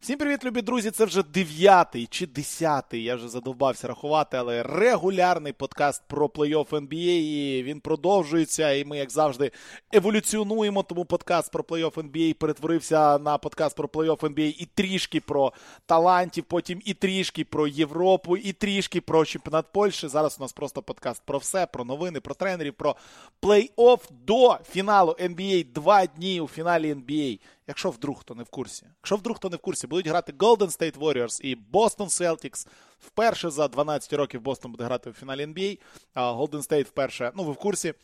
Всім привіт, любі друзі! Це вже дев'ятий чи десятий. Я вже задовбався рахувати, але регулярний подкаст про плей-офф NBA. І Він продовжується. І ми, як завжди, еволюціонуємо. Тому подкаст про плей-офф NBA перетворився на подкаст про плей-офф NBA і трішки про талантів, потім і трішки про Європу, і трішки про чемпіонат Польщі. Зараз у нас просто подкаст про все, про новини, про тренерів, про плей-офф до фіналу NBA. Два дні у фіналі NBA. Якщо вдруг хто не в курсі, якщо вдруг хто не в курсі, будуть грати Golden State Warriors і Boston Celtics. Вперше за 12 років Бостон буде грати в фіналі NBA. А Golden State вперше, ну ви в курсі,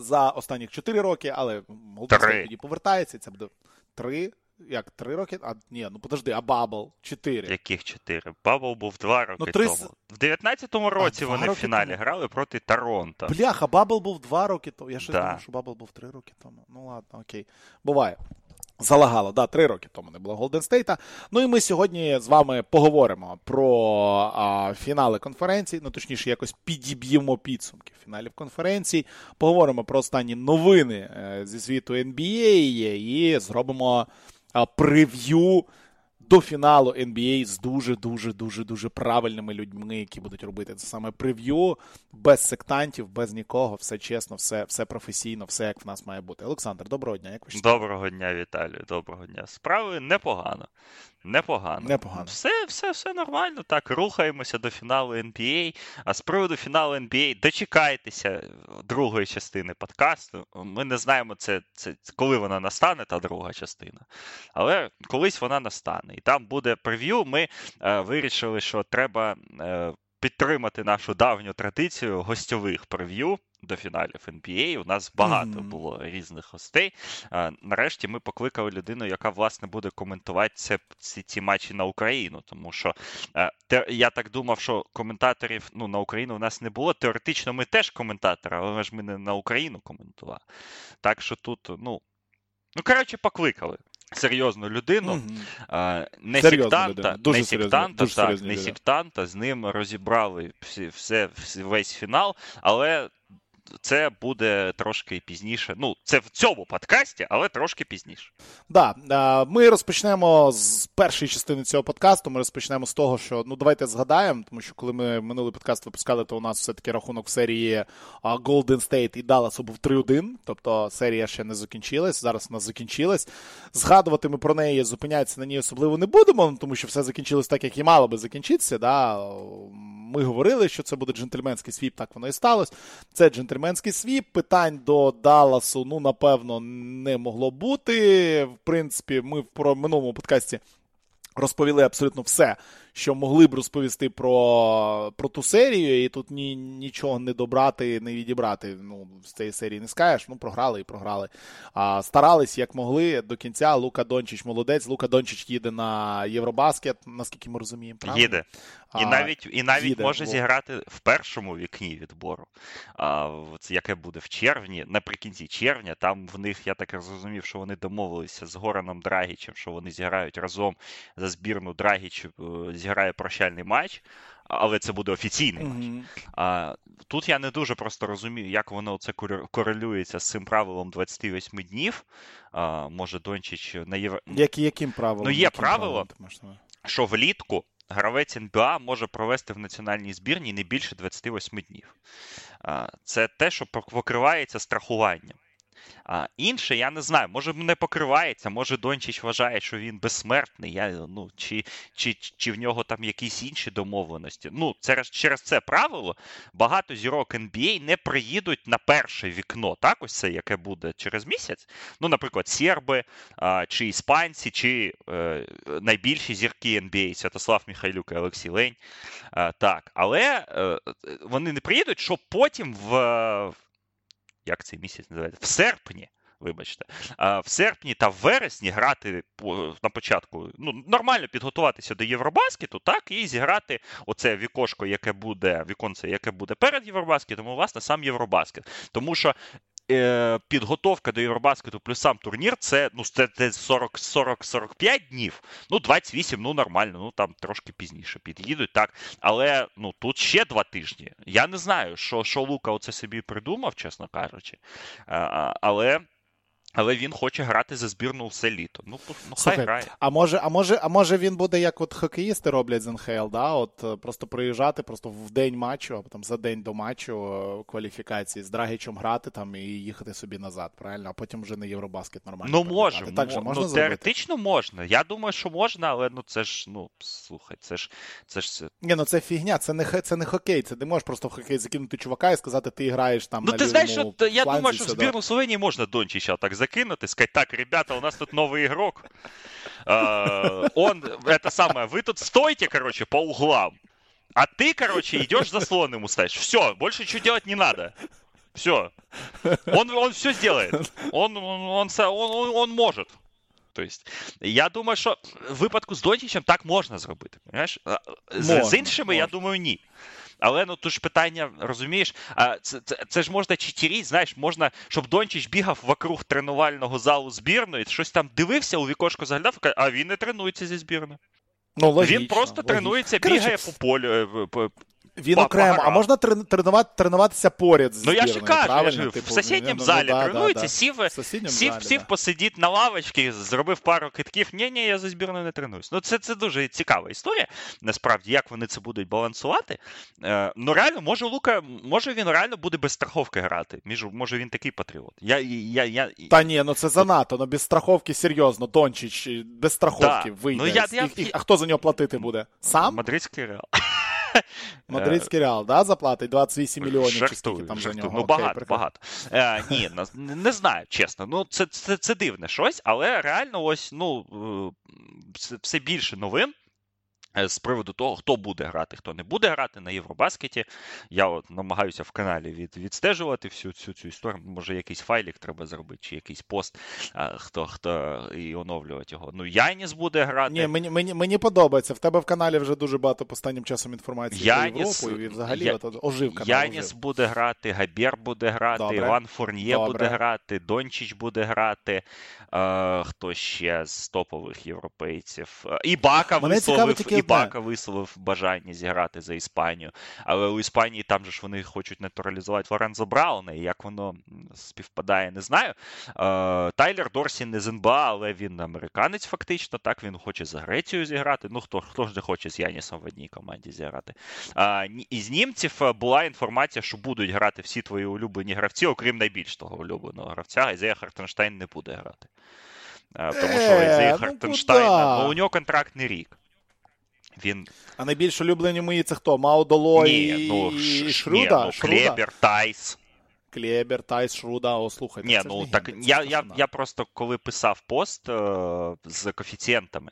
за останніх 4 роки, але Golden State тоді повертається. Це буде 3. Як три роки? А ні, ну подожди, а Бабл чотири. Яких чотири? Бабл був два роки ну, 3... тому. В 19-му році а, вони в фіналі тому. грали проти Торонто. Бляха, Бабл був два роки тому. Я ще да. думав, що Бабл був три роки тому. Ну ладно, окей. Буває. Залагало, да, три роки тому не було Голден Стейта. Ну і ми сьогодні з вами поговоримо про а, фінали конференції, ну точніше, якось підіб'ємо підсумки фіналів конференції. Поговоримо про останні новини е, зі світу NBA і зробимо прев'ю до фіналу NBA з дуже-дуже дуже дуже правильними людьми, які будуть робити це саме прев'ю, без сектантів, без нікого, все чесно, все все професійно, все як в нас має бути. Олександр, доброго дня. Як ви Доброго дня, Віталію. Доброго дня. Справи непогано. Непогано. Непогано. Все все, все нормально. Так, рухаємося до фіналу NBA. А з приводу фіналу NBA, дочекайтеся другої частини подкасту. Ми не знаємо, це, це коли вона настане, та друга частина. Але колись вона настане. І там буде прев'ю. Ми е, вирішили, що треба. Е, Підтримати нашу давню традицію гостьових прев'ю до фіналів NBA. У нас багато mm-hmm. було різних гостей. Нарешті ми покликали людину, яка власне буде коментувати це, ці ці матчі на Україну. Тому що те, я так думав, що коментаторів ну, на Україну у нас не було. Теоретично ми теж коментатори, але ж ми не на Україну коментували. Так що тут, ну. Ну, коротше, покликали. Серйозну людину, mm-hmm. не Серйозна сектанта, Дуже не сектанта, так, не сектанта, з ним розібрали всі, все, весь фінал, але це буде трошки пізніше. Ну, це в цьому подкасті, але трошки пізніше. Да, ми розпочнемо з першої частини цього подкасту. Ми розпочнемо з того, що ну давайте згадаємо, тому що коли ми минулий подкаст випускали, то у нас все-таки рахунок в серії Golden State і Dallas був 3-1. Тобто серія ще не закінчилась. Зараз вона закінчилась. Згадувати ми про неї зупинятися на ній особливо не будемо, тому що все закінчилось так, як і мало би закінчитися. Да? Ми говорили, що це буде джентльменський свіп, так воно і сталося. Це джентльменський свіп. Питань до Далласу, ну, напевно, не могло бути. В принципі, ми в минулому подкасті розповіли абсолютно все, що могли б розповісти про про ту серію, і тут ні, нічого не добрати, не відібрати. Ну, з цієї серії не скажеш. Ну, програли і програли. А, Старались як могли до кінця. Лука Дончич молодець. Лука Дончич їде на Євробаскет, наскільки ми розуміємо. правильно? Їде. І навіть і навіть їде, може бо... зіграти в першому вікні відбору, а, яке буде в червні, наприкінці червня. Там в них, я так зрозумів, що вони домовилися з Гораном Драгічем, що вони зіграють разом за збірну Драгіч е, зіграє прощальний матч, але це буде офіційний матч. Mm-hmm. А, Тут я не дуже просто розумію, як воно це корелюється з цим правилом 28 днів. А, Може, Дончич на євро... Як, яким правилом? Ну, є правило, правилом, що влітку. Гравець НБА може провести в національній збірні не більше 28 днів. Це те, що покривається страхуванням. А Інше, я не знаю, може не покривається, може Дончич вважає, що він безсмертний, я, ну, чи чи, чи в нього там якісь інші домовленості. Ну, через, через це правило багато зірок NBA не приїдуть на перше вікно, так, ось це, яке буде через місяць. Ну, наприклад, серби, а, чи іспанці, чи е, найбільші зірки NBA, Святослав Михайлюк і Олексій Лень. А, так, Але е, вони не приїдуть, щоб потім в як цей місяць називається, в серпні. Вибачте, в серпні та в вересні грати на початку, ну нормально підготуватися до Євробаскету, так, і зіграти оце вікошко, яке буде віконце, яке буде перед Євробаскетом, у власне, сам Євробаскет. Тому що підготовка до Євробаскету плюс сам турнір це ну, це 40-45 днів. Ну, 28, ну нормально, ну там трошки пізніше під'їдуть, так. Але ну, тут ще два тижні. Я не знаю, що що Лука оце собі придумав, чесно кажучи. А, але. Але він хоче грати за збірну все літо. Ну, ну Слухай, хай грає. А може, а може, а може він буде, як от хокеїсти роблять з НХЛ, да? От е, просто приїжджати просто в день матчу, а потім за день до матчу е, кваліфікації з Драгічем грати там і їхати собі назад, правильно? А потім вже на Євробаскет нормально. Ну може, так же можна ну, теоретично можна. Я думаю, що можна, але ну це ж, ну слухай, це ж це ж. Ні, ну це фігня, це не це не хокей. Це не можеш просто в хокей закинути чувака і сказати, ти граєш там. Ну на ти знаєш, що я думаю, що в збірну Словенії можна Дончича так закинути, сказать, так, ребята, у нас тут новый игрок. Он, это самое, вы тут стойте, короче, по углам. А ты, короче, идешь заслон ему ставишь. Все, больше ничего делать не надо. Все. Он, он все сделает. Он, он, он, он, он может. То есть, я думаю, що в випадку з Донтічем так можна зробити. Понимаєш? З, можна, з іншими, можна. я думаю, ні. Але ну тут ж питання, розумієш, а це це, це ж можна читіріть, знаєш, можна, щоб Дончич бігав вокруг тренувального залу збірної, щось там дивився у вікошко заглядав, а він не тренується зі збірною. Ну, логічно, Він просто логічно. тренується, бігає по полю, е, він по, окремо, а можна тренувати, тренуватися поряд з Ну я ж кажу, я ж, типу, в сусідньому ну, залі ну, тренується, да, сів, сів, залі, сів да. посидіть на лавочці, зробив пару китків. Ні, ні, я за збірною не тренуюсь. Ну це це дуже цікава історія, насправді, як вони це будуть балансувати. Е, ну реально, може Лука, може він реально буде без страховки грати. Між, може він такий патріот. Я, я, я... Та ні, ну це занадто, ну без страховки серйозно, Дончич, без страховки да. вийде. Ну, я, я... І, і, а хто за нього платити буде? Сам? Мадридський реал. Мадридський реал, да, заплатить 28 мільйонів чи скільки там за нього. Ну, багато, багато. Е, Ні, не знаю, чесно. Ну, це, це, це дивне щось, але реально ось, ну, е, все більше новин. Е, з приводу того, хто буде грати, хто не буде грати на Євробаскеті. Я от намагаюся в каналі від, відстежувати всю цю цю історію. Може, якийсь файлік треба зробити, чи якийсь пост, а, хто хто і оновлювати його. Ну, Яніс буде грати. Ні, мені мені, мені подобається. В тебе в каналі вже дуже багато останнім часом інформації Яніс, про Європу і взагалі Я... от, ожив канал. Яніс ожив. буде грати, Габєр буде грати, Добре. Іван Фурньє Добре. буде грати, Дончич буде грати. Е, хто ще з топових європейців? І Бака висловив і Бака висловив бажання зіграти за Іспанію. Але у Іспанії там же ж вони хочуть натуралізувати Лорензо Брауна, і як воно співпадає, не знаю. Тайлер Дорсі не з НБА, але він американець, фактично. Так, він хоче за Грецію зіграти. Ну, хто хто ж не хоче з Янісом в одній команді зіграти? А, Із німців е, була інформація, що будуть грати всі твої улюблені гравці, окрім найбільш того улюбленого гравця. Ізея Хартенштайн не буде грати. Тому що е, Ізея ну, Хартенштайна, ну, у нього контрактний рік. Він... А найбільш улюблені мої це хто? Маудо Ло і ну, і Шруда? Ні, ну, Шруда? Клебер, Тайс. Клебер, Тайс, Шруда, о, слухайте. Ні, ну так я я, я просто коли писав пост е, з коефіцієнтами,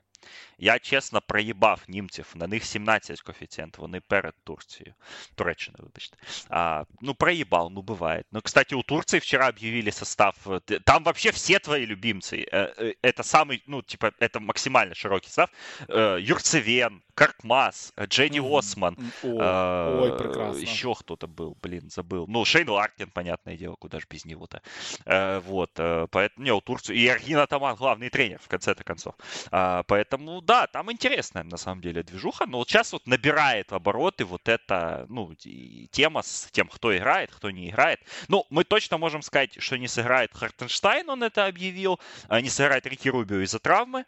я чесно проїбав німців. На них 17 коефіцієнт, вони перед Турцією. Туреччиною, вибачте. А, ну, проебал, ну, бывает. Ну, кстати, у Турции вчера объявили состав. Там вообще все твои любимцы. Это самый, ну, типа, это максимально широкий состав. Юрцевен, Каркмас, Дженни Осман. О, ой, прекрасно. Еще кто-то был, блин, забыл. Ну, Шейн Ларкин, понятное дело, куда же без него-то. Вот, поэтому, не, у Турции. И Аргина Таман, главный тренер, в конце-то концов. Поэтому, да, там интересная на самом деле движуха, но вот сейчас вот набирает обороты вот эта, ну, тема с тем, кто играет, кто не играет. Ну, мы точно можем сказать, что не сыграет Хартенштайн, он это объявил, а не сыграет Рики Рубио из-за травмы,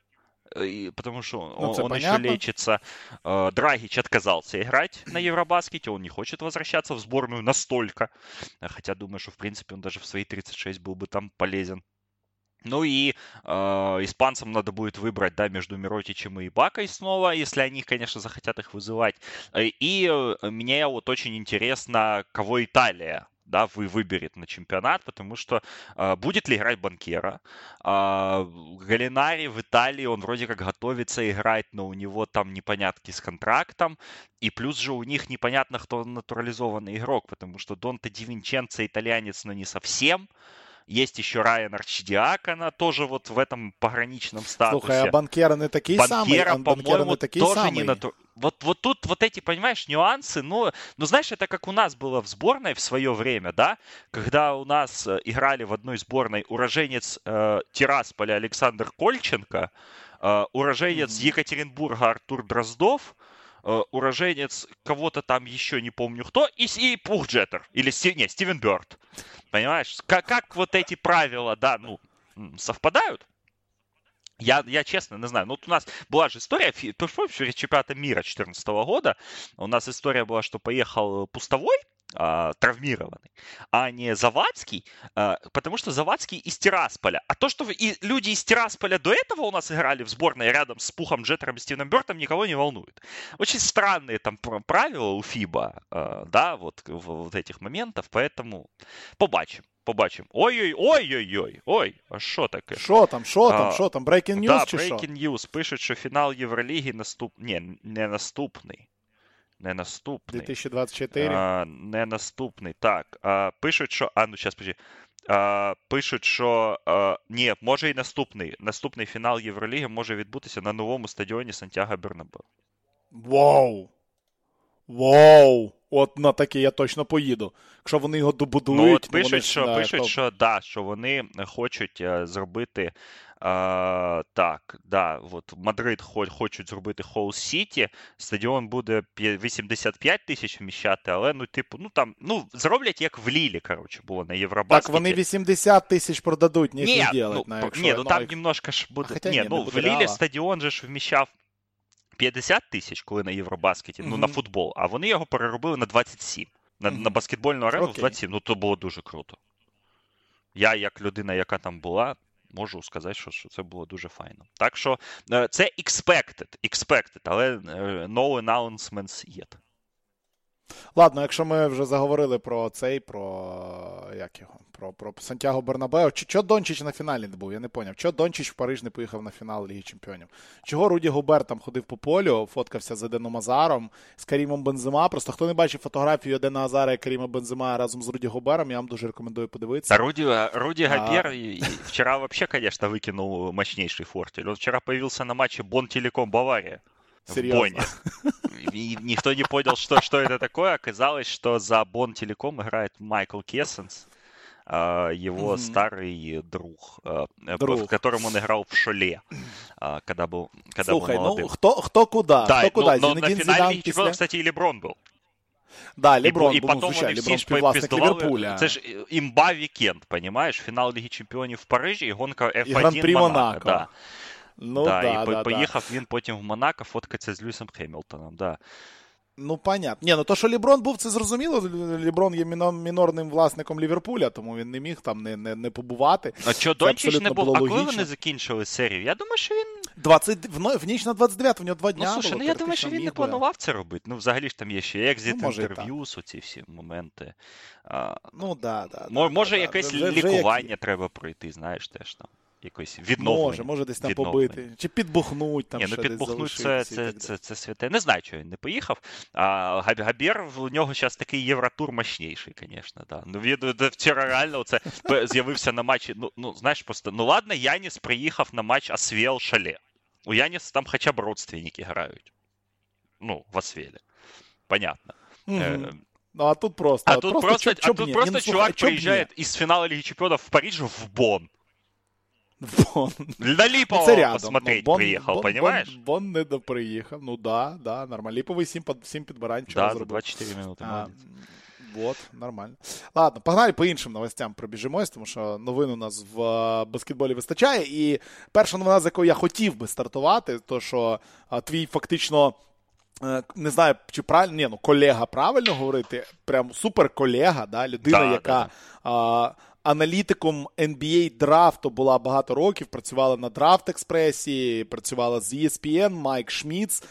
и, потому что ну, он, он еще лечится. Э, Драгич отказался играть на Евробаскете, он не хочет возвращаться в сборную настолько. Хотя думаю, что в принципе он даже в свои 36 был бы там полезен. Ну и э, испанцам надо будет выбрать, да, между Миротичем и Бакой снова, если они, конечно, захотят их вызывать. Э, и э, мне вот очень интересно, кого Италия да, вы выберет на чемпионат, потому что э, будет ли играть Банкеро. Э, Галлинари в Италии, он вроде как готовится играть, но у него там непонятки с контрактом. И плюс же у них непонятно, кто натурализованный игрок, потому что Донте Дивинченцо итальянец, но не совсем. Есть еще Райан Арчидиаконо, тоже вот в этом пограничном статусе. Слушай, а Банкеро не такие Банкеро, самые? по-моему, тоже самые. не натур... Вот, вот тут вот эти, понимаешь, нюансы, ну, ну, знаешь, это как у нас было в сборной в свое время, да, когда у нас э, играли в одной сборной уроженец э, Тирасполя Александр Кольченко, э, уроженец mm-hmm. Екатеринбурга Артур Дроздов, э, уроженец кого-то там еще не помню кто, и, и Пухджеттер, или не, Стивен Бёрд. Понимаешь? Как, как вот эти правила, да, ну, совпадают. Я, я честно не знаю. Ну, вот у нас была же история, перед чемпионата мира 2014 года, у нас история была, что поехал пустовой, а, травмированный, а не Завадский, а, потому что Завадский из Тирасполя. А то, что и люди из Тирасполя до этого у нас играли в сборной рядом с Пухом Джеттером и Стивеном Бертом, никого не волнует. Очень странные там правила у ФИБА, а, да, вот, вот этих моментов, поэтому побачим. Побачимо. Ой-ой-ой-ой-ой. Ой, а що таке? Що там, що там, що там? Breaking News да, чи Breaking News. Пишуть, що фінал Євроліги наступ... Ні, не наступний. Не наступний. 2024. А, Не наступний. Так. А, Пишуть, що. А, ну зараз подожди. А, Пишуть, що а, ні, може і наступний. Наступний фінал Євроліги може відбутися на новому стадіоні Сантьяго Бернабеу. Вау! Вау! От на таке я точно поїду. Якщо вони його добудують, ну, от пишуть, вони, що да, пишуть, то... що да, що вони хочуть е, зробити а, Так, да, от Мадрид хочуть зробити Холл Сіті. Стадіон буде 85 тисяч вміщати, але ну, типу, ну там ну зроблять як в Лілі, коротше, було на Євробаскеті. Так, вони 80 тисяч продадуть, ні, не делать. Ну, на, ні, ну там їх... немножко ж буде. А, ні, ну в Лілі стадіон же ж вміщав 50 тисяч, коли на Євробаскеті, mm-hmm. ну на футбол, а вони його переробили на 27. На, mm-hmm. на баскетбольну арену okay. в 27. Ну, то було дуже круто. Я, як людина, яка там була, можу сказати, що що це було дуже файно. Так що е, це expected, expected, але е, no announcements yet. Ладно, якщо ми вже заговорили про цей, про як його, про про Сантьяго Бернабео, чого Дончич на фіналі не був? Я не поняв. Чого Дончич в Париж не поїхав на фінал Ліги Чемпіонів? Чого Руді Губер там ходив по полю, фоткався з Еденом Азаром, з Карімом Бензима. Просто хто не бачив фотографію Едена Азара і Каріма Бензима разом з Руді Губером, я вам дуже рекомендую подивитися. Руді, Руді Габер а... вчора вообще, конечно, выкинул мощнейший фортель. Он вчера появился на матче Бон Телеком Бавария. Серьезно? И никто не понял, что, что это такое. Оказалось, что за Бон Телеком играет Майкл Кессенс, а, его mm-hmm. старый друг, а, друг, в котором он играл в Шоле, а, когда был, когда Слухай, был молодым. ну кто, кто куда? Да, кто куда? но, но на финале чемпионов, кстати, и Леброн был. Да, Леброн і, був, і потім звичайно, вони всі Леброн співвласник Ліверпуля. Це ж імба вікенд, понимаєш? Фінал Ліги Чемпіонів в Парижі і гонка F1 і Гран-прі Монако. Монако. Да. Ну, да, да, і да, поїхав да. він потім в Монако фоткатися з Льюісом Хемілтоном. Да. Ну, понятно. Ні, ну то, що Ліброн був, це зрозуміло. Ліброн є мінорним власником Ліверпуля, тому він не міг там не не, не побувати. А що Дончич не був? А коли вони закінчили серію? Я думаю, що він. 20, в, в ніч на 29, в нього два дня. Ну, слушай, було, ну я думаю, що він не планував це робити. Ну, взагалі ж там є ще екзит ну, інтерв'ю, оці всі моменти. А, ну, да, да. Може, да, якесь вже, лікування вже як... треба пройти, знаєш теж там якось відновлення. Може, може десь там побити. Чи підбухнуть там. Ні, ну підбухнуть це це, це, це, святе. Не знаю, чого він не поїхав. А Габєр, у нього зараз такий євротур мощніший, звісно. Да. Ну, він вчора реально це з'явився на матчі. Ну, ну, знаєш, просто, ну ладно, Яніс приїхав на матч Асвел Шале. У Яніса там хоча б родственники грають. Ну, в Асвелі. Понятно. Угу. Ну, а тут просто. А тут просто, просто, чоп, а тут просто чувак приезжает из финала Лиги Чемпионов в Париж в Бонн. Бон. На Липового ну, рядом. посмотреть Бон, приехал, Бон, понимаешь? Бон, Бон не доприїхав. Ну да, да, нормально. Липовий 7, 7 підбирань. Да, за 24 минути. Вот, нормально. Ладно, погнали по іншим новостям пробіжимось, тому що новин у нас в баскетболі вистачає. І перша новина, з якою я хотів би стартувати, то що твій фактично. Е, не знаю, чи правильно ні, ну колега правильно говорити, прям супер колега, да, людина, да, яка да. А, аналітиком NBA драфту була багато років, працювала на Драфт Експресі, працювала з ESPN, Майк Шміц,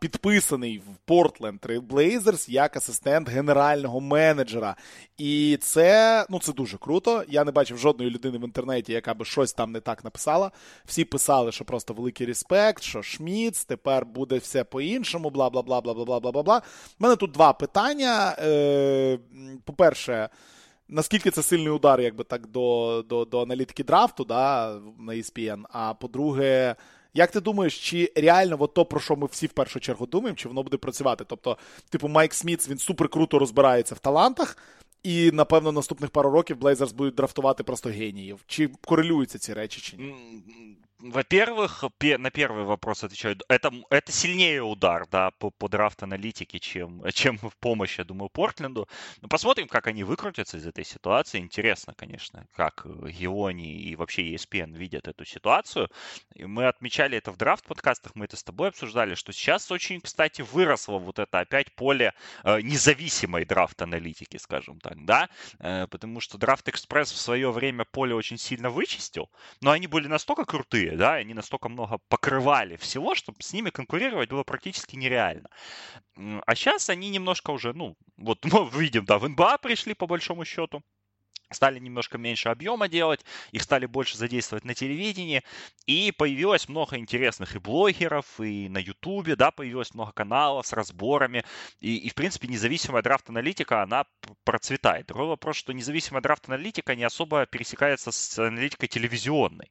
підписаний в Портленд Trail як асистент генерального менеджера. І це ну, це дуже круто. Я не бачив жодної людини в інтернеті, яка би щось там не так написала. Всі писали, що просто великий респект, що Шміц, тепер буде все по-іншому, бла бла бла бла бла бла бла бла. У мене тут два питання. Е, По-перше, наскільки це сильний удар, якби так, до до, до аналітики драфту да, на ESPN, А по-друге, як ти думаєш, чи реально от то, про що ми всі в першу чергу думаємо, чи воно буде працювати? Тобто, типу, Майк Смітс він супер круто розбирається в талантах, і, напевно, наступних пару років Блейзерс будуть драфтувати просто геніїв. Чи корелюються ці речі, чи ні? Во-первых, на первый вопрос отвечаю. Это, это сильнее удар, да, по, по драфт-аналитике, чем, чем в помощь, я думаю, Портленду. Но посмотрим, как они выкрутятся из этой ситуации. Интересно, конечно, как Геони и вообще ESPN видят эту ситуацию. И мы отмечали это в драфт-подкастах, мы это с тобой обсуждали, что сейчас очень, кстати, выросло вот это опять поле э, независимой драфт-аналитики, скажем так, да, э, потому что драфт-экспресс в свое время поле очень сильно вычистил, но они были настолько крутые, да, они настолько много покрывали всего, что с ними конкурировать было практически нереально. А сейчас они немножко уже, ну, вот мы видим, да, в НБА пришли по большому счету стали немножко меньше объема делать, их стали больше задействовать на телевидении, и появилось много интересных и блогеров, и на Ютубе, да, появилось много каналов с разборами, и, и в принципе, независимая драфт-аналитика, она процветает. Другой вопрос, что независимая драфт-аналитика не особо пересекается с аналитикой телевизионной.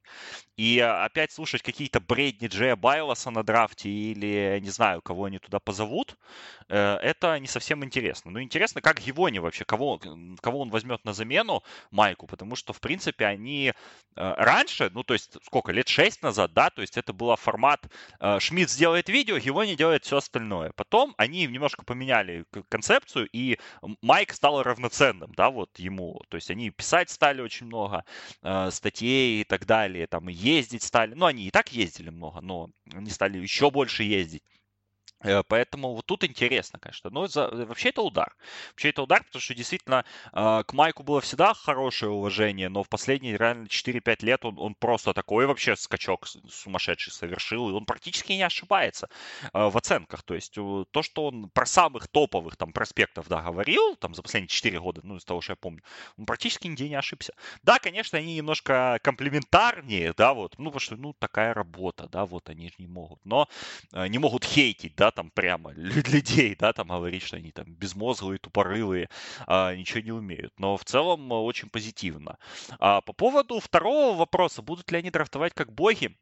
И а, опять слушать какие-то бредни Джея Байлоса на драфте или, не знаю, кого они туда позовут, э, это не совсем интересно. Но интересно, как Гивони вообще, кого, кого он возьмет на замену, майку, потому что, в принципе, они э, раньше, ну, то есть, сколько, лет шесть назад, да, то есть это был формат э, Шмидт сделает видео, его не делает все остальное. Потом они немножко поменяли концепцию, и Майк стал равноценным, да, вот ему. То есть они писать стали очень много э, статей и так далее, там ездить стали. Ну, они и так ездили много, но они стали еще больше ездить. Э, поэтому вот тут интересно, конечно. Но за, вообще это удар. Вообще это удар, потому что действительно э, к Майку было всегда хорошее уважение, но в последние реально 4-5 лет он, он просто такой вообще скачок сумасшедший совершил, и он практически не ошибается э, в оценках. То есть то, что он про самых топовых там проспектов, да, говорил, там за последние 4 года, ну, из того, что я помню, он практически нигде не ошибся. Да, конечно, они немножко комплементарнее, да, вот, ну, потому что, ну, такая работа, да, вот они же не могут, но э, не могут хейтить, да, там прямо людей, да, там говорить, что они там безмозглые, тупорылые, а, ничего не умеют. Но в целом э, очень позитивно. А по поводу второго вопроса, будут ли они драфтовать как боги?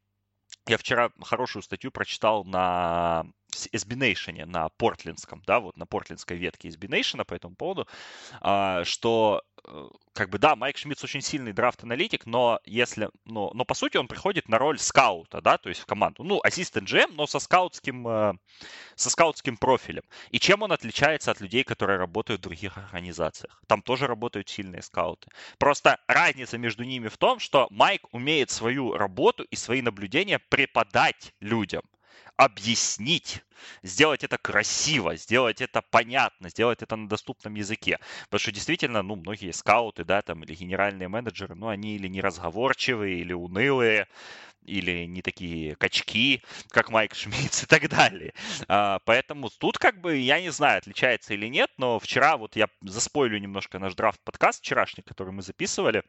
Я вчера хорошую статью прочитал на SB Nation, на портлендском, да, вот на портлендской ветке SB Nation по этому поводу, а, что как бы, да, Майк Шмидт очень сильный драфт-аналитик, но если, но, но по сути он приходит на роль скаута, да, то есть в команду. Ну, ассистент GM, но со скаутским, э, со скаутским профилем. И чем он отличается от людей, которые работают в других организациях? Там тоже работают сильные скауты. Просто разница между ними в том, что Майк умеет свою работу и свои наблюдения преподать людям объяснить, сделать это красиво, сделать это понятно, сделать это на доступном языке. Потому что действительно, ну, многие скауты, да, там, или генеральные менеджеры, ну, они или неразговорчивые, или унылые, или не такие качки, как Майк Шмидц и так далее. А, поэтому тут как бы, я не знаю, отличается или нет, но вчера вот я заспойлю немножко наш драфт-подкаст вчерашний, который мы записывали,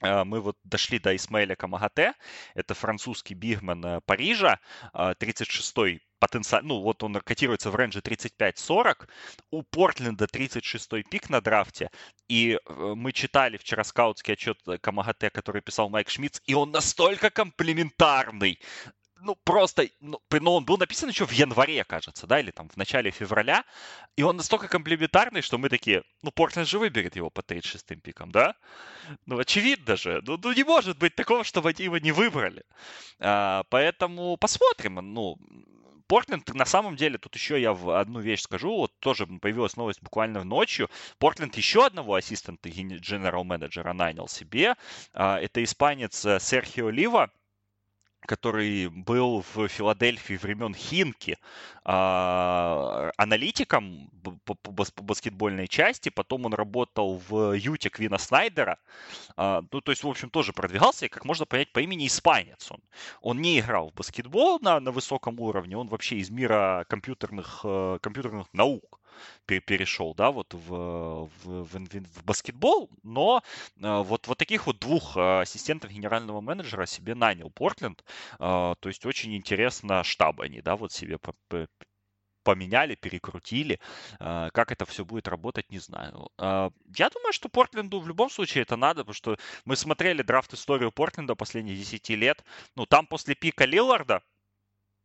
мы вот дошли до Исмаэля Камагате, это французский бигмен э, Парижа, 36-й а, потенциал, ну вот он котируется в рейнже 35-40, у Портленда 36-й пик на драфте, и э, мы читали вчера скаутский отчет Камагате, который писал Майк Шмидц, и он настолько комплементарный ну, просто, ну, ну, он был написан еще в январе, кажется, да, или там в начале февраля, и он настолько комплементарный, что мы такие, ну, Портленд же выберет его по 36-м пикам, да? Ну, очевидно же, ну, ну, не может быть такого, чтобы его не выбрали. А, поэтому посмотрим, ну, Портленд, на самом деле, тут еще я в одну вещь скажу, вот тоже появилась новость буквально ночью. Портленд еще одного ассистента генерал менеджера нанял себе. А, это испанец э, Серхио Лива, который был в Филадельфии времен Хинки а, аналитиком по, по, по баскетбольной части, потом он работал в Юте Квина Снайдера, а, ну, то есть, в общем, тоже продвигался, и, как можно понять, по имени испанец он. Он не играл в баскетбол на, на высоком уровне, он вообще из мира компьютерных, э, компьютерных наук перешел, да, вот в, в, в, в баскетбол, но э, вот, вот таких вот двух э, ассистентов генерального менеджера себе нанял Портленд, э, то есть очень интересно штаб они, да, вот себе поменяли, перекрутили. Как это все будет работать, не знаю. Я думаю, что Портленду в любом случае это надо, потому что мы смотрели драфт-историю Портленда последние 10 лет. Ну, там после пика Лилларда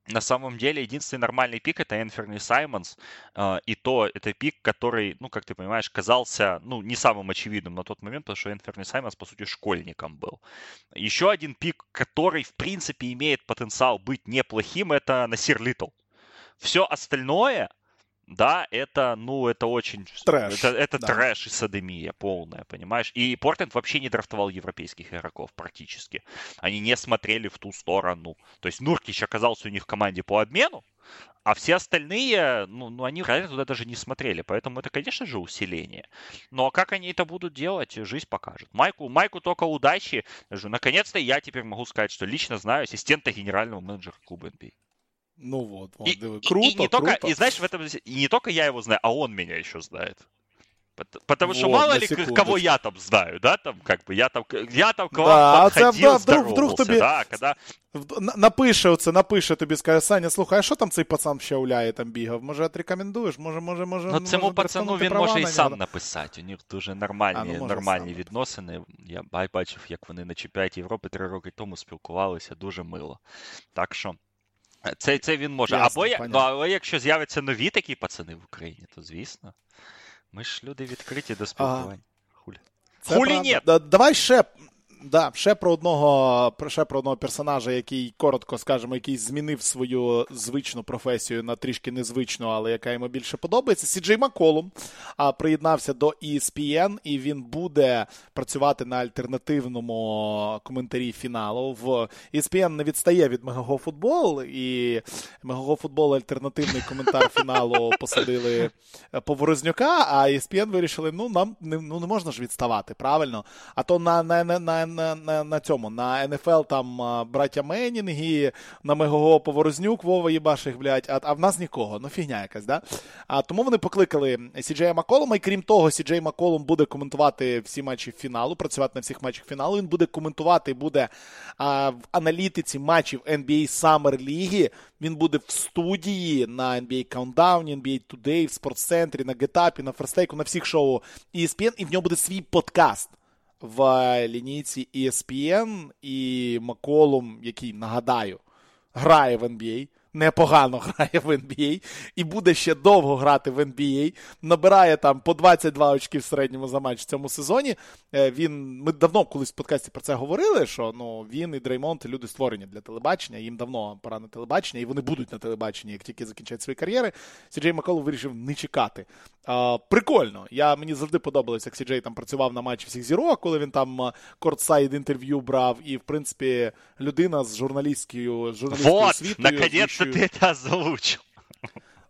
на самом деле единственный нормальный пик это Энферни Саймонс, э, и то это пик, который, ну, как ты понимаешь, казался, ну, не самым очевидным на тот момент, потому что Энферни Саймонс, по сути, школьником был. Еще один пик, который, в принципе, имеет потенциал быть неплохим, это Насир Литл. Все остальное, да, это, ну, это очень... Трэш. Это, это да. трэш и садомия полная, понимаешь? И Портленд вообще не драфтовал европейских игроков практически. Они не смотрели в ту сторону. То есть Нуркич оказался у них в команде по обмену, а все остальные, ну, ну они реально туда даже не смотрели. Поэтому это, конечно же, усиление. Но как они это будут делать, жизнь покажет. Майку, Майку только удачи. Наконец-то я теперь могу сказать, что лично знаю ассистента генерального менеджера клуба NBA. Ну вот, вот и, круто, и, не круто. Только, и знаешь, в этом и не только я его знаю, а он меня еще знает. Потому вот, что мало ли кого я там знаю, да, там как бы я там я там к вам да, подходил, а це, вдруг, вдруг тобі да, когда... напише оце, напише тобі, скаже, Саня, слухай, а що там цей пацан ще уляє там бігав? Може, отрекомендуєш? Може, може, може. Ну, цьому може, пацану він може і сам написати. У них дуже нормальні, а, ну, нормальні відносини. Я бачив, як вони на чемпіонаті Європи три роки тому спілкувалися, дуже мило. Так що. Це це він може. Ясно, або ну, але якщо з'являться нові такі пацани в Україні, то звісно. Ми ж люди відкриті до спілкування. Хулі. Хулі ні. Давай ще Да, ще про одного ще про одного персонажа, який коротко скажемо, який змінив свою звичну професію на трішки незвичну, але яка йому більше подобається. Сіджей Маколум а, приєднався до ESPN, і він буде працювати на альтернативному коментарі фіналу. В ESPN не відстає від Мегаго Футбол, і Мегаго Футбол альтернативний коментар фіналу посадили Поворознюка, а ESPN вирішили, ну нам не, ну, не можна ж відставати, правильно? А то на, на, на на на, на цьому, на НФЛ там браття Менінги, на Мегого Поворознюк, Вова Єбаших, блядь, а, а в нас нікого. Ну, фігня якась, да? А тому вони покликали Сіджея Маколума, і крім того, Сіджей Маколум буде коментувати всі матчі фіналу, працювати на всіх матчах фіналу. Він буде коментувати, буде а, в аналітиці матчів NBA Summer League. Він буде в студії на NBA Countdown, NBA Today, в спортцентрі, на Гетапі, на Ферстейку, на всіх шоу ESPN, і в нього буде свій подкаст в лінійці ESPN і Маколум, який, нагадаю, грає в NBA непогано грає в NBA і буде ще довго грати в NBA. Набирає там по 22 очки в середньому за матч в цьому сезоні. Е, він, Ми давно колись в подкасті про це говорили, що ну, він і Дреймонт люди створені для телебачення, їм давно пора на телебачення, і вони будуть на телебаченні, як тільки закінчать свої кар'єри. Сіджей Маколу вирішив не чекати. А, Прикольно. Я, Мені завжди подобалось, як Сіджей там працював на матчі всіх зірок, коли він там кортсайд інтерв'ю брав, і, в принципі, людина з журналістською, журналістською вот, світою ти це озвучив.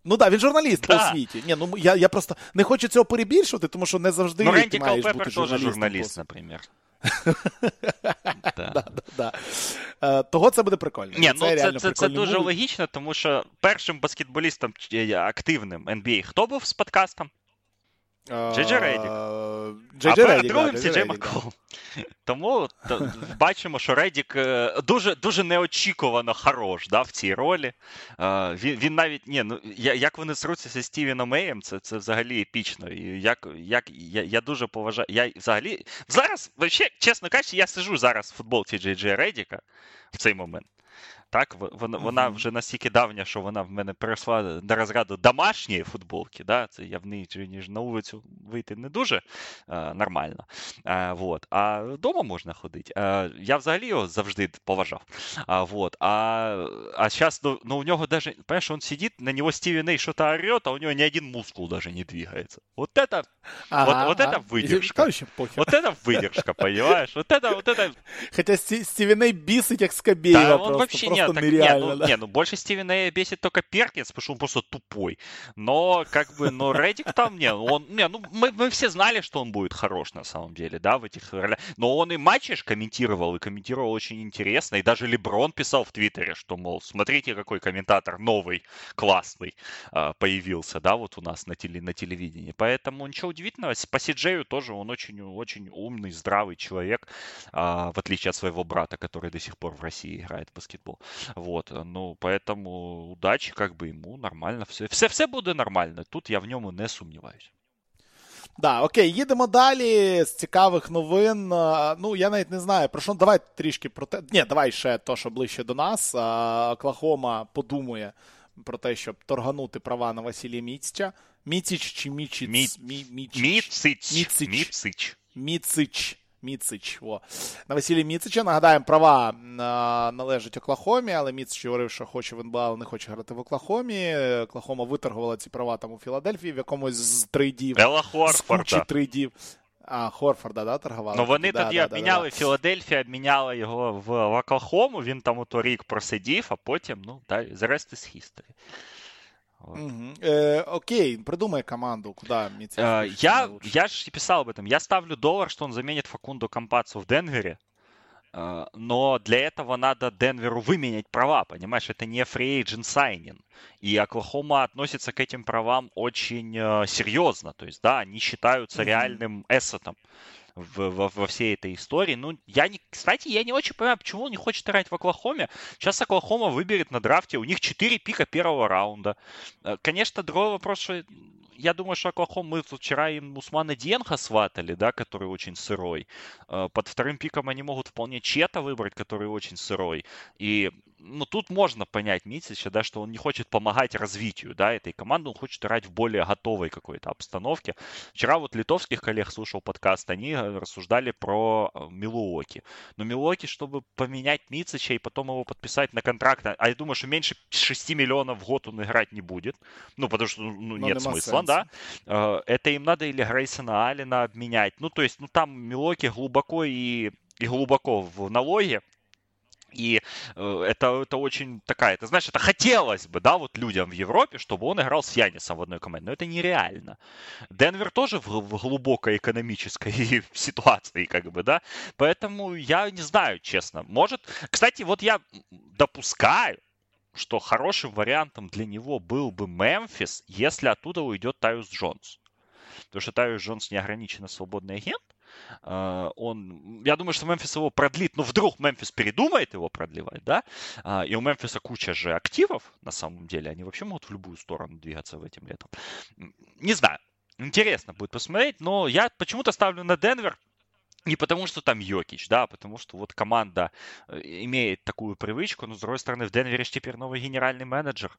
Ну так, він журналіст да. по освіті. Ні, ну я я просто не хочу цього перебільшувати, тому що не завжди ну, Ренді маєш бути журналістом. журналіст, наприклад. Е, того це буде прикольно. Ні, ну Це це, це дуже логічно, тому що першим баскетболістом активним NBA хто був з подкастом? Джей Редік. А перед другим Сі Джей Маккол. Тому бачимо, що Редік е, дуже дуже неочікувано хорош да, в цій ролі. Е, він він навіть ні, ну як вони сруться зі Стівеном Меєм, це це взагалі епічно. І як, як Я я дуже поважаю. Я взагалі зараз, чесно кажучи, я сижу зараз в футболці Джей Джей Редіка в цей момент. Так, Вона вона вже настільки давня, що вона в мене перейшла до розряду домашньої футболки. Да? Це я в неї ніж на вулицю вийти не дуже а, нормально. А вот. а вдома можна ходити. А, Я взагалі його завжди поважав. А вот. а, а зараз ну, ну, у нього даже, понимаешь, он сидит, на него Стивен Эй что-то орет, а у него ни один мускул даже не двигается. Вот это, ага, вот, вот это выдержка. Вот это выдержка, понимаешь? Вот это, вот это... Хотя Стивен Эй бесит, как Скобеева да, он просто, вообще просто так, нереально. Не, ну, да. не, ну больше Стивена Эя бесит только Перкинс, потому что он просто тупой. Но как бы, но Редик там, не, он, не, ну мы, мы все знали, что он будет хорош на самом деле, да, в этих ролях. Но он и матчи комментировал, и комментировал очень интересно. И даже Леброн писал в Твиттере, что, мол, смотрите, какой комментатор новый, классный а, появился, да, вот у нас на, теле, на телевидении. Поэтому ничего удивительного. По Сиджею тоже он очень, очень умный, здравый человек, а, в отличие от своего брата, который до сих пор в России играет в баскетбол. Вот, ну, поэтому удачи как бы ему, нормально все. Все, все буде нормально. Тут я в ньому не сумніваюся. Да, окей, їдемо далі з цікавих новин. Ну, я навіть не знаю, про що давай трішки про те. Ні, давай ще то, що ближче до нас. Оклахома подумає про те, щоб торганути права на Василія Міцича. Міціч чи Мічіц? Мі... Мі... Міцич. Міцич. Міцич. Міцич. О. На Василі Міцича. Нагадаємо, права належать Оклахомі, але Міцич говорив, що хоче в НБА, але не хоче грати в Оклахомі. Оклахома виторгувала ці права там у Філадельфії в якомусь з трейдів. Ела Хорфорда. трейдів. А, Хорфорда, да, торгували? Ну вони да, тоді да, обміняли, да, Філадельфія обміняла його в, Оклахому, він там ото рік просидів, а потім, ну, далі, the rest is history. Угу. Э, окей, придумай команду, куда. Э, я, я же писал об этом. Я ставлю доллар, что он заменит Факунду Компацу в Денвере. Э, но для этого надо Денверу выменять права, понимаешь? Это не free agent signing. И Оклахома относится к этим правам очень э, серьезно. То есть, да, они считаются реальным эссетом в, во, во всей этой истории. Ну, я не, кстати, я не очень понимаю, почему он не хочет играть в Оклахоме. Сейчас Оклахома выберет на драфте, у них 4 пика первого раунда. Э, конечно, другой вопрос, что я думаю, что Оклахом, мы вчера им Усмана Диенха сватали, да, который очень сырой. Э, под вторым пиком они могут вполне Чета выбрать, который очень сырой. И ну, тут можно понять Митича, да, что он не хочет помогать развитию, да, этой команды, он хочет играть в более готовой какой-то обстановке. Вчера вот литовских коллег слушал подкаст, они э, рассуждали про э, Милуоки. Но Милуоки, чтобы поменять Митича и потом его подписать на контракт, а я думаю, что меньше 6 миллионов в год он играть не будет, ну, потому что ну, нет смысла, да. Э, это им надо или Грейсона Алина обменять. Ну, то есть, ну, там Милуоки глубоко и и глубоко в налоге, и э, это, это очень такая, это знаешь, это хотелось бы, да, вот людям в Европе, чтобы он играл с Янисом в одной команде, но это нереально. Денвер тоже в, в глубокой экономической ситуации, как бы, да, поэтому я не знаю, честно. Может, кстати, вот я допускаю, что хорошим вариантом для него был бы Мемфис, если оттуда уйдет Тайус Джонс. Потому что Тайус Джонс неограниченно свободный агент, он, я думаю, что Мемфис его продлит, но вдруг Мемфис передумает его продлевать, да, а, и у Мемфиса куча же активов, на самом деле, они вообще могут в любую сторону двигаться в этим летом. Не знаю, интересно будет посмотреть, но я почему-то ставлю на Денвер, не потому, что там Йокич, да, а потому что вот команда э, имеет такую привычку, но с другой стороны в Денвере теперь новый генеральный менеджер.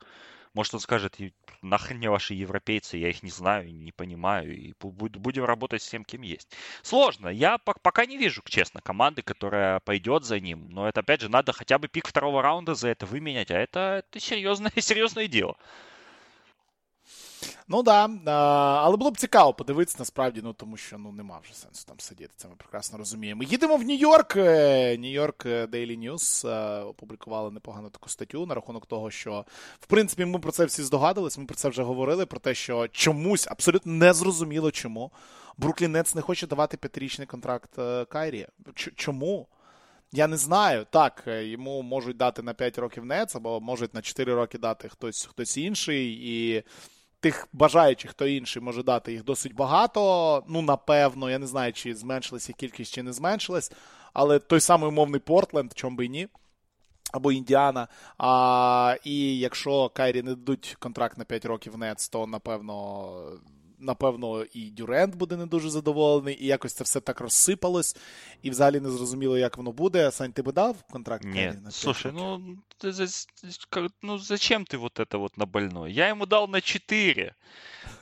Может, он скажет, нахрен мне ваши европейцы, я их не знаю, не понимаю, и будем работать с тем, кем есть. Сложно. Я пока не вижу, честно, команды, которая пойдет за ним. Но это, опять же, надо хотя бы пик второго раунда за это выменять, а это, это серьезное, серьезное дело. Ну да, але було б цікаво подивитися насправді, ну тому що ну нема вже сенсу там сидіти. Це ми прекрасно розуміємо. Їдемо в Нью-Йорк. Нью-Йорк Daily News опублікували непогану таку статтю на рахунок того, що в принципі ми про це всі здогадувалися. Ми про це вже говорили. Про те, що чомусь абсолютно незрозуміло чому. Бруклін Нетс не хоче давати п'ятирічний контракт е, Кайрі. Чому? Я не знаю. Так, е, йому можуть дати на 5 років Нец, або можуть на 4 роки дати хтось хтось інший. І тих бажаючих, хто інший може дати їх досить багато. Ну, напевно, я не знаю, чи зменшилася кількість, чи не зменшилась. Але той самий умовний Портленд, чому би і ні. Або Індіана. А, І якщо Кайрі не дадуть контракт на 5 років Нец, то напевно напевно, і Дюрент буде не дуже задоволений, і якось це все так розсипалось, і взагалі не зрозуміло, як воно буде. Сань, ти би дав контракт? Нет, слушай, ну, ты, ну зачем ты вот это вот на больной? Я ему дал на 4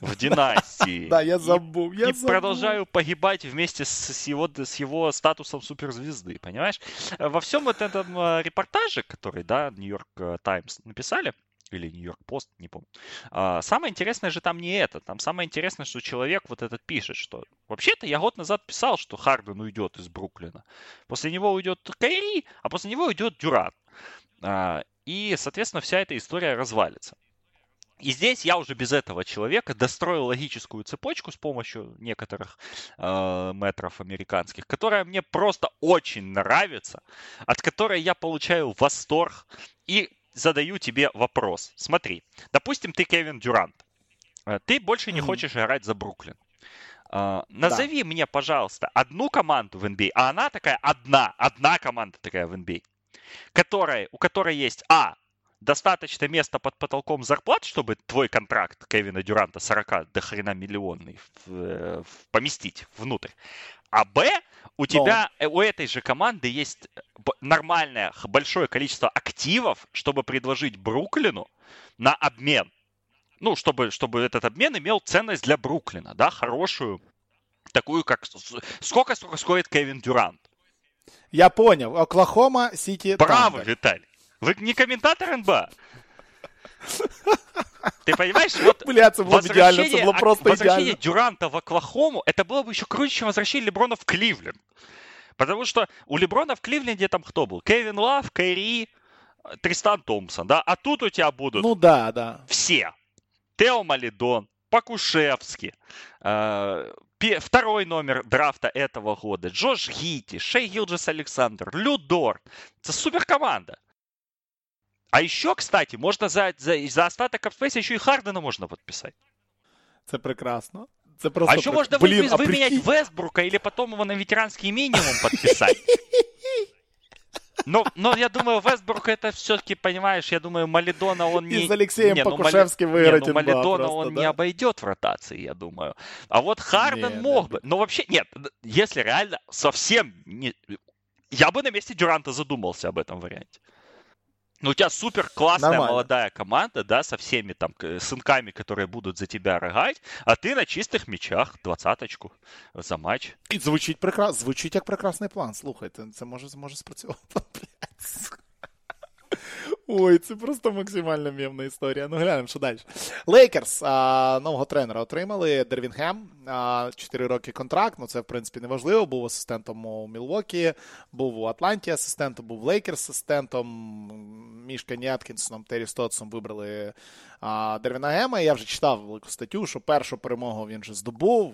в династии. Да, я забыл, я И продолжаю погибать вместе с его, с его статусом суперзвезды, понимаешь? Во всем вот этом э, репортаже, который, да, Нью-Йорк Таймс написали, или Нью-Йорк Пост, не помню. А, самое интересное же там не это. Там самое интересное, что человек вот этот пишет, что вообще-то я год назад писал, что Харден уйдет из Бруклина. После него уйдет Кайри, а после него уйдет Дюран. А, и, соответственно, вся эта история развалится. И здесь я уже без этого человека достроил логическую цепочку с помощью некоторых э, метров американских, которая мне просто очень нравится, от которой я получаю восторг. И задаю тебе вопрос. Смотри, допустим, ты Кевин Дюрант. Э, ты больше не mm-hmm. хочешь играть за Бруклин. Uh, назови да. мне, пожалуйста, одну команду в NBA, а она такая одна, одна команда такая в NBA, которая, у которой есть А. достаточно места под потолком зарплат, чтобы твой контракт Кевина Дюранта 40 до хрена миллионный в, э, в, поместить внутрь. А Б, у тебя, Но... Э, у этой же команды есть нормальное большое количество активов, чтобы предложить Бруклину на обмен. Ну, чтобы, чтобы этот обмен имел ценность для Бруклина, да, хорошую, такую, как... Сколько, сколько стоит Кевин Дюрант? Я понял. Оклахома, Сити, Браво, Виталий. Вы не комментатор НБА. Ты понимаешь, вот Бля, это было идеально, это было просто возвращение идеально. Дюранта в Оклахому, это было бы еще круче, чем возвращение Леброна в Кливленд. Потому что у Леброна в Кливленде там кто был? Кевин Лав, Кайри, Тристан Томпсон, да? А тут у тебя будут... Ну да, да. Все. Тео Малидон, Пакушевский, э, второй номер драфта этого года, Джош Гити, Шей Гилджес Александр, Людор. Это супер команда. А еще, кстати, можно за, за, за остаток капспейса еще и Хардена можно подписать. Это прекрасно. Це просто а еще можно Блин, вы, а выменять прикинь... Вестбрука или потом его на ветеранский минимум подписать. Но, но я думаю, Вестбрук это все-таки, понимаешь, я думаю, Малидона он не... И с Алексеем не, Покушевским ну, выиграть не, ну, Малидона он да? не обойдет в ротации, я думаю. А вот Харден не, мог да, бы. Но вообще, нет, если реально совсем не... Я бы на месте Дюранта задумался об этом варианте. Ну, у тебя супер классная Нормально. молодая команда, да, со всеми там сынками, которые будут за тебя рогать, а ты на чистых мячах двадцаточку за матч. І звучить прекрасно, звучить як прекрасний план. Слухайте, це може, може спрацювати. Ой, це просто максимально мемна історія. Ну, глянемо, що далі. Лейкерс нового тренера отримали. Дервін Гем. Чотири роки контракт. Ну, це, в принципі, не важливо. Був асистентом у Мілвокі, був у Атланті асистентом, був Лейкерс асистентом. Між Кенні Аткінсоном, Террі Стотсом вибрали Дервіна Гема. Я вже читав велику статтю, що першу перемогу він вже здобув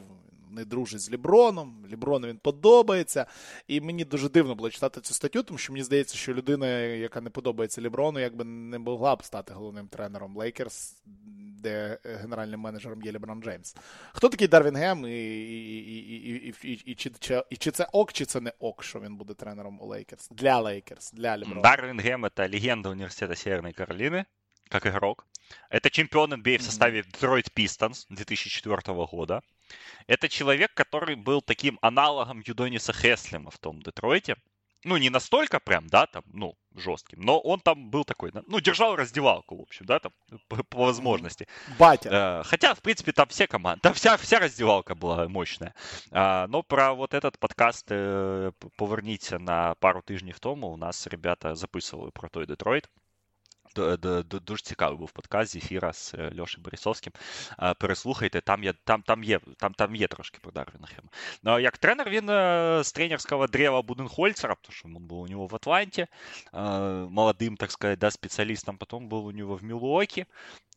не дружить з Ліброном. Ліброну він подобається. І мені дуже дивно було читати цю статтю, тому що мені здається, що людина, яка не подобається Ліброну, якби не могла б стати головним тренером Лейкерс, де генеральним менеджером є Ліброн Джеймс. Хто такий Дарвін Гем, і, і, і, і, чи, чи, чи це ок, чи це не ок, що він буде тренером у Лейкерс? Для Лейкерс, для Ліброна. Дарвин Гем – это легенда университета Северной Каролины, как игрок. Это чемпион NBA в составе Detroit Pistons 2004 года. Это человек, который был таким аналогом Юдониса Хеслема в том Детройте. Ну, не настолько прям, да, там, ну, жестким, но он там был такой, ну, держал раздевалку, в общем, да, там, по, по возможности. Батя. Э, хотя, в принципе, там все команды, там вся, вся раздевалка была мощная. А, но про вот этот подкаст э, поверніться на пару тижнів тому. У нас ребята записывали про той Детройт. Дуже цікавий був подкаст з ефіра з Льошем Борисовським. Переслухайте, там є там, там є, там, там є трошки про Дарвінгема. Ну, як тренер, він з тренерського древа Буденхольцера, тому що він був у нього в Атланті, молодым, так сказать, да, специалистом, потом был у него в Милуоке.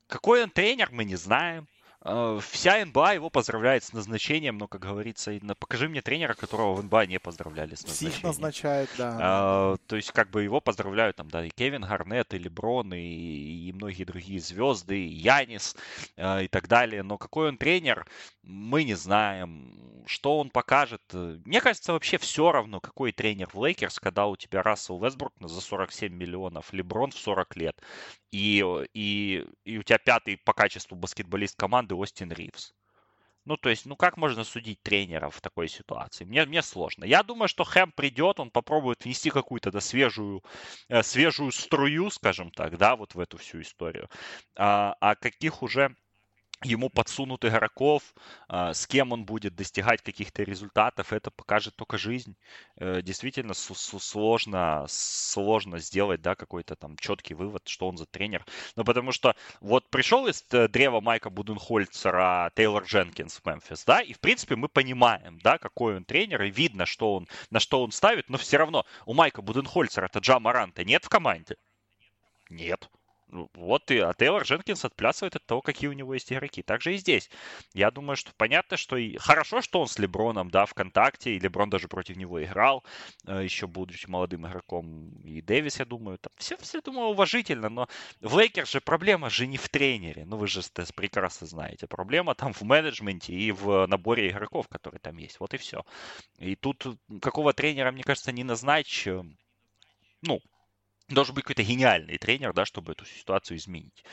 Какой он тренер, мы не знаем. Э, вся НБА его поздравляет с назначением, но, как говорится, покажи мне тренера, которого в НБА не поздравляли с назначением. Всех назначают, да. А, то есть, как бы его поздравляют там, да, и Кевин Гарнет, и Леброн, и, и многие другие звезды, и Янис, э, и так далее. Но какой он тренер, мы не знаем. Что он покажет? Мне кажется, вообще все равно, какой тренер в Лейкерс, когда у тебя Рассел Вестбрук за 47 миллионов, Леброн в 40 лет, и, и, и у тебя пятый по качеству баскетболист команды команды Остин Ривз. Ну, то есть, ну как можно судить тренера в такой ситуации? Мне, мне сложно. Я думаю, что Хэм придет, он попробует внести какую-то да, свежую, э, свежую струю, скажем так, да, вот в эту всю историю. А, а каких уже ему подсунут игроков, а, с кем он будет достигать каких-то результатов, это покажет только жизнь. Э, действительно сложно, сложно сделать да, какой-то там четкий вывод, что он за тренер. Ну, потому что вот пришел из э, древа Майка Буденхольцера Тейлор Дженкинс в Мемфис, да, и в принципе мы понимаем, да, какой он тренер, и видно, что он, на что он ставит, но все равно у Майка Буденхольцера это Джа Маранта нет в команде? Нет. Ну, вот и, а Тейлор Дженкинс отплясывает от того, какие у него есть игроки. Также и здесь. Я думаю, что понятно, что и хорошо, что он с Леброном, да, в контакте, и Леброн даже против него играл, э, еще будучи молодым игроком. И Дэвис, я думаю, там все, все, думаю, уважительно, но в Лейкерс же проблема же не в тренере, ну вы же прекрасно знаете. Проблема там в менеджменте и в наборе игроков, которые там есть. Вот и все. И тут какого тренера, мне кажется, не назначь, э, ну, Должен быть какой-то гениальный тренер, да, чтобы эту ситуацию изменить.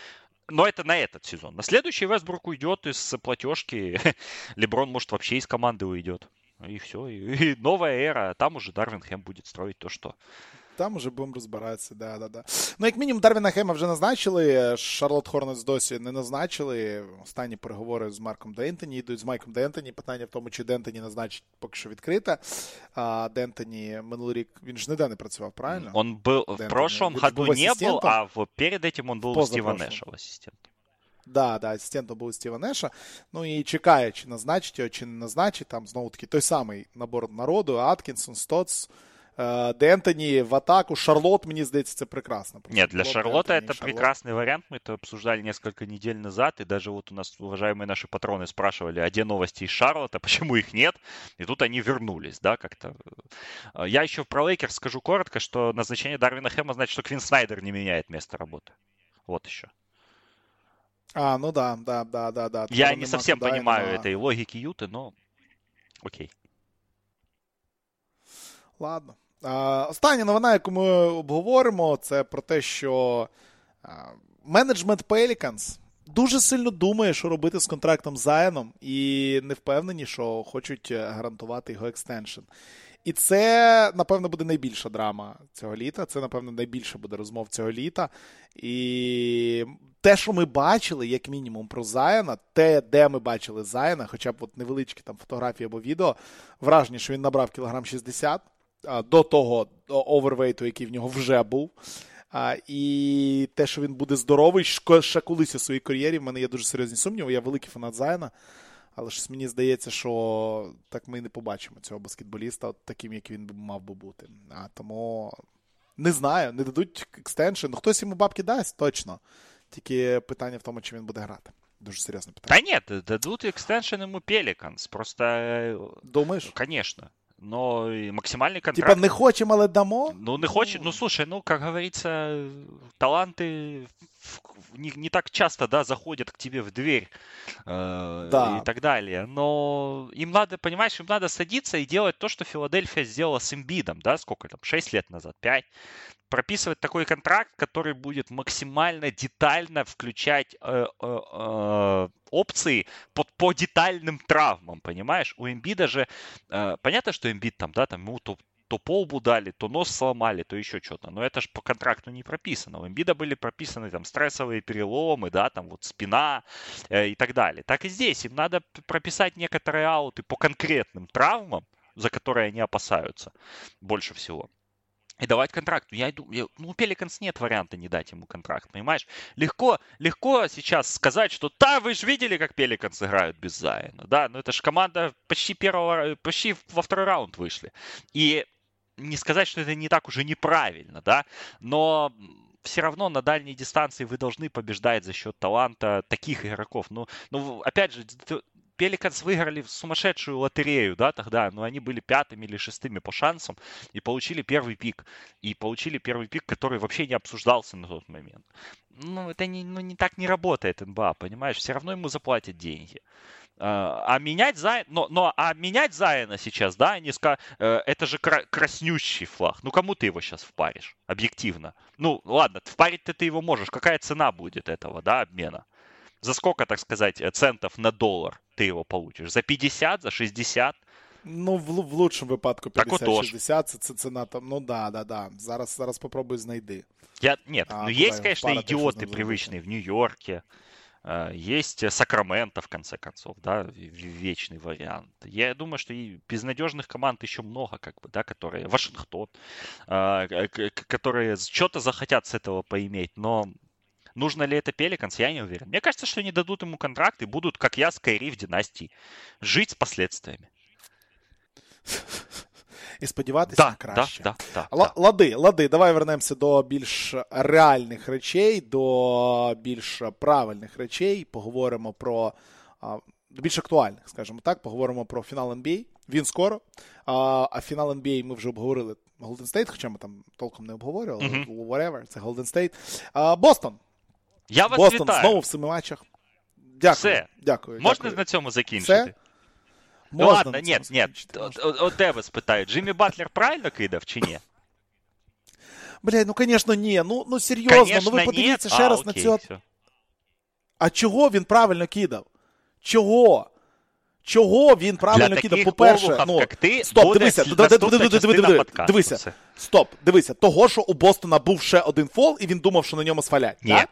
Но это на этот сезон. На следующий Вестбрук уйдет из платежки. Леброн, может, вообще из команды уйдет. И все. И, новая эра. Там уже Дарвин Хэм будет строить то, что там уже будемо розбиратися, да, да, да. Ну, як мінімум, Дарвіна Хема вже назначили. Шарлот Хорнес досі не назначили. Останні переговори з Марком Дентоні йдуть з Майком Дентоні. Питання в тому, чи Дентоні назначить поки що відкрите. А Дентоні минулий рік він ж ніде не працював, правильно? Он был Дентоні. в прошлом году не был, а в, перед этим он был Стива Нэша ассистентом. Да, да, асистентом був Стіва Неша. Ну і чекає, чи назначить його, чи не назначить. Там знову таки той самий набор народу: Аткінсон, Стоц. Э, Д'Ентони в атаку. Шарлот, мне здається, це прекрасно. Нет, для Шарлота это Шарлот. прекрасный вариант. Мы это обсуждали несколько недель назад. И даже вот у нас уважаемые наши патроны спрашивали, а где новости из Шарлота, почему их нет? И тут они вернулись, да, как-то. Э, я еще про Лейкерс скажу коротко, что назначение Дарвина Хэма значит, что Квин Снайдер не меняет место работы. Вот еще. А, ну да, да, да, да, да. Я не совсем понимаю нема... этой логики Юты, но окей. Ладно. Остання новина, яку ми обговоримо, це про те, що менеджмент Pelicans дуже сильно думає, що робити з контрактом Зайном, і не впевнені, що хочуть гарантувати його екстеншн. І це, напевно, буде найбільша драма цього літа. Це, напевно, найбільше буде розмов цього літа. І те, що ми бачили, як мінімум, про Заяна, те, де ми бачили Заяна, хоча б от невеличкі там фотографії або відео, враження, що він набрав кілограм 60 до того overweight у, який в нього вже був. А, І те, що він буде здоровий, ще колись у своїй кар'єрі, в мене є дуже серйозні сумніви. Я великий фанат Зайона. Але щось мені здається, що так ми не побачимо цього баскетболіста, от таким, як він мав би бути. А тому не знаю, не дадуть extension. Ну, хтось йому бабки дасть, точно. Тільки питання в тому, чи він буде грати. Дуже серйозне питання. Та ні, дадуть extension йому Пеліканс. Просто. Думаєш? Конечно. Но максимальный контракт... Типа не хочем, але дамо? Ну, не хочем. Ну, слушай, ну, как говорится, таланты не, не так часто, да, заходят к тебе в дверь э, да. и так далее. Но им надо, понимаешь, им надо садиться и делать то, что Филадельфия сделала с Эмбидом, да, сколько там, 6 лет назад, 5 прописывать такой контракт, который будет максимально детально включать э, э, э, опции под, по детальным травмам, понимаешь? У Эмбида же, э, понятно, что Эмбид там, да, там ему то, то полбу дали, то нос сломали, то еще что-то. Но это же по контракту не прописано. У Эмбида были прописаны там стрессовые переломы, да, там вот спина э, и так далее. Так и здесь им надо прописать некоторые ауты по конкретным травмам, за которые они опасаются больше всего и давать контракт. Я иду, ну, у Пеликанс нет варианта не дать ему контракт, понимаешь? Легко, легко сейчас сказать, что да, вы же видели, как Пеликанс играют без Зайна, да, но это же команда почти первого, почти во второй раунд вышли. И не сказать, что это не так уже неправильно, да, но все равно на дальней дистанции вы должны побеждать за счет таланта таких игроков. Ну, ну опять же, Пеликанс выиграли сумасшедшую лотерею, да, тогда, но они были пятыми или шестыми по шансам и получили первый пик. И получили первый пик, который вообще не обсуждался на тот момент. Ну, это не, ну, не так не работает НБА, понимаешь? Все равно ему заплатят деньги. А, а менять Зайна, но, но а менять Зайна сейчас, да, они ска... Э, это же кра... краснющий флаг. Ну кому ты его сейчас впаришь, объективно? Ну ладно, впарить ты его можешь. Какая цена будет этого, да, обмена? За сколько, так сказать, центов на доллар ты его получишь? За 50, за 60? Ну, в, в лучшому випадку 50-60, це, це ціна там. Ну да, да, да. Зараз зараз попробуй знайди. Я, нет, а, ну есть, конечно, идиоты привычные в Нью-Йорке. Есть Сакраменто, в конце концов, да, вечный вариант. Я думаю, что и безнадежных команд еще много, как бы, да, которые... Вашингтон, которые что-то захотят с этого поиметь, но Нужно ли это Пеликанс, я не уверен. Мне кажется, что они дадут ему контракт и будут, как я, с Кайри в династии, жить с последствиями. І сподіватися да, на краще. Да, да, да, лади, лади, давай вернемося до більш реальних речей, до більш правильних речей. Поговоримо про більш актуальних, скажімо так, поговоримо про фінал NBA. Він скоро. А а фінал NBA ми вже обговорили Golden State, хоча ми там толком не обговорювали. Uh-huh. Whatever, це Golden State. Бостон. Я вас Бостон вітаю. знову в семи матчах. Дякую. Все. Дякую. Можна дякую. на цьому закінчити? Все? Ну Можна ладно, ні, ні. От тебе спитають, Джиммі Батлер правильно кидав чи ні? Блядь, ну звісно, ні. Ну ну серйозно, конечно, ну ви подивіться нет. ще а, раз окей, на цього. все. А чого він правильно кидав? Чого? Чого він правильно Для кидав? По-перше, ну ти, стоп, дивися, дивися, стоп, дивися, того, що у Бостона був ще один фол, і він думав, що на ньому свалять. Ні. так?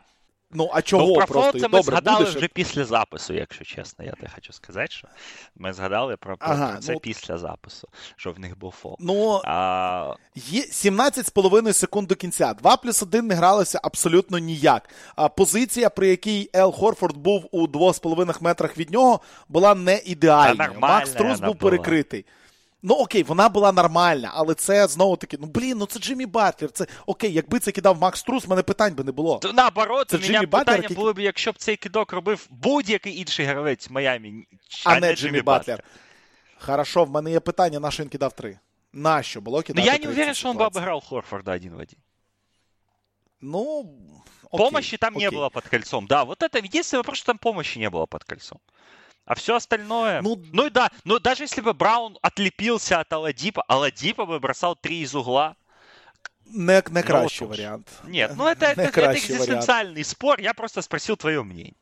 Ну, а чого Ну, про просто? фол це ми згадали буде вже після запису, якщо чесно. Я те хочу сказати, що ми згадали про, про Ага, це ну- після запису, що в них був фол. Ну, А, Є 17,5 секунд до кінця. 2 плюс 1 не гралося абсолютно ніяк. А позиція, при якій Ел Хорфорд був у 2,5 метрах від нього, була не Та ідеальною. Макс Струс був була. перекритий. Ну окей, вона була нормальна, але це знову таки, ну блін, ну це Джиммі Батлер. Це окей, якби це кидав Макс Трус, в мене питань би не було. то наоборот, Це у мене Джиммі питання Батлер, який- було б, якщо б цей кидок робив будь-який інший гравець в Майамі, А не Джиммі Батлер. Хорошо, в мене є питання, на що він кидав 3? Нащо було Ну кидати я 3 не в уверен, цій что он бы ситуації? обыграл Хорфорда один в один. Ну, окей, Помощи там не окей. было под кольцом. Да, вот это единственный вопрос, что там помощи не было под кольцом. А все остальное... Ну, Ну, и да, но даже если бы Браун отлепился от Оладипо, Оладипо бы бросал три из угла. Не, не кращий вот уж. варіант. Нет, ну это, это, это кращий экзистенциальный спор, я просто спросил твое мнение.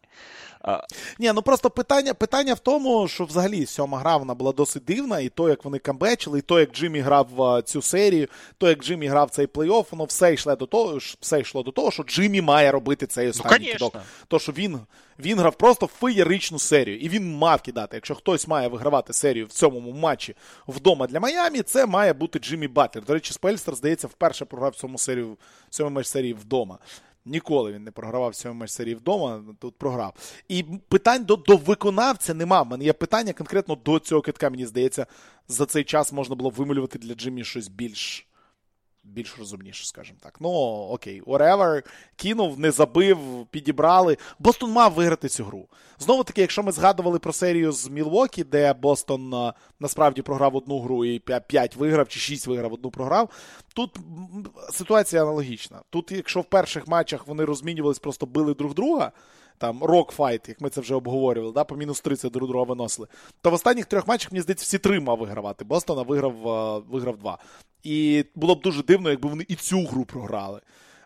Ні, ну просто питання, питання в тому, що взагалі сьома гра вона була досить дивна, і то, як вони камбечили, і то, як Джиммі грав цю серію, то, як Джиммі грав цей плей-офф, воно все йшло до того, все йшло до того, що Джиммі має робити цей останній конечно. кидок. То, що він, він грав просто феєричну серію, і він мав кидати. Якщо хтось має вигравати серію в цьому матчі вдома для Майамі, це має бути Джиммі Батлер. До речі, Спельстер, здається, вперше програв цьому серію, цьому матч серії вдома. Ніколи він не програвав в цьому матч серії вдома, тут програв. І питань до, до виконавця нема. Мене є питання конкретно до цього китка. Мені здається, за цей час можна було вималювати для Джиммі щось більш. Більш розумніше, скажімо так. Ну, окей, whatever, кинув, не забив, підібрали. Бостон мав виграти цю гру. Знову таки, якщо ми згадували про серію з Мілвокі, де Бостон насправді програв одну гру і 5 виграв, чи 6 виграв, одну програв. Тут ситуація аналогічна. Тут, якщо в перших матчах вони розмінювались, просто били друг друга, там rock fight, як ми це вже обговорювали, да, по мінус 30 друг друга виносили, то в останніх трьох матчах, мені здається, всі три мав вигравати Бостон, а виграв, виграв два. І було б дуже дивно, якби вони і цю гру програли.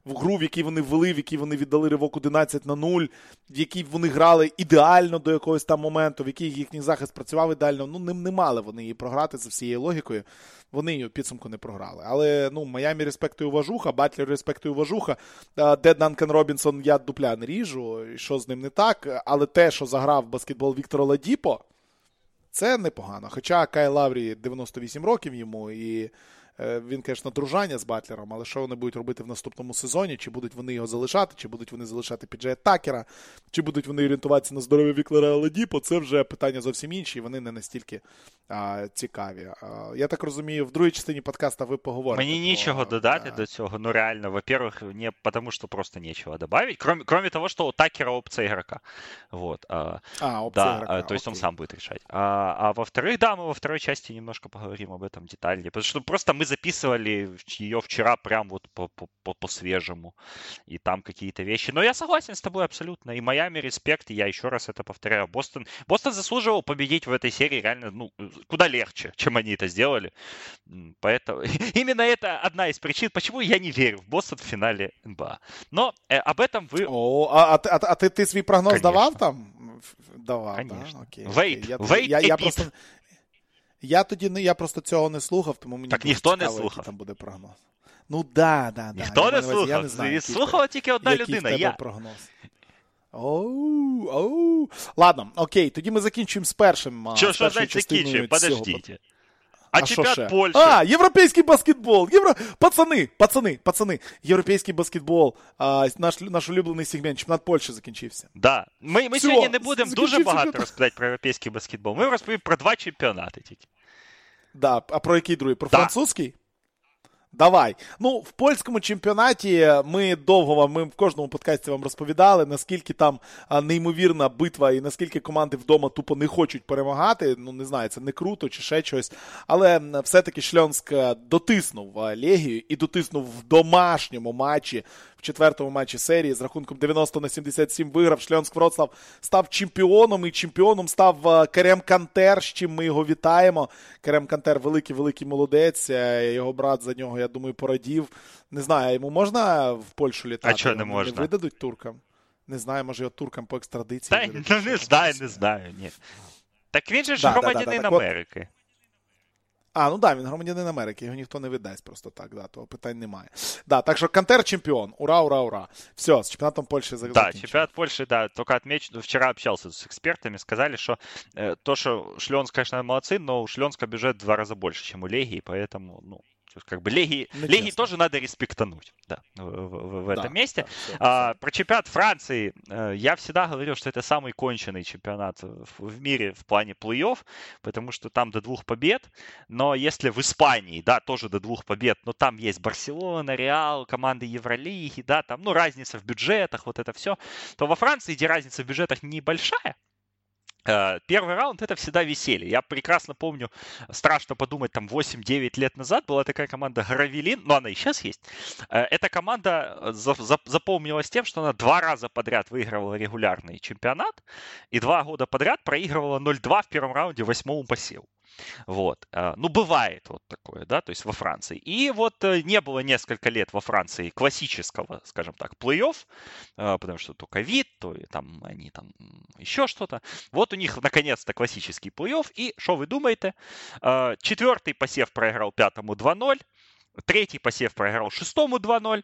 В гру, в якій вони ввели, в якій вони віддали ривок 11 на 0, в якій вони грали ідеально до якогось там моменту, в якій їхній захист працював ідеально. Ну, не, не мали вони її програти за всією логікою. Вони і в підсумку не програли. Але ну, Майамі респект-уважуха, Батлер респект-уважуха. А, Де Данкан Робінсон я дупля не ріжу, і що з ним не так. Але те, що заграв баскетбол Віктор Оладіпо, це непогано. Хоча Кайл Лаурі 98 років йому, і він, звісно, дружання з Батлером, але що вони будуть робити в наступному сезоні? Чи будуть вони його залишати, чи будуть вони залишати піджея Такера, чи будуть вони орієнтуватися на здоров'я Віклера Ладіпо, це вже питання зовсім інші, і вони не настільки а, цікаві. А, я так розумію, в другій частині подкаста ви поговорите. Мне про, нічого додати а, до цього. Ну реально, во-первых, не потому что просто нечего добавить, кроме, кроме того, что у Такера опция игрока. Вот. а, А, опция Да, игрока, а, то есть он окей. сам будет решать. А, а во-вторых, да, мы во второй части немножко поговорим об этом детальнее, потому что просто мы записывали ее вчера прям вот по- по- по- по-свежему, и там какие-то вещи. Но я согласен с тобой абсолютно. И Майами респект, и я еще раз это повторяю. Бостон, Бостон заслуживал победить в этой серии реально, ну, куда легче, чем они это сделали. Поэтому именно это одна из причин, почему я не верю в Бостон в финале НБА. Но э, об этом вы О, а, а, а, а ти, ти свій прогноз Конечно. давав там? Давав, Конечно. Да? Окей, Wait, окей. Я, я, я bit. просто, я тоді не, я просто цього не слухав, тому мені Так ніхто цікаво, не слухав. там буде прогноз. Ну да, да, да. ніхто Я не слухав. Я не знаю, який Слухала тільки одна який людина. Я. прогноз. Оу, оу. Ладно, окей, тоді ми закінчуємо з першим. Що, з що значить частиною Подождіть. цього А, що чемпіонат ще? Польщі? А, європейський баскетбол. Євро... Пацани, пацани, пацани. Європейський баскетбол. А, наш, наш улюблений сегмент. Чемпіонат Польщі закінчився. Да. Ми, ми Все, сьогодні не будемо дуже багато чемпіонат. розповідати про європейський баскетбол. Ми розповімо про два чемпіонати тільки. Да, а про який другий? Про Да. французький? Давай. Ну, в польському чемпіонаті ми довго вам, ми в кожному подкасті вам розповідали, наскільки там неймовірна битва і наскільки команди вдома тупо не хочуть перемагати. Ну, не знаю, це не круто чи ще щось. Але все-таки Шльонськ е, дотиснув Легію і дотиснув в домашньому матчі, в четвертому матчі серії з рахунком 90 на 77 виграв. Шльонськ Вроцлав став чемпіоном, і чемпіоном став е, Керем Кантер, з чим ми його вітаємо. Керем Кантер великий-великий молодець. е, Його брат за нього я думаю, порадів. Не знаю, йому можна в Польщу літати? А чого не можна? Не видадуть туркам? Не знаю, може його туркам по екстрадиції. Та, ну не знаю, не знаю, ні. Так він же ж да, громадянин да, да, Америки. А, ну да, він громадянин Америки, його ніхто не видасть просто так, да, того питань немає. Да, так що Кантер чемпіон. Ура, ура, ура. Все, с чемпионатом Польши Да, чемпионат Польши, да, только отмечу, вчера общался с экспертами, сказали, что э, то, что Шлёнск, конечно, молодцы, но у Шлёнска бюджет в два раза больше, чем у Легии, поэтому, ну, как бы Леги, ну, Леги тоже надо респектануть да, в, в, в этом да, месте. Да, а, про чемпионат Франции э, я всегда говорил, что это самый конченый чемпионат в, в мире в плане плей-офф, потому что там до двух побед. Но если в Испании, да, тоже до двух побед, но там есть Барселона, Реал, команды Евролиги, да, там, ну, разница в бюджетах, вот это все, то во Франции, где разница в бюджетах небольшая, первый раунд это всегда веселье. Я прекрасно помню, страшно подумать, там 8-9 лет назад была такая команда Гравелин, но она и сейчас есть. Э, эта команда э, запомнилась тем, что она два раза подряд выигрывала регулярный чемпионат и два года подряд проигрывала 0-2 в первом раунде восьмому посеву. Вот. А, ну, бывает вот такое, да, то есть во Франции. И вот э, не было несколько лет во Франции классического, скажем так, плей-офф, а, потому что то ковид, то там они там еще что-то. Вот у них наконец-то классический плей-офф. И что вы думаете? Четвертый посев проиграл пятому 2-0. Третий посев проиграл шестому 2-0.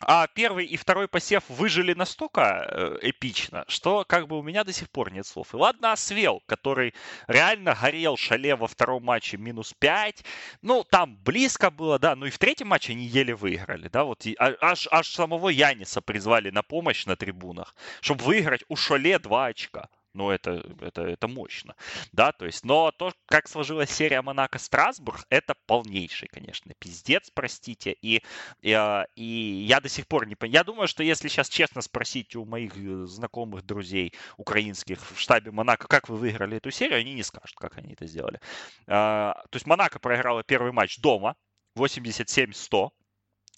А первый и второй посев выжили настолько э, эпично, что как бы у меня до сих пор нет слов. И ладно, Освел, который реально горел шале во втором матче минус 5. Ну, там близко было, да. Ну и в третьем матче они еле выиграли, да. Вот а, аж, аж самого Яниса призвали на помощь на трибунах, чтобы выиграть у шале 2 очка ну, это, это, это мощно, да, то есть, но то, как сложилась серия Монако-Страсбург, это полнейший, конечно, пиздец, простите, и, и, а, и я до сих пор не понимаю, я думаю, что если сейчас честно спросить у моих э, знакомых друзей украинских в штабе Монако, как вы выиграли эту серию, они не скажут, как они это сделали. А, то есть Монако проиграла первый матч дома, 87-100,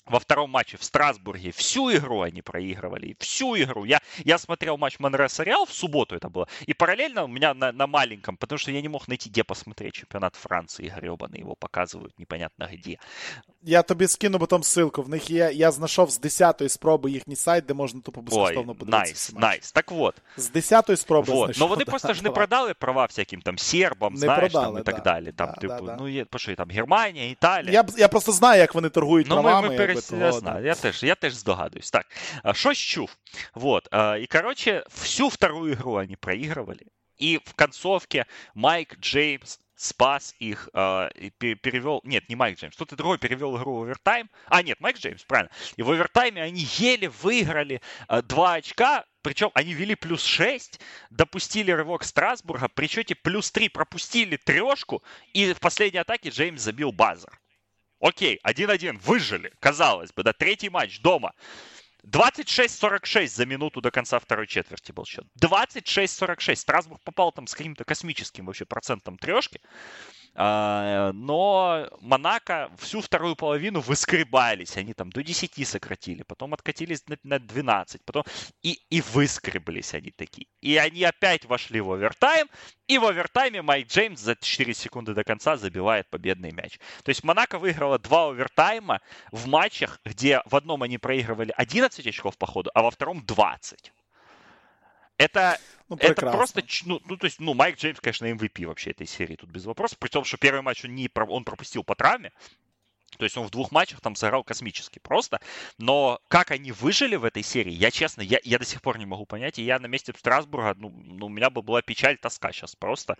во втором матче в Страсбурге всю игру они проигрывали. Всю игру. Я, я смотрел матч Манреса - Реал в субботу это было. И параллельно у меня на, на маленьком, потому что я не мог найти, где посмотреть чемпионат Франции гребаный. Его показывают непонятно где. Я тобі скину потім ссылку. В них є, я знайшов з 10-ї спроби їхній сайт, де можна тупо безкоштовно подивитися. Nice, nice. Так вот. З 10-ї спроби вот. Ну вони да, просто ж не продали права всяким там сербам, не знаєш, продали, там, і так да, далі. Там, да, типу, ну, є, по що, там Германія, Італія. Я, я просто знаю, як вони торгують ну, правами. Ми, ми перес... я знаю, я теж, я теж здогадуюсь. Так, щось чув. Вот. И, короче, всю вторую игру они проигрывали. И в концовке Майк Джеймс спас их э, и перевел... Нет, не Майк Джеймс, кто-то другой перевел игру в овертайм. А, нет, Майк Джеймс, правильно. И в овертайме они еле выиграли э, 2 очка, причем они вели плюс 6, допустили рывок Страсбурга, при счете плюс 3 пропустили трешку, и в последней атаке Джеймс забил базар. Окей, 1-1, выжили, казалось бы, да, третий матч дома. 26-46 за минуту до конца второй четверти был счет. 26-46. Страсбург попал там с каким-то космическим вообще процентом трешки. А, но Монако всю вторую половину выскребались. Они там до 10 сократили, потом откатились на 12, потом и, и выскреблись они такие. И они опять вошли в овертайм, и в овертайме Майк Джеймс за 4 секунды до конца забивает победный мяч. То есть Монако выиграла два овертайма в матчах, где в одном они проигрывали 11 очков по ходу, а во втором 20. Это, ну, это просто, ну, ну, то есть, ну, Майк Джеймс, конечно, MVP вообще этой серии, тут без вопросов. При том, что первый матч он, не, он пропустил по травме, то есть он в двух матчах там сыграл космически просто. Но как они выжили в этой серии, я честно, я, я до сих пор не могу понять. И я на месте Страсбурга, ну, ну у меня бы была печаль, тоска сейчас просто.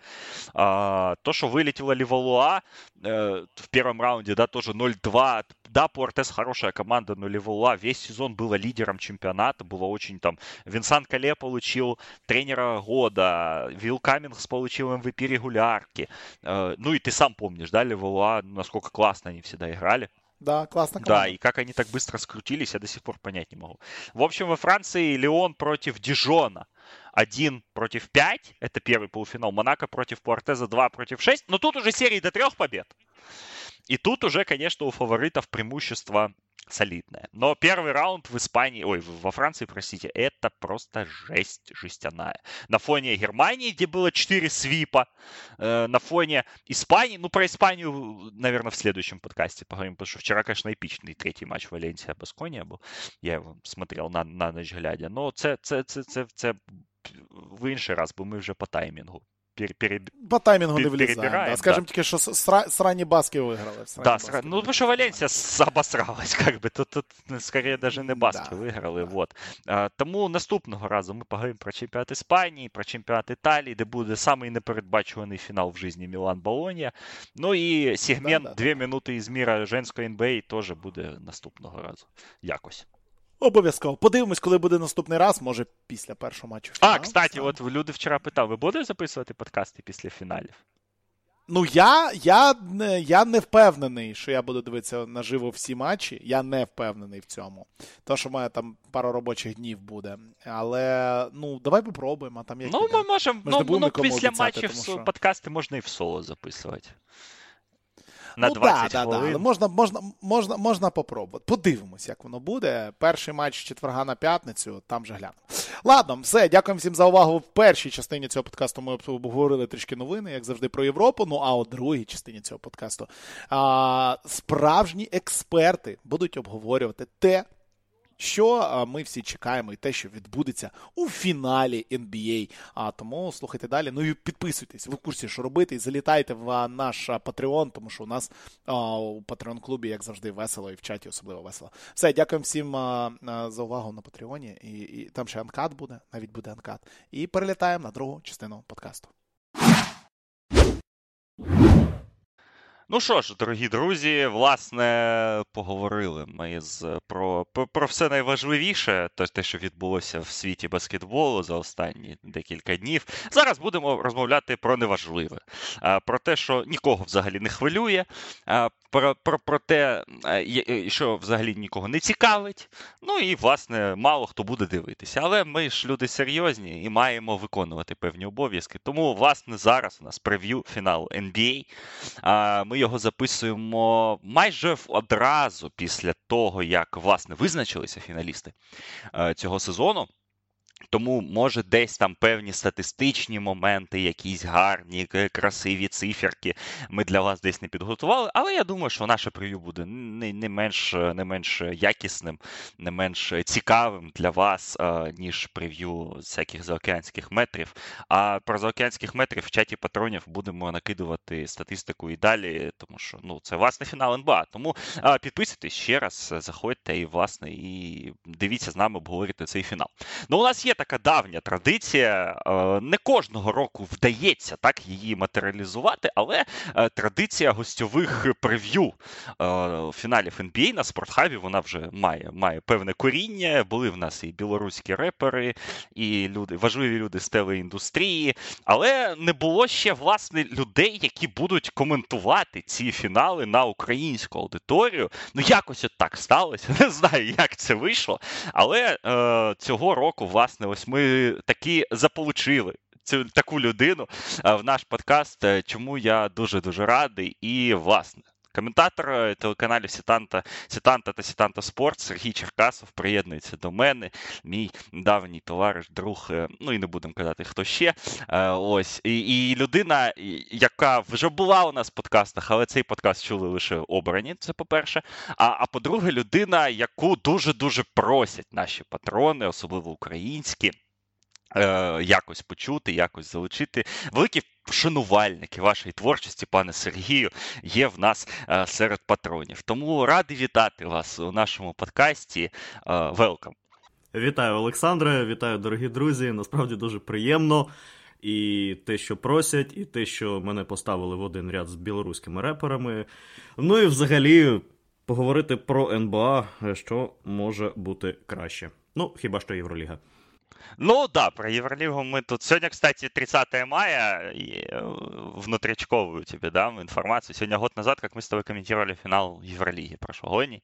А, то, что вылетела Ливалуа э, в первом раунде, да, тоже 0-2. Да, Пуэртес хорошая команда, но Ливалуа весь сезон была лидером чемпионата. Было очень там... Винсан Кале получил тренера года. Вилл Каммингс получил MVP регулярки. Э, ну и ты сам помнишь, да, Ливалуа, насколько классно они всегда играли. Да, классно. Команда. Да, и как они так быстро скрутились, я до сих пор понять не могу. В общем, во Франции Леон против Дижона. Один против пять, это первый полуфинал. Монако против Пуартеза 2 против 6. Но тут уже серии до трех побед. И тут уже, конечно, у фаворитов преимущество солидная. Но первый раунд в Испании, ой, во Франции, простите, это просто жесть жестяная. На фоне Германии, где было 4 свипа, э, на фоне Испании, ну, про Испанию, наверное, в следующем подкасте поговорим, потому что вчера, конечно, эпичный третий матч Валенсия Баскония был. Я его смотрел на, на ночь глядя. Но це, це, це, це, це в інший раз, бо ми вже по таймінгу пере, По таймингу не влезаем. Да. Скажем да. тільки, що сра, срані баски виграли. Да, баски ну, потому что Валенсия обосралась, как бы. Тут, тут скорее даже не баски да. виграли. Вот. А, тому наступного разу ми поговоримо про чемпіонат Іспанії, про чемпіонат Італії, де буде самий непередбачуваний фінал в житті Мілан Болонія. Ну і сегмент да, да, 2 да. минути із міра женської НБА теж буде наступного разу. Якось. Обов'язково. Подивимось, коли буде наступний раз, може після першого матчу. Фінал. А, кстати, от люди вчора питали, ви будете записувати подкасти після фіналів? Ну, я я, я не впевнений, що я буду дивитися наживо всі матчі. Я не впевнений в цьому. То, що має там пару робочих днів буде. Але ну, давай попробуємо. Там як Ну, ми можемо. Ми ну, ну, після матчів що... подкасти можна і в соло записувати на ну, 20 да, хвилин. Да, да. Можна можна, можна, можна попробувати. Подивимось, як воно буде. Перший матч четверга на п'ятницю, там же глянемо. Ладно, все, дякую всім за увагу. В першій частині цього подкасту ми обговорили трішки новини, як завжди, про Європу. Ну а у другій частині цього подкасту а, справжні експерти будуть обговорювати те що ми всі чекаємо, і те, що відбудеться у фіналі NBA. А тому слухайте далі. Ну і підписуйтесь, ви в курсі, що робити, і залітайте в наш Patreon, тому що у нас у Patreon клубі, як завжди, весело, і в чаті особливо весело. Все, дякуємо всім за увагу на Патреоні. І, і там ще анкат буде, навіть буде анкат. І перелітаємо на другу частину подкасту. Ну що ж, дорогі друзі, власне, поговорили ми з про про, все найважливіше, то те, що відбулося в світі баскетболу за останні декілька днів. Зараз будемо розмовляти про неважливе, про те, що нікого взагалі не хвилює, про про, про те, що взагалі нікого не цікавить. Ну і власне мало хто буде дивитися. Але ми ж люди серйозні і маємо виконувати певні обов'язки. Тому, власне, зараз у нас прев'ю фіналу NBA. Ми його записуємо майже одразу після того, як власне визначилися фіналісти е, цього сезону. Тому, може, десь там певні статистичні моменти, якісь гарні, красиві циферки ми для вас десь не підготували. Але я думаю, що наше прев'ю буде не не, менш не менш якісним, не менш цікавим для вас, ніж прев'ю всяких заокеанських метрів. А про заокеанських метрів в чаті патронів будемо накидувати статистику і далі, тому що ну, це власне фінал НБА. Тому підписуйтесь ще раз, заходьте і, власне, і дивіться з нами обговорити цей фінал. Ну, у нас є така давня традиція. Е, не кожного року вдається так її матеріалізувати, але е, традиція гостьових прев'ю е, фіналів NBA на спортхабі вона вже має має певне коріння. Були в нас і білоруські репери, і люди, важливі люди з телеіндустрії, але не було ще власне людей, які будуть коментувати ці фінали на українську аудиторію. Ну, якось от так сталося. Не знаю, як це вийшло. Але е, цього року, власне, ось ми такі заполучили цю таку людину в наш подкаст, е, чому я дуже дуже радий. І власне. Коментатор е, телеканалів Сітанта Сітанта та Сітанта Спорт Сергій Черкасов приєднується до мене, мій давній товариш, друг. Е, ну і не будемо казати, хто ще. Ось і і людина, яка вже була у нас в подкастах, але цей подкаст чули лише обрані. Це по-перше. А а по-друге, людина, яку дуже дуже просять наші патрони, особливо українські. Е, якось почути, якось залучити. Великі шанувальники вашої творчості, пане Сергію, є в нас е, серед патронів. Тому радий вітати вас у нашому подкасті. Велкам. Вітаю, Олександре, вітаю, дорогі друзі. Насправді дуже приємно. І те, що просять, і те, що мене поставили в один ряд з білоруськими реперами. Ну і взагалі поговорити про НБА, що може бути краще. Ну, хіба що Євроліга. Ну да, про Евролигу мы тут... Сегодня, кстати, 30 мая, и э, внутричковую тебе дам информацию. Сегодня год назад, как мы с тобой комментировали финал Евролиги прошлогодней.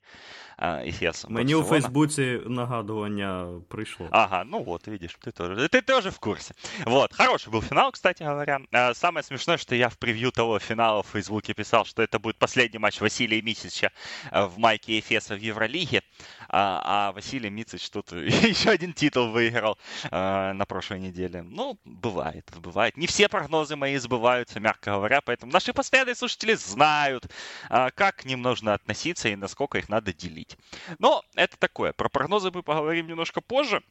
і Хесом. Мені у Фейсбуці нагадування пришло. Ага, ну вот, видишь, ты тоже, ты тоже в курсе. Вот, хороший был финал, кстати говоря. Самое смешное, что я в превью того финала в Фейсбуке писал, что это будет последний матч Василия Митича в майке Эфеса в Евролиге, а, а Василий Митич тут еще один титул выиграл на прошлой неделе. Ну, бывает, бывает. Не все прогнозы мои сбываются, мягко говоря, поэтому наши постоянные слушатели знают, как к ним нужно относиться и насколько их надо делить. Но это такое. Про прогнозы мы поговорим немножко позже.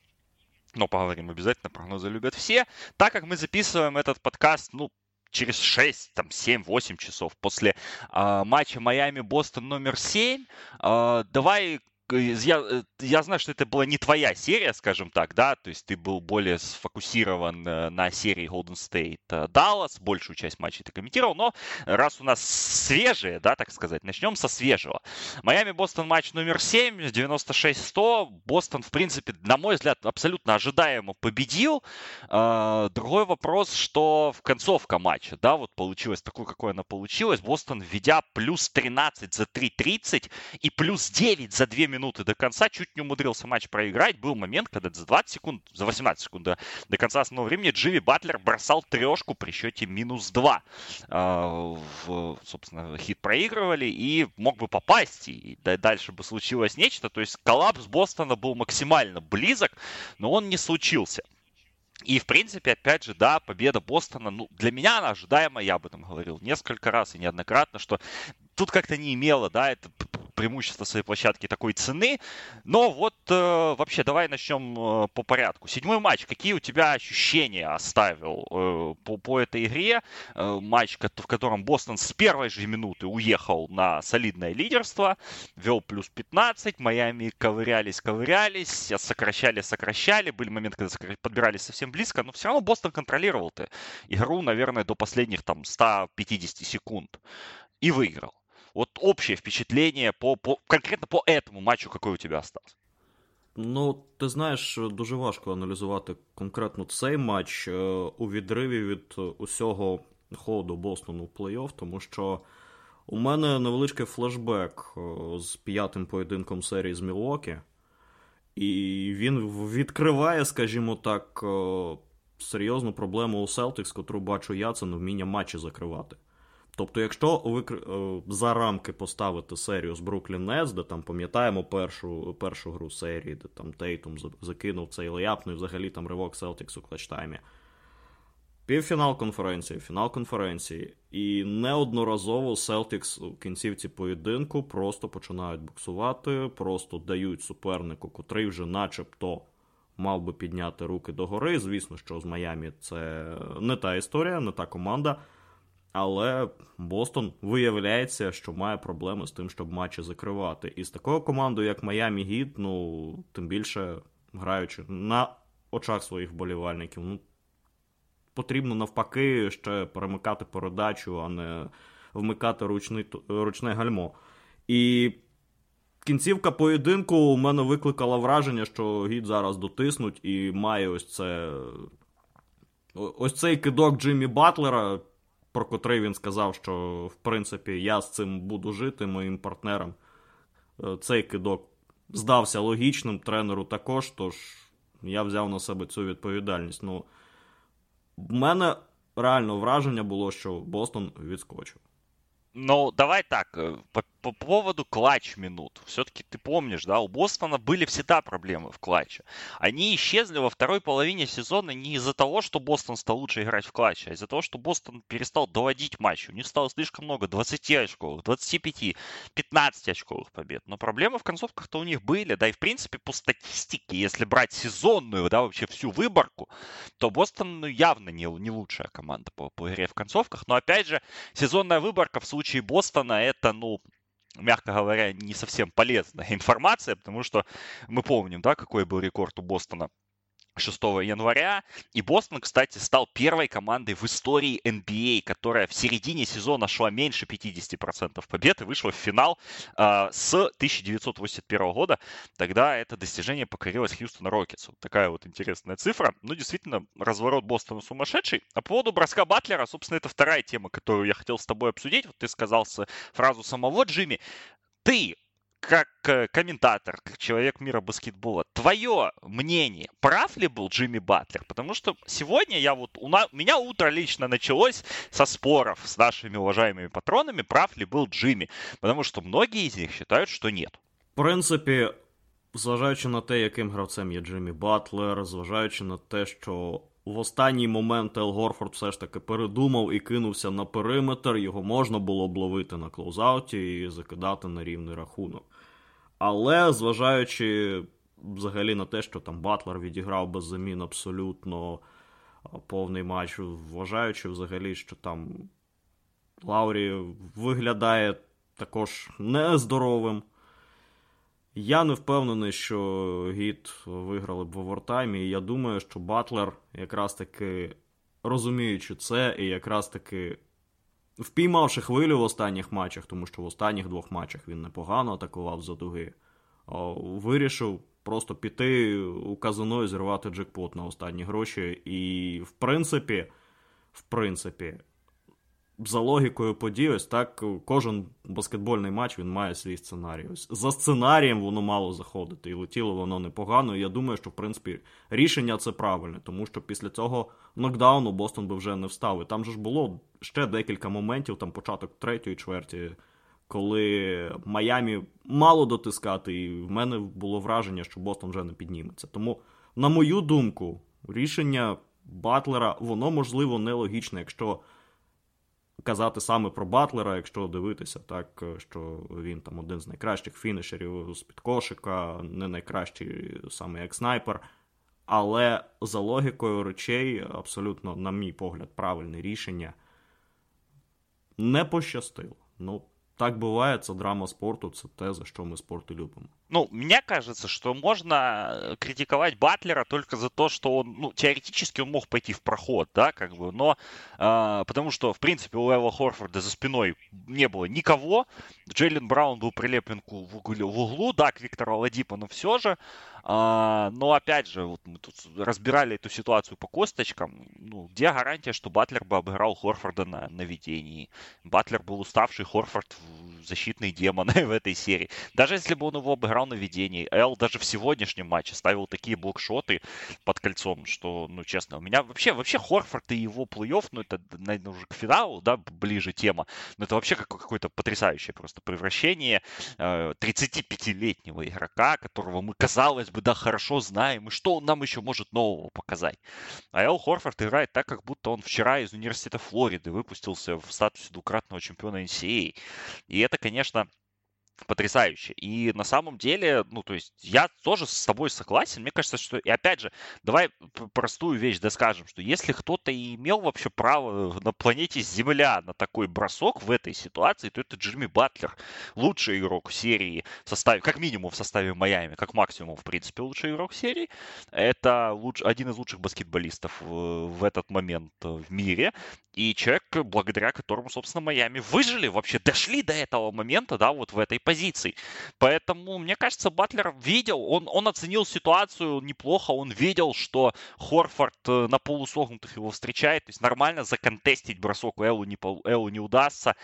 Но поговорим обязательно, прогнозы любят все. Так как мы записываем этот подкаст, ну, через 6, там, 7-8 часов после э, матча Майами-Бостон номер 7, э, давай я, э, я знаю, что это была не твоя серия, скажем так, да, то есть ты был более сфокусирован э, на серии Golden State э, Dallas, большую часть матчей ты комментировал, но раз у нас свежие, да, так сказать, начнем со свежего. Майами-Бостон матч номер 7, 96-100. Бостон, в принципе, на мой взгляд, абсолютно ожидаемо победил. Другой вопрос, что в концовка матча, да, вот получилось такое, какое она получилась. Бостон, введя плюс 13 за 3.30 и плюс 9 за 2 минуты минуты до конца, чуть не умудрился матч проиграть. Был момент, когда за 20 секунд, за 18 секунд до, до конца основного времени Дживи Батлер бросал трешку при счете минус 2. А, в, собственно, хит проигрывали и мог бы попасть, и дальше бы случилось нечто. То есть коллапс Бостона был максимально близок, но он не случился. И, в принципе, опять же, да, победа Бостона, ну, для меня она ожидаема, я об этом говорил несколько раз и неоднократно, что тут как-то не имело, да, это преимущество своей площадки такой цены. Но вот э, вообще давай начнем э, по порядку. Седьмой матч. Какие у тебя ощущения оставил э, по, по этой игре? Э, матч, в котором Бостон с первой же минуты уехал на солидное лидерство, вел плюс 15, Майами ковырялись, ковырялись, сокращали, сокращали. Были моменты, когда подбирались совсем близко, но все равно Бостон контролировал-то игру, наверное, до последних там 150 секунд и выиграл. Вот общее впечатление по, по конкретно по этому матчу, какое у тебя осталось? Ну, ти знаєш, дуже важко аналізувати конкретно цей матч у відриві від усього ходу Бостону в плей-офф, тому що у мене невеличкий флешбек з п'ятим поєдинком серії з Мілокі, і він відкриває, скажімо так, серйозну проблему у Селтікс, котру бачу я, це невміння матчі закривати. Тобто, якщо ви е, за рамки поставити серію з Бруклін Нетс, де там пам'ятаємо першу першу гру серії, де там Тейтум закинув цей layup, ну і взагалі там ривок Селтікс у клатчтаймі. Півфінал конференції, фінал конференції, і неодноразово Селтікс у кінцівці поєдинку просто починають буксувати, просто дають супернику, котрий вже начебто мав би підняти руки догори. Звісно, що з Майамі це не та історія, не та команда. Але Бостон виявляється, що має проблеми з тим, щоб матчі закривати. І з такою командою, як Майами Гіт, ну тим більше граючи на очах своїх вболівальників, ну потрібно навпаки ще перемикати передачу, а не вмикати ручний, ручне гальмо. І кінцівка поєдинку у мене викликала враження, що гід зараз дотиснуть і має ось це. Ось цей кидок Джиммі Батлера про котрий він сказав, що в принципі я з цим буду жити моїм партнерам. Е, цей кидок здався логічним тренеру також, тож я взяв на себе цю відповідальність. Ну, в мене реально враження було, що Бостон відскочив. Ну, давай так, э, по, по поводу клатч минут. Все-таки ты помнишь, да, у Бостона были всегда проблемы в клатче. Они исчезли во второй половине сезона не из-за того, что Бостон стал лучше играть в клатче, а из-за того, что Бостон перестал доводить матч. У них стало слишком много 20 очковых, 25, 15 очковых побед. Но проблемы в концовках-то у них были, да, и в принципе по статистике, если брать сезонную, да, вообще всю выборку, то Бостон ну, явно не, не лучшая команда по, по игре в концовках. Но опять же, сезонная выборка в случае Бостона это, ну, мягко говоря, не совсем полезная информация, потому что мы помним, да, какой был рекорд у Бостона 6 января. И Бостон, кстати, стал первой командой в истории NBA, которая в середине сезона шла меньше 50% побед и вышла в финал э, с 1981 года. Тогда это достижение покорилось Хьюстон Рокетсу. Такая вот интересная цифра. Ну, действительно, разворот Бостона сумасшедший. А по поводу броска Батлера, собственно, это вторая тема, которую я хотел с тобой обсудить. Вот ты сказал фразу самого Джимми. Ты как э, комментатор, как человек мира баскетбола, твое мнение, прав ли был Джимми Батлер? Потому что сегодня я вот, у, на, у меня утро лично началось со споров с нашими уважаемыми патронами, прав ли был Джимми. Потому что многие из них считают, что нет. В принципі, зважаючи на те, яким гравцем є Джиммі Батлер, зважаючи на те, що в останній момент Ел Горфорд все ж таки передумав і кинувся на периметр, його можна було б ловити на клоузауті і закидати на рівний рахунок. Але зважаючи взагалі на те, що там Батлер відіграв без замін абсолютно повний матч, зважаючи взагалі, що там Лаурі виглядає також нездоровим. Я не впевнений, що Гіт виграли б в овертаймі, і я думаю, що Батлер якраз таки розуміючи це, і якраз таки впіймавши хвилю в останніх матчах, тому що в останніх двох матчах він непогано атакував за дуги, вирішив просто піти у казино і зірвати джекпот на останні гроші. І, в принципі, в принципі, за логікою подій, ось так кожен баскетбольний матч він має свій сценарій. Ось За сценарієм воно мало заходити, і летіло воно непогано. І я думаю, що в принципі рішення це правильне, тому що після цього нокдауну Бостон би вже не встав. І Там же ж було ще декілька моментів, там початок третьої чверті, коли Майамі мало дотискати, і в мене було враження, що Бостон вже не підніметься. Тому, на мою думку, рішення Батлера, воно можливо нелогічне, якщо казати саме про Батлера, якщо дивитися, так що він там один з найкращих фінішерів з під кошика, не найкращий саме як снайпер. Але за логікою речей, абсолютно, на мій погляд, правильне рішення не пощастило. Ну, так буває, це драма спорту, це те, за що ми спорт і любим. Ну, мне кажется, что можно критиковать Батлера только за то, что он, ну, теоретически он мог пойти в проход, да, как бы, но э, потому что, в принципе, у Эла Хорфорда за спиной не было никого, Джейлен Браун был прилеплен в углу, в углу да, к Виктору Оладипо, но все же, э, но опять же, вот мы тут разбирали эту ситуацию по косточкам, ну, где гарантия, что Батлер бы обыграл Хорфорда на ведении? Батлер был уставший, Хорфорд защитный демон в этой серии. Даже если бы он его обыграл на ведении, Эл даже в сегодняшнем матче ставил такие блокшоты под кольцом, что, ну, честно, у меня вообще, вообще Хорфорд и его плей-офф, ну, это, наверное, уже к финалу, да, ближе тема, но это вообще какое-то потрясающее просто превращение э, 35-летнего игрока, которого мы, казалось бы, да, хорошо знаем, и что он нам еще может нового показать. А Эл Хорфорд играет так, как будто он вчера из университета Флориды выпустился в статусе двукратного чемпиона NCAA. И это, конечно, потрясающе. И на самом деле, ну, то есть я тоже с тобой согласен. Мне кажется, что, и опять же, давай простую вещь да скажем, что если кто-то и имел вообще право на планете Земля на такой бросок в этой ситуации, то это Джимми Батлер. Лучший игрок серии в составе, как минимум в составе Майами, как максимум, в принципе, лучший игрок серии. Это луч, один из лучших баскетболистов в, в этот момент в мире. И человек, благодаря которому, собственно, Майами выжили, вообще дошли до этого момента, да, вот в этой позиций. Поэтому, мне кажется, Батлер видел, он, он оценил ситуацию неплохо, он видел, что Хорфорд э, на полусогнутых его встречает, то есть нормально законтестить бросок Эллу не, Эллу не удастся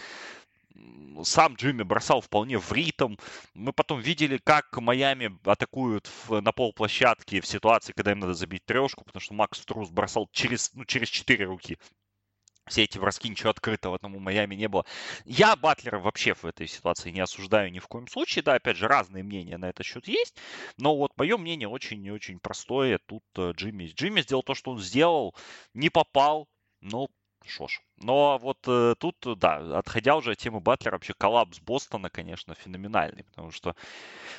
сам Джимми бросал вполне в ритм. Мы потом видели, как Майами атакуют в, на полплощадке в ситуации, когда им надо забить трешку, потому что Макс Струс бросал через, ну, через четыре руки все эти броски, ничего открытого там у Майами не было. Я Батлера вообще в этой ситуации не осуждаю ни в коем случае. Да, опять же, разные мнения на этот счет есть. Но вот мое мнение очень и очень простое. Тут э, Джимми. Джимми сделал то, что он сделал. Не попал. Но Шо ж. Но вот э, тут, да, отходя уже от темы Батлера, вообще коллапс Бостона, конечно, феноменальный, потому что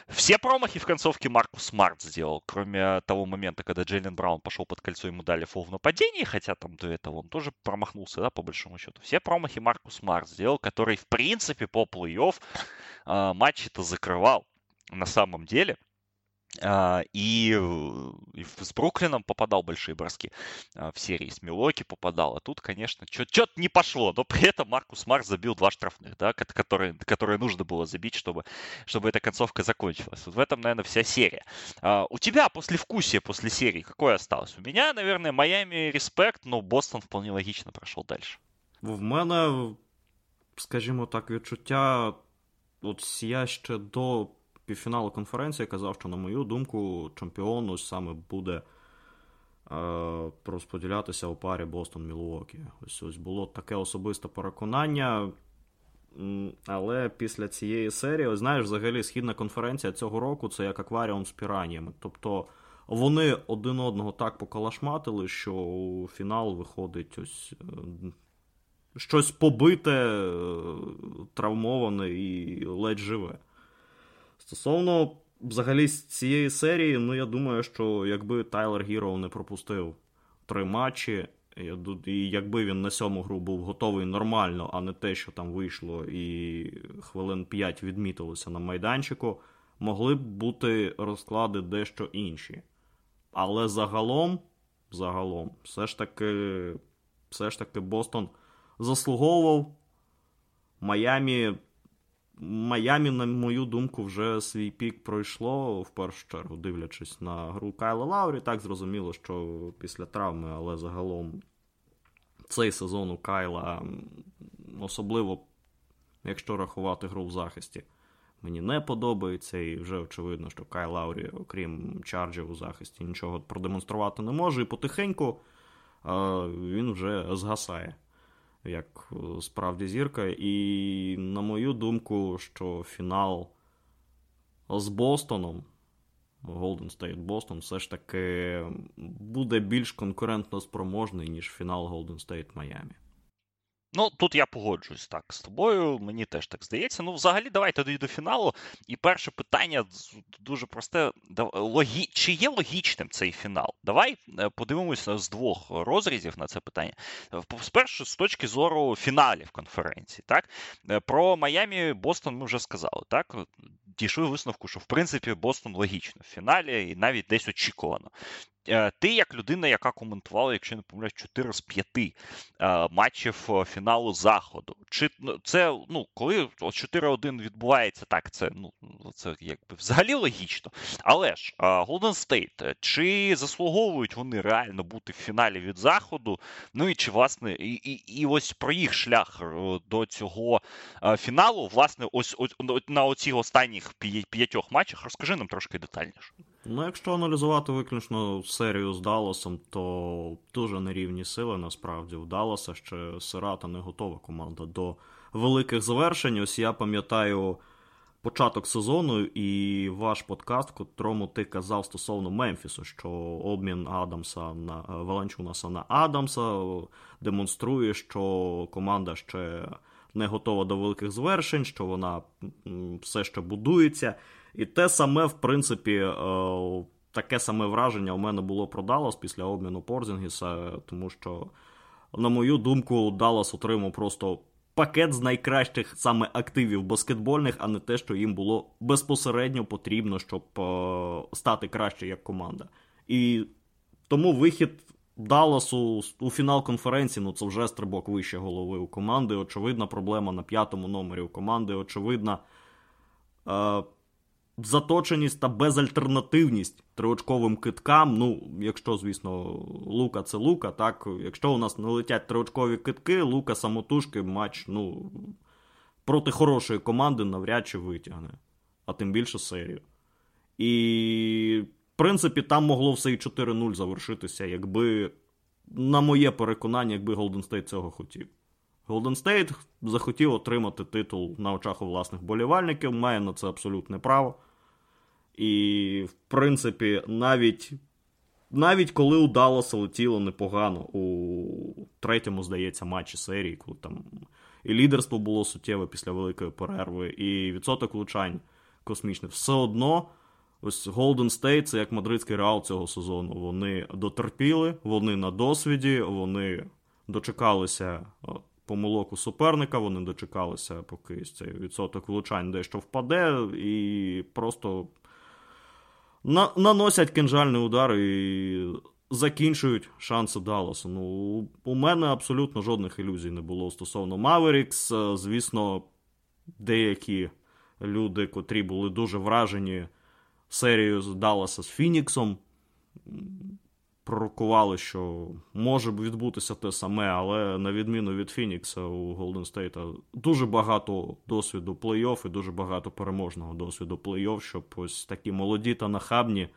все промахи в концовке Маркус Смарт сделал, кроме того момента, когда Джейлен Браун пошел под кольцо, ему дали фол в нападении, хотя там до этого он тоже промахнулся, да, по большому счету. Все промахи Маркус Смарт сделал, который, в принципе, по плей-офф э, матчи-то закрывал на самом деле. А, и, и с Бруклином попадал большие броски а, в серии, с Милуоки попадал. А тут, конечно, что-то не пошло. Но при этом Маркус Смарт забил два штрафных, да, которые, которые нужно было забить, чтобы, чтобы эта концовка закончилась. Вот в этом, наверное, вся серия. А, у тебя после вкусия, после серии, какое осталось? У меня, наверное, Майами респект, но Бостон вполне логично прошел дальше. В мене, скажімо так, відчуття, от я ще до півфіналу конференції казав, що, на мою думку, чемпіон ось саме буде е, розподілятися у парі Бостон Мілуокі. Ось ось було таке особисте переконання. Але після цієї серії, ось знаєш, взагалі східна конференція цього року це як акваріум з піраннями. Тобто вони один одного так покалашматили, що у фінал виходить ось е, щось побите, е, травмоване і ледь живе. Стосовно взагалі цієї серії, ну я думаю, що якби Тайлер Гіроу не пропустив три матчі, і якби він на сьому гру був готовий нормально, а не те, що там вийшло, і хвилин 5 відмітилося на майданчику, могли б бути розклади дещо інші. Але загалом, загалом, все ж таки, все ж таки Бостон заслуговував. Майамі Майамі, на мою думку, вже свій пік пройшло в першу чергу, дивлячись на гру Кайла Лаурі. Так зрозуміло, що після травми, але загалом цей сезон у Кайла, особливо, якщо рахувати гру в захисті, мені не подобається, і вже очевидно, що Кай Лаурі, окрім чарджів у захисті, нічого продемонструвати не може. І потихеньку він вже згасає як е, справді зірка. І, на мою думку, що фінал з Бостоном, Golden State Бостон, все ж таки буде більш конкурентно спроможний, ніж фінал Golden State Майами. Ну, тут я погоджуюсь так з тобою, мені теж так здається. Ну, взагалі, давай тоді до фіналу. І перше питання дуже просте: Логі... чи є логічним цей фінал? Давай е, подивимося з двох розрізів на це питання. Спершу, з точки зору фіналів конференції, так е, про Майамі Бостон ми вже сказали. Так, дійшли висновку, що в принципі Бостон логічно в фіналі і навіть десь очікувано. Е, ти, як людина, яка коментувала, якщо не помиляюсь, 4 з 5 е, матчів е, фіналу заходу. Чи ну, це ну, коли 4-1 відбувається, так це ну це якби взагалі логічно. Але ж Golden State, чи заслуговують вони реально бути в фіналі від заходу? Ну і чи власне і і, і ось про їх шлях до цього фіналу, власне, ось, ось на оцих останніх п'ятьох матчах розкажи нам трошки детальніше. Ну, якщо аналізувати виключно серію з Далласом, то дуже нерівні сили насправді у Далласа ще сира та не готова команда до великих завершень. Ось я пам'ятаю початок сезону і ваш подкаст, в котрому ти казав стосовно Мемфісу, що обмін Адамса на Валанчунаса на Адамса демонструє, що команда ще не готова до великих звершень, що вона все ще будується. І те саме, в принципі, е, таке саме враження у мене було про Даллас після обміну Порзінгіса, тому що, на мою думку, Даллас отримав просто пакет з найкращих саме активів баскетбольних, а не те, що їм було безпосередньо потрібно, щоб е, стати краще як команда. І тому вихід. Далласу у фінал конференції, ну це вже стрибок вище голови у команди. Очевидна проблема на п'ятому номері у команди. Очевидна е, заточеність та безальтернативність триочковим киткам. Ну, якщо, звісно, лука це лука, так, якщо у нас не летять триочкові китки, лука самотужки матч, ну, проти хорошої команди навряд чи витягне, а тим більше серію. І, в принципі, там могло все і 4-0 завершитися, якби, на моє переконання, якби Голден Стейт цього хотів. Голден Стейт захотів отримати титул на очах у власних болівальників, має на це абсолютне право. І, в принципі, навіть навіть коли у Далласа летіло непогано у третьому, здається, матчі серії, коли там і лідерство було суттєве після великої перерви, і відсоток влучань космічний, все одно. Ось Golden State, це як мадридський реал цього сезону. Вони дотерпіли, вони на досвіді, вони дочекалися помилок у суперника, вони дочекалися, поки цей відсоток влучань дещо впаде, і просто на, наносять кинжальний удар і закінчують шанси Далласу. Ну, у мене абсолютно жодних ілюзій не було стосовно Маверікс. Звісно, деякі люди, котрі були дуже вражені серією з Далласа з Фініксом, пророкували, що може відбутися те саме, але на відміну від Фінікса у Голден Стейта дуже багато досвіду плей-офф і дуже багато переможного досвіду плей-офф, щоб ось такі молоді та нахабні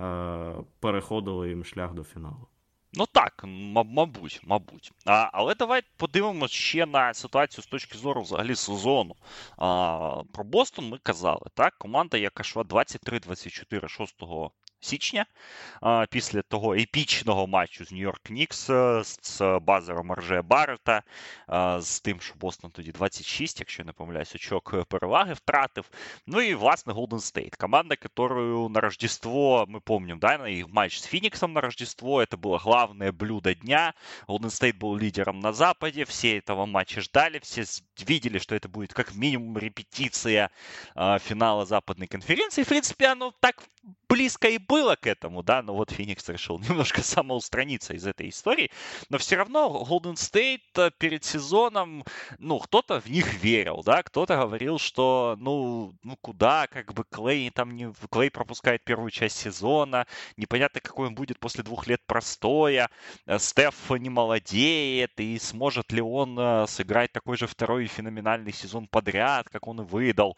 е- переходили їм шлях до фіналу. Ну так, мабуть, мабуть. А, Але давай подивимося ще на ситуацію з точки зору взагалі сезону. А, Про Бостон ми казали. так? Команда, яка йшла 23-24 6 січня після того епічного матчу з Нью-Йорк Нікс е, з базером Арже Баррета, з тим, що Бостон тоді 26, якщо не помиляюсь, очок переваги втратив. Ну і власне Голден Стейт. Команда, которую на Рождество, мы помним, да, их матч с Фениксом на Рождество, это было главное блюдо дня. Голден Стейт был лидером на Западе, все этого матча ждали, все видели, что это будет как минимум репетиция финала Западной конференции. В принципе, оно так близко и было к этому, да, но вот Феникс решил немножко самоустраниться из этой истории, но все равно Golden State э, перед сезоном, ну, кто-то в них верил, да, кто-то говорил, что, ну, ну куда, как бы Клей там не, Клей пропускает первую часть сезона, непонятно, какой он будет после двух лет простоя, э, Стеф не молодеет, и сможет ли он э, сыграть такой же второй феноменальный сезон подряд, как он и выдал.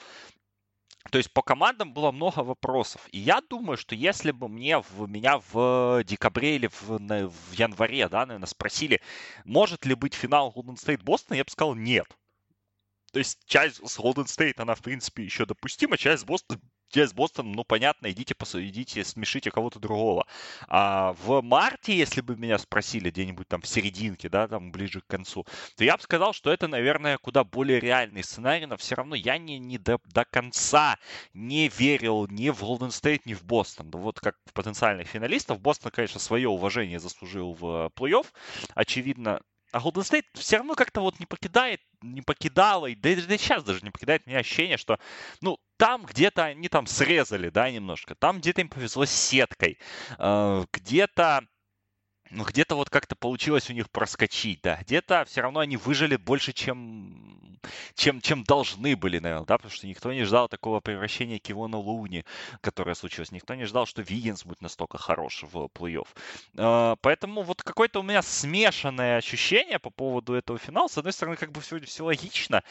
То есть по командам было много вопросов. И я думаю, что если бы мне в, меня в декабре или в, в январе, да, наверное, спросили, может ли быть финал Golden State Бостона, я бы сказал нет. То есть часть с Golden State, она, в принципе, еще допустима, часть с Бостона те с ну, понятно, идите, идите, смешите кого-то другого. А в марте, если бы меня спросили где-нибудь там в серединке, да, там ближе к концу, то я бы сказал, что это, наверное, куда более реальный сценарий, но все равно я не, не до, до конца не верил ни в Голден Стейт, ни в Бостон. Вот как в потенциальных финалистов. Бостон, конечно, свое уважение заслужил в плей-офф. Очевидно, а Golden State все равно как-то вот не покидает, не покидало, и да, да сейчас даже не покидает меня ощущение, что, ну, там где-то они там срезали, да, немножко, там где-то им повезло с сеткой, э, где-то ну, где-то вот как-то получилось у них проскочить, да, где-то все равно они выжили больше, чем, чем, чем должны были, наверное, да, потому что никто не ждал такого превращения Кивона Луни, которое случилось, никто не ждал, что Виггинс будет настолько хорош в плей-офф. А, поэтому вот какое-то у меня смешанное ощущение по поводу этого финала. С одной стороны, как бы все, все логично,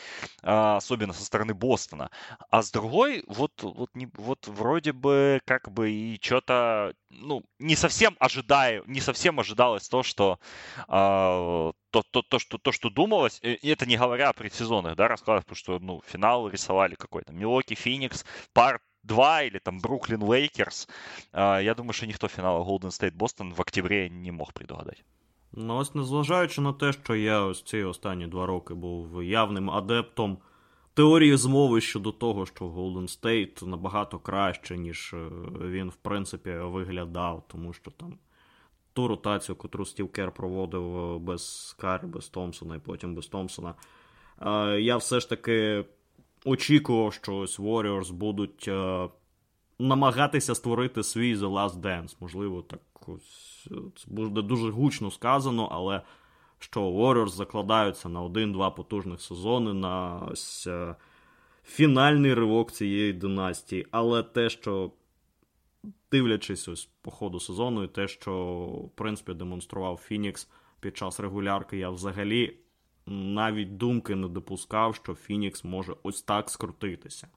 а, особенно со стороны Бостона, а с другой, вот, вот, не, вот вроде бы как бы и что-то, ну, не совсем ожидаю, не совсем ожидаю ожидалось то, что э, то, то, то, что, то, что думалось, и это не говоря о предсезонных, да, раскладах, потому что, ну, финал рисовали какой-то. Милоки, Феникс, пар 2 или там Бруклин Лейкерс. Э, я думаю, що ніхто фіналу Golden State Boston в октябрі не мог предугадати. Ну, ось незважаючи на те, що я ось ці останні два роки був явним адептом теорії змови щодо того, що Golden State набагато краще, ніж е, він, в принципі, виглядав, тому що там ту ротацію, котру Стів Кер проводив е, без Карі, без Томпсона і потім без Томпсона. Е, я все ж таки очікував, що ось Warriors будуть е, намагатися створити свій The Last Dance. Можливо, так ось це буде дуже гучно сказано, але що Warriors закладаються на один-два потужних сезони, на ось фінальний ривок цієї династії. Але те, що дивлячись ось по ходу сезону, і те, що в принципі демонстрував Фінікс під час регулярки, я взагалі навіть думки не допускав, що Фінікс може ось так скрутитися.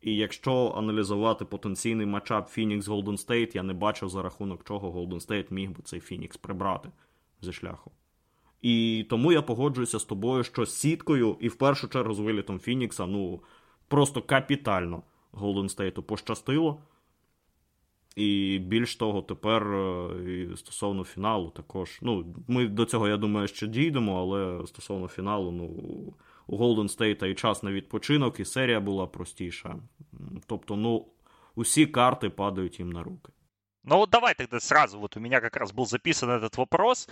І якщо аналізувати потенційний matchup Фінікс Голден Стейт, я не бачив за рахунок чого Голден Стейт міг би цей Фінікс прибрати зі шляху. І тому я погоджуюся з тобою, що з сіткою, і в першу чергу з вилітом Фінікса, ну просто капітально Голден Стейту пощастило. І більш того, тепер е, і стосовно фіналу, також. Ну, ми до цього, я думаю, ще дійдемо, але стосовно фіналу, ну, у Golden State і час на відпочинок, і серія була простіша. Тобто, ну, усі карти падають їм на руки. Ну вот давай тогда сразу, вот у меня как раз был записан этот вопрос.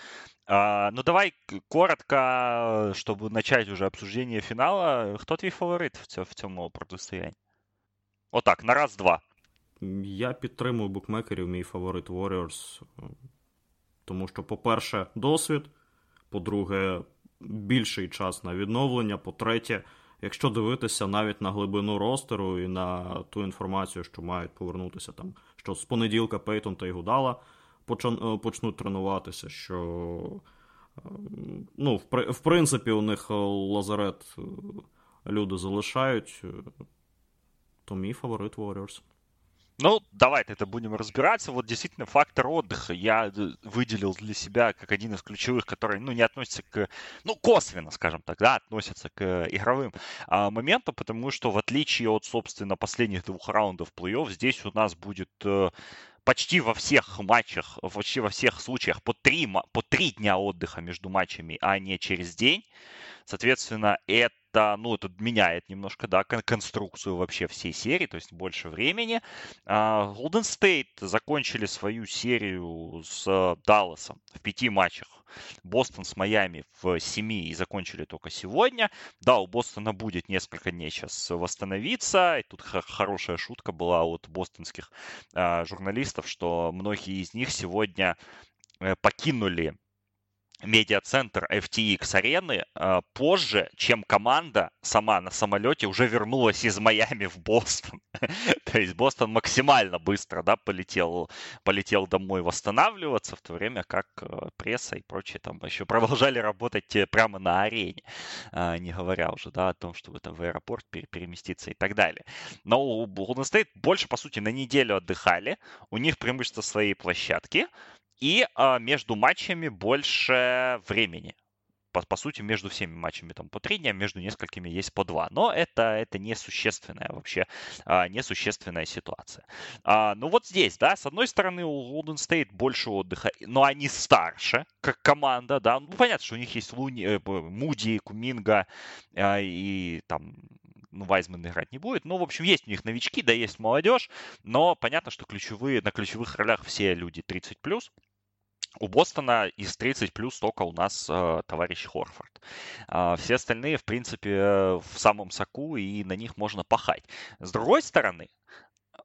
А, ну давай коротко, чтобы начать уже обсуждение финала. Кто твой фаворит в, в цьому протистоянні? Отак, на раз-два. Я підтримую букмекерів, мій фаворит Warriors. Тому що, по-перше, досвід. По-друге, більший час на відновлення. По-третє, якщо дивитися навіть на глибину ростеру і на ту інформацію, що мають повернутися там, що з понеділка Пейтон та Ігудала е, почнуть тренуватися, що е, ну, в принципі у них лазарет е, люди залишають, то мій фаворит Warriors. Ну, давайте это будем разбираться. Вот действительно фактор отдыха я э, выделил для себя как один из ключевых, который, ну, не относится к, ну, косвенно, скажем так, да, относится к игровым а, моментам, потому что в отличие от, собственно, последних двух раундов плей-офф, здесь у нас будет э, почти во всех матчах, почти во всех случаях по три, по три дня отдыха между матчами, а не через день. Соответственно, это это, ну, это меняет немножко, да, конструкцию вообще всей серии, то есть больше времени. А, Golden State закончили свою серию с Далласом в пяти матчах. Бостон с Майами в семи и закончили только сегодня. Да, у Бостона будет несколько дней сейчас восстановиться. И тут хорошая шутка была от бостонских а, журналистов, что многие из них сегодня э, покинули медиацентр FTX арены э, позже, чем команда сама на самолете уже вернулась из Майами в Бостон. То есть Бостон максимально быстро да, полетел, полетел домой восстанавливаться, в то время как э, пресса и прочее там еще продолжали работать э, прямо на арене, не говоря уже да, о том, чтобы там в аэропорт переместиться и так далее. Но у Golden State больше, по сути, на неделю отдыхали, у них преимущество своей площадки, и а, между матчами больше времени. По, по сути, между всеми матчами там по три дня, между несколькими есть по два. Но это, это несущественная вообще, а, несущественная ситуация. А, ну вот здесь, да, с одной стороны у Golden State больше отдыха, но они старше, как команда, да. Ну, понятно, что у них есть Луни, э, Муди, Куминга а, и там ну, Вайзман играть не будет. Ну, в общем, есть у них новички, да, есть молодежь, но понятно, что ключевые, на ключевых ролях все люди 30+. У Бостона из 30 плюс только у нас э, товарищ Хорфорд. Э, все остальные, в принципе, в самом соку, и на них можно пахать. С другой стороны,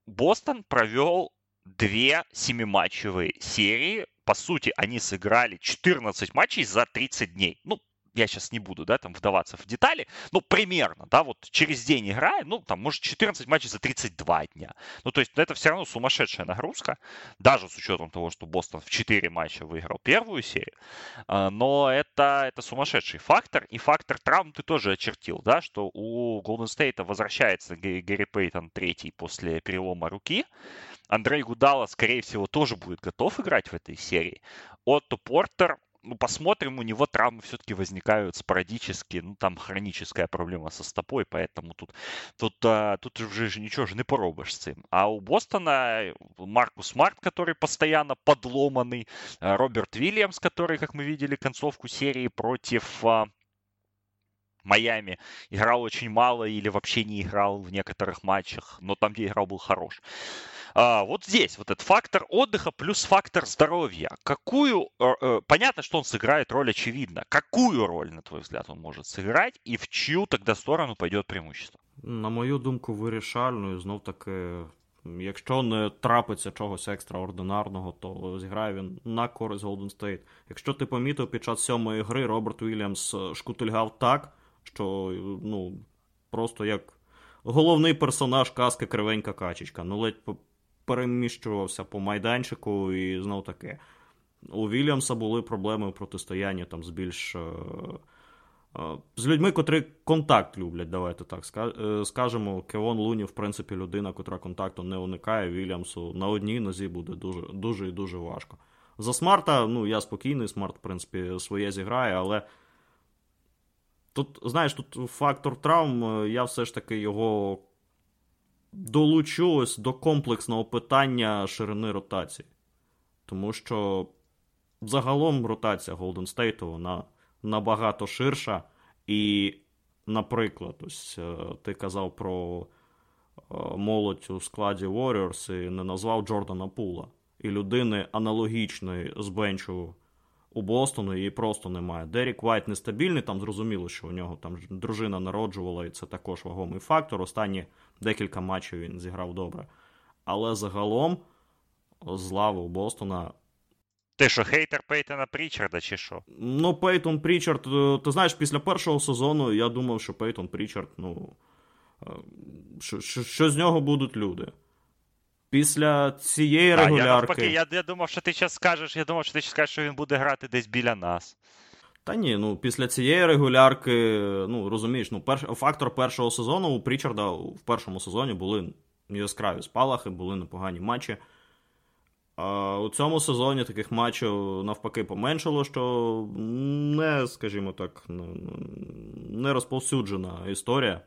Бостон провел две семиматчевые серии. По сути, они сыграли 14 матчей за 30 дней. Ну, я сейчас не буду, да, там вдаваться в детали, ну, примерно, да, вот через день играя, ну, там, может, 14 матчей за 32 дня. Ну, то есть это все равно сумасшедшая нагрузка, даже с учетом того, что Бостон в 4 матча выиграл первую серию, а, но это, это сумасшедший фактор, и фактор травм ты тоже очертил, да, что у Golden State возвращается Гэри Пейтон третий после перелома руки, Андрей Гудала, скорее всего, тоже будет готов играть в этой серии. Отто Портер ну, посмотрим, у него травмы все-таки возникают спорадически, ну, там хроническая проблема со стопой, поэтому тут, тут, а, тут уже ничего же не поробишь с этим. А у Бостона Маркус Март, который постоянно подломанный, а, Роберт Вильямс, который, как мы видели, концовку серии против а, Майами играл очень мало или вообще не играл в некоторых матчах, но там, где играл, был хорош. А, вот здесь вот этот фактор отдыха плюс фактор здоровья. Какую, э, э, понятно, что он сыграет роль очевидно. Какую роль, на твой взгляд, он может сыграть и в чью тогда сторону пойдет преимущество? На мою думку, вирішальною, знов таки, якщо не трапиться чогось екстраординарного, то зіграє він на користь Golden State. Якщо ти помітив під час сьомої гри Роберт Уільямс шкутильгав так, що ну, просто як головний персонаж казки кривенька качечка. Ну, ледь переміщувався по майданчику і знов таки. У Вільямса були проблеми в протистоянні там з більш. Е, е, з людьми, котрі контакт люблять, давайте так е, скажемо. Кевон Луні, в принципі, людина, котра контакту не уникає, Вільямсу на одній нозі буде дуже дуже і дуже важко. За Смарта, ну, я спокійний, Смарт, в принципі, своє зіграє, але тут, знаєш, тут фактор травм, я все ж таки його долучу ось до комплексного питання ширини ротації. Тому що загалом ротація Golden State вона набагато ширша. І, наприклад, ось е, ти казав про е, молодь у складі Warriors і не назвав Джордана Пула. І людини аналогічної з bench у у Бостону її просто немає. Дерік Вайт нестабільний, там зрозуміло, що у нього там дружина народжувала, і це також вагомий фактор. Останні декілька матчів він зіграв добре. Але загалом, з лави у Бостона. Ти що, хейтер Пейтона Прічарда, чи що? Ну, Пейтон Прічард, е, ти знаєш, після першого сезону я думав, що Пейтон Прічард, ну. Е, що, що, що з нього будуть люди. Після цієї регулярки. А, я, навпаки, я я думав, що ти зараз скажеш, я думав, що ти скажеш, що він буде грати десь біля нас. Та ні, ну після цієї регулярки, ну розумієш, ну перш, фактор першого сезону у Прічарда в першому сезоні були яскраві спалахи, були непогані матчі. А у цьому сезоні таких матчів навпаки поменшало, що не, скажімо так, не розповсюджена історія.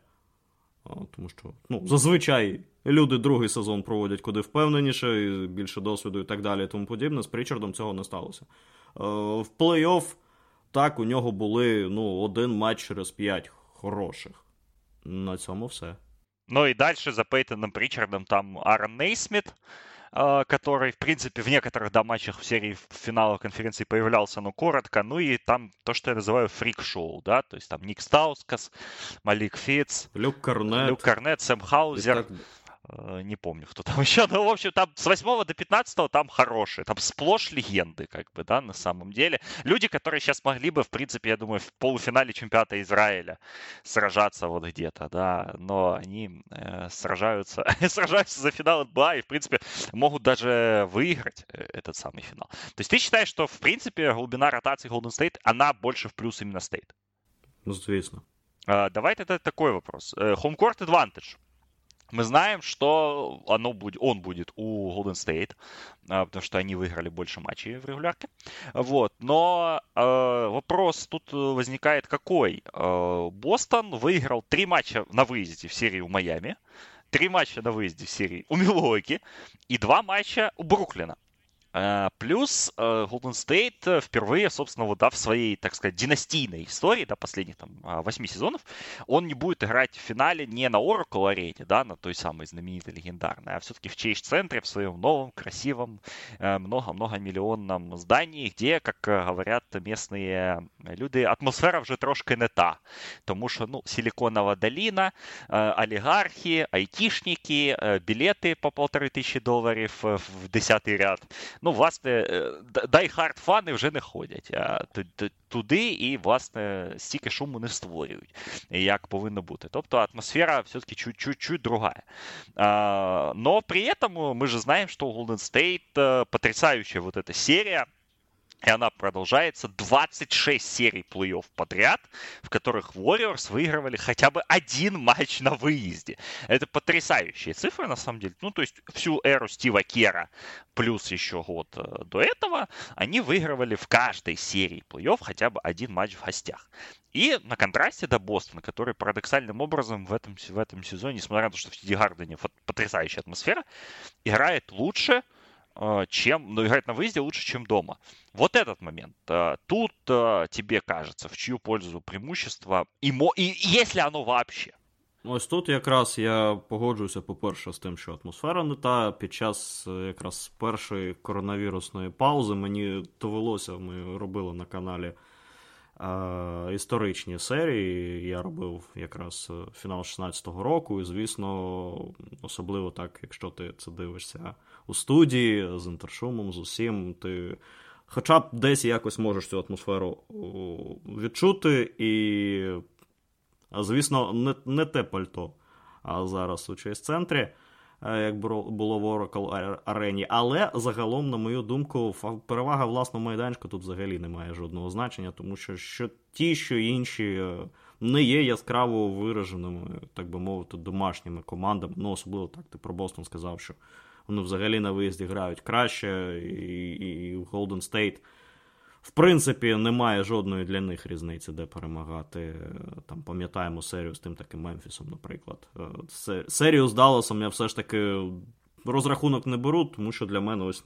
Тому що ну, зазвичай люди другий сезон проводять куди впевненіше, і більше досвіду і так далі. і Тому подібне. З Прічардом цього не сталося. В плей-офф так, у нього були ну, один матч через п'ять хороших. На цьому все. Ну і далі за Пейтоном Прічардом там Аарон Нейсміт, который, в принципе, в некоторых да, матчах в серии финала конференции появлялся, но коротко. Ну и там то, что я называю фрик-шоу, да, то есть там Ник Стаускас, Малик Фитц, Люк Корнет, Люк Корнет Сэм Хаузер. Так... Э, не помню, кто там еще. Ну, в общем, там с 8 до 15 там хорошие. Там сплошь легенды, как бы, да, на самом деле. Люди, которые сейчас могли бы, в принципе, я думаю, в полуфинале чемпионата Израиля сражаться вот где-то, да. Но они э, сражаются, сражаются за финал НБА и, в принципе, могут даже выиграть э, этот самый финал. То есть ты считаешь, что, в принципе, глубина ротации Golden State, она больше в плюс именно State? Ну, соответственно. Uh, давай тогда такой вопрос. Home Court Advantage. Мы знаем, что оно будет, он будет у Golden State, а, потому что они выиграли больше матчей в регулярке. Вот. Но э, вопрос тут возникает какой? Э, Бостон выиграл три матча на выезде в серии у Майами, три матча на выезде в серии у Милуоки и два матча у Бруклина. Э, плюс э, Golden State э, впервые, собственно, вот, да, в своей, так сказать, династийной истории, да, последних там а, восьми сезонов, он не будет играть в финале не на Oracle арене, да, на той самой знаменитой легендарной, а все-таки в Чейз-центре, в своем новом, красивом, много-много миллионном здании, где, как говорят местные люди, атмосфера вже трошки не та. Тому що, ну, Силіконова долина, олигархи, айтишники, билеты по полторы тысячи долларов в десятый ряд. ну, власне, дайхард фани вже не ходять а туди і, власне, стільки шуму не створюють, як повинно бути. Тобто атмосфера все-таки чуть-чуть другая. Но при этом мы же знаем, что у Golden State потрясающая вот эта серия И она продолжается 26 серий плей-офф подряд, в которых Warriors выигрывали хотя бы один матч на выезде. Это потрясающие цифры, на самом деле. Ну, то есть всю эру Стива Кера плюс еще год э, до этого, они выигрывали в каждой серии плей-офф хотя бы один матч в гостях. И на контрасте до Бостона, который парадоксальным образом в этом, в этом сезоне, несмотря на то, что в Сиди Гардене потрясающая атмосфера, играет лучше, чем, ну, играть на выезде лучше, чем дома. Вот этот момент. Тут тебе кажется, в чью пользу преимущество, і, і якщо оно вообще. Ось тут якраз я погоджуюся, по-перше, з тим, що атмосфера не та. Під час якраз першої коронавірусної паузи мені довелося, ми робили на каналі е, історичні серії. Я робив якраз фінал 16-го року, і, звісно, особливо так, якщо ти це дивишся у студії з інтершумом, з усім. Ти хоча б десь якось можеш цю атмосферу відчути, і, звісно, не не те пальто, а зараз у честь центрі. Е, як було в Oracle арені, але загалом, на мою думку, перевага власного майданчика тут взагалі не має жодного значення, тому що що ті, що інші е, не є яскраво вираженими, так би мовити, домашніми командами. Ну, особливо так, ти про Бостон сказав, що вони взагалі на виїзді грають краще, і, і Golden State, в принципі, немає жодної для них різниці, де перемагати. Там Пам'ятаємо серію з тим таким Мемфісом, наприклад. Е, серію з Далласом я все ж таки. Розрахунок не беру, тому що для мене ось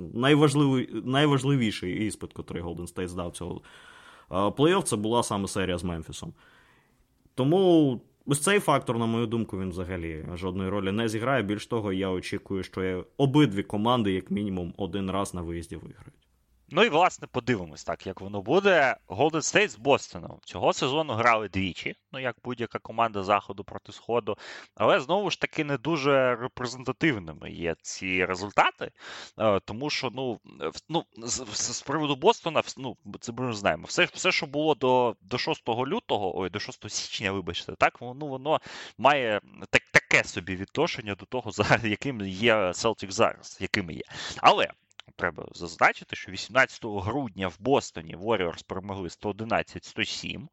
найважливіший іспит, який Golden State здав цього е, плей-офф, це була саме серія з Мемфісом. Тому Ось цей фактор, на мою думку, він взагалі жодної ролі не зіграє. Більш того, я очікую, що обидві команди, як мінімум, один раз на виїзді виграють. Ну і власне подивимось, так як воно буде. Golden State з Бостоном цього сезону грали двічі, ну як будь-яка команда заходу проти сходу. Але знову ж таки не дуже репрезентативними є ці результати, е, тому що ну ну з, приводу Бостона, ну це ми знаємо, все, все, що було до до 6 лютого, ой, до 6 січня, вибачте, так ну воно має так, таке собі відношення до того, за яким є Celtics зараз, якими є. Але треба зазначити, що 18 грудня в Бостоні Warriors перемогли 111-107.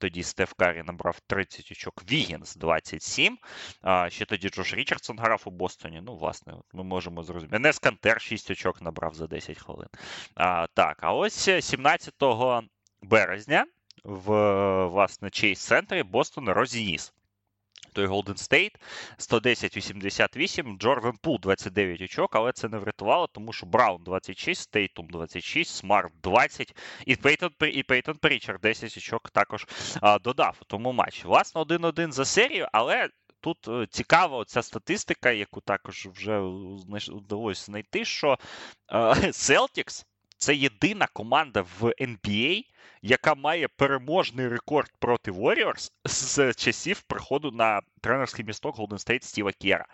Тоді Стеф Карі набрав 30 очок, Вігінс 27. А, Ще тоді Джош Річардсон грав у Бостоні. Ну, власне, ми можемо зрозуміти. Енес Кантер 6 очок набрав за 10 хвилин. А, Так, а ось 17 березня в власне Чейз центрі Бостон розніс той Golden State 110-88, Джордан Пул 29 очок, але це не врятувало, тому що Браун 26, Стейтум 26, Смарт 20 і Пейтон і Пейтон Прічер 10 очок також а, додав у тому матчі. Власне, 1-1 за серію, але. Тут е, цікава ця статистика, яку також вже вдалося знайти, що е, Celtics це єдина команда в NBA, яка має переможний рекорд проти Warriors з часів приходу на тренерський місток Golden State Стіва Кєра.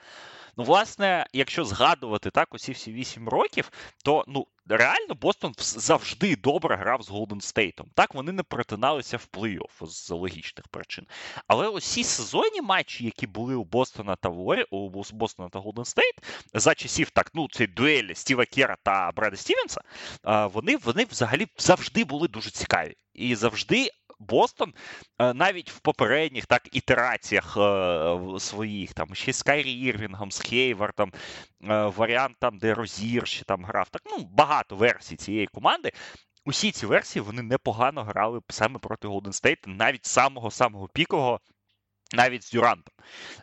Ну, власне, якщо згадувати так, усі всі вісім років, то ну реально Бостон завжди добре грав з Голден Стейтом. Так, вони не перетиналися в плей-офф з логічних причин. Але усі сезонні матчі, які були у Бостона та Ворі, у Бостона та Голден Стейт, за часів так, ну, цієї дуелі Стіва Кера та Бреда Стівенса, вони, вони взагалі завжди були дуже цікаві. І завжди Бостон е, навіть в попередніх так ітераціях е, своїх, там ще з Кайрі Ірвінгом, з Хейвардом, е, варіант там, де Розір ще там грав. Так, ну, багато версій цієї команди. Усі ці версії вони непогано грали саме проти Голден Стейт, навіть самого-самого пікового. Навіть з Дюрантом.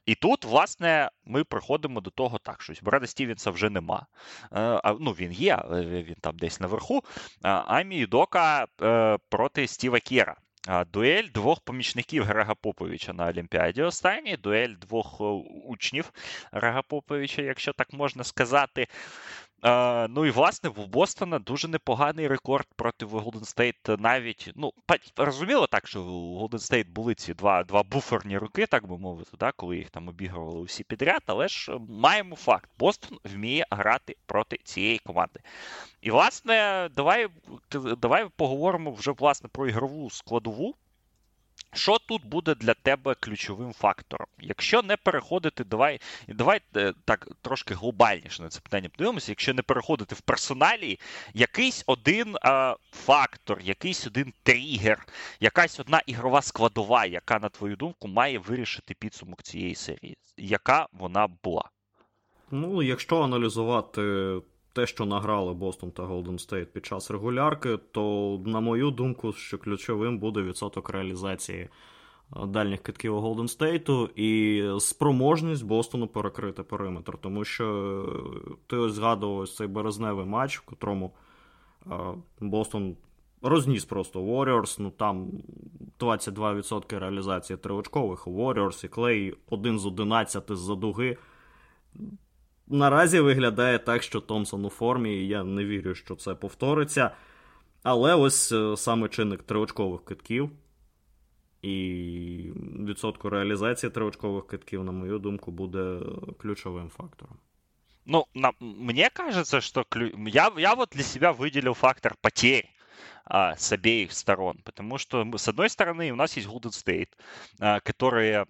І тут, власне, ми приходимо до того так, що Бреда Стівенса вже нема. Е, ну, Він є, він там десь наверху. Іме Юдока е, проти Стіва Кєра. Дуель двох помічників Грега Поповича на Олімпіаді. Останній дуель двох е, учнів Грега Поповича, якщо так можна сказати. Uh, ну і власне в Бостона дуже непоганий рекорд проти Golden State навіть. Ну, розуміло так, що у Golden State були ці два два буферні руки, так би мовити, да, коли їх там обігрували усі підряд, але ж е, маємо факт: Бостон вміє грати проти цієї команди. І, власне, давай давай поговоримо вже власне про ігрову складову. Що тут буде для тебе ключовим фактором? Якщо не переходити, давай давай е, так трошки глобальніше на це питання подивимося. Якщо не переходити в персоналі, якийсь один а, фактор, якийсь один тригер, якась одна ігрова складова, яка, на твою думку, має вирішити підсумок цієї серії, яка вона була? Ну, якщо аналізувати те, що награли Бостон та Голден Стейт під час регулярки, то, на мою думку, що ключовим буде відсоток реалізації е, дальніх китків у Голден Стейту і спроможність Бостону перекрити периметр. Тому що е, ти ось згадував цей березневий матч, в котрому е, Бостон. Розніс просто Warriors, ну там 22% реалізації триочкових у Warriors і Клей один з 11 з-за дуги. Наразі виглядає так, що Томсон у формі, і я не вірю, що це повториться. Але ось е, саме чинник триочкових китків і відсотку реалізації триочкових китків, на мою думку, буде ключовим фактором. Ну, на, мне кажется, что клю... я, я вот для себя выделил фактор потерь а, с обеих сторон. Потому что, с одной стороны, у нас есть Golden State, а, которые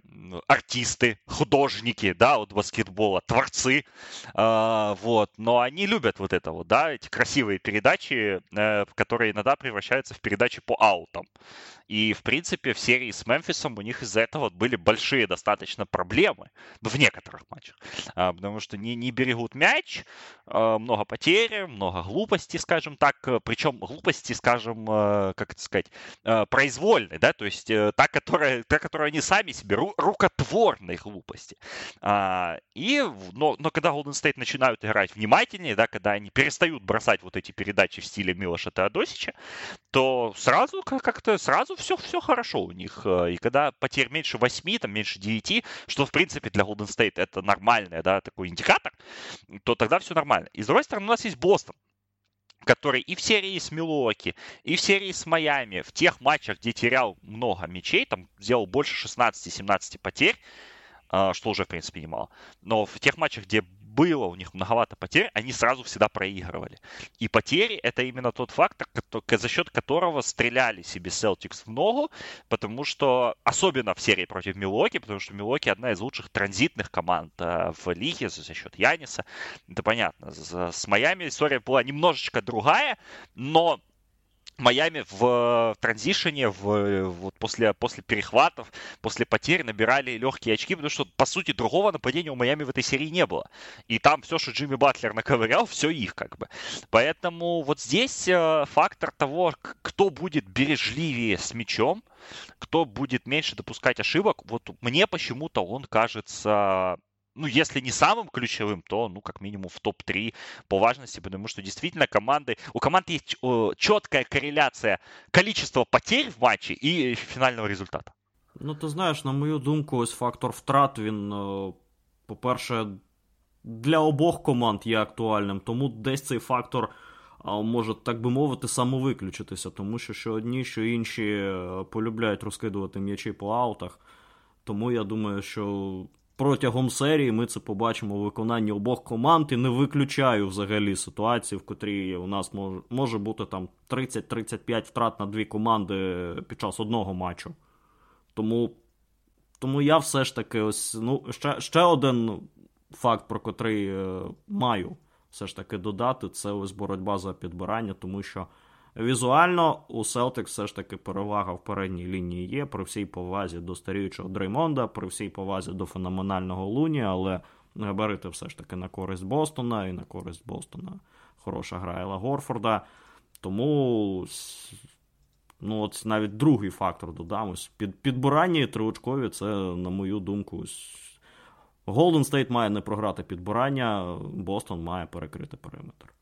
артисты, художники, да, от баскетбола, творцы, а, вот, но они любят вот это вот, да, эти красивые передачи, а, которые иногда превращаются в передачи по аутам. И, в принципе, в серии с Мемфисом у них из-за этого были большие достаточно проблемы, в некоторых матчах, а, потому что не, не берегут мяч, а, много потерь, много глупостей, скажем так, причем глупости, скажем, а, как это сказать, а, произвольной, да, то есть а, та, которая, та, которую они сами себе, ру, рукотворной глупости. А, и, но, но когда Golden State начинают играть внимательнее, да, когда они перестают бросать вот эти передачи в стиле Милоша Теодосича, то сразу как-то, сразу все, все хорошо у них. Э, и когда потерь меньше 8, там меньше 9, что, в принципе, для Golden State это нормальный, да, такой индикатор, то тогда все нормально. И с другой стороны, у нас есть Бостон, который и в серии с Милуоки, и в серии с Майами, в тех матчах, где терял много мячей, там сделал больше 16-17 потерь, а, что уже, в принципе, немало. Но в тех матчах, где было у них многовато потерь, они сразу всегда проигрывали. И потери — это именно тот фактор, за счет которого стреляли себе Celtics в ногу, потому что, особенно в серии против Милоки, потому что Милоки одна из лучших транзитных команд э, в лиге за счет Яниса. Это понятно. С Майами история была немножечко другая, но Майами в транзишене, в, вот после, после перехватов, после потерь набирали легкие очки, потому что, по сути, другого нападения у Майами в этой серии не было. И там все, что Джимми Батлер наковырял, все их как бы. Поэтому вот здесь э, фактор того, кто будет бережливее с мячом, кто будет меньше допускать ошибок, вот мне почему-то он кажется ну, если не самым ключевым, то, ну, как минимум в топ-3 по важности, потому что действительно команды, у команд есть четкая корреляция количества потерь в матче и фінального результату. Ну, ти знаєш, на мою думку, ось фактор втрат, він, по-перше, для обох команд є актуальним, тому десь цей фактор може, так би мовити, самовиключитися, тому що що одні, що інші е, полюбляють розкидувати м'ячі по аутах. Тому я думаю, що протягом серії ми це побачимо у виконанні обох команд і не виключаю взагалі ситуації, в котрій у нас може може бути там 30-35 втрат на дві команди під час одного матчу. Тому тому я все ж таки ось ну, ще ще один факт, про котрий е, маю все ж таки додати, це ось боротьба за підбирання, тому що. Візуально у Celtics все ж таки перевага в передній лінії є при всій повазі до старіючого Дреймонда, при всій повазі до феноменального Луні, але габарити все ж таки на користь Бостона і на користь Бостона хороша гра Ела Горфорда. Тому ну, от навіть другий фактор додам. Ось під, підбирання і триочкові це, на мою думку, Голден Стейт має не програти підбирання, Бостон має перекрити периметр.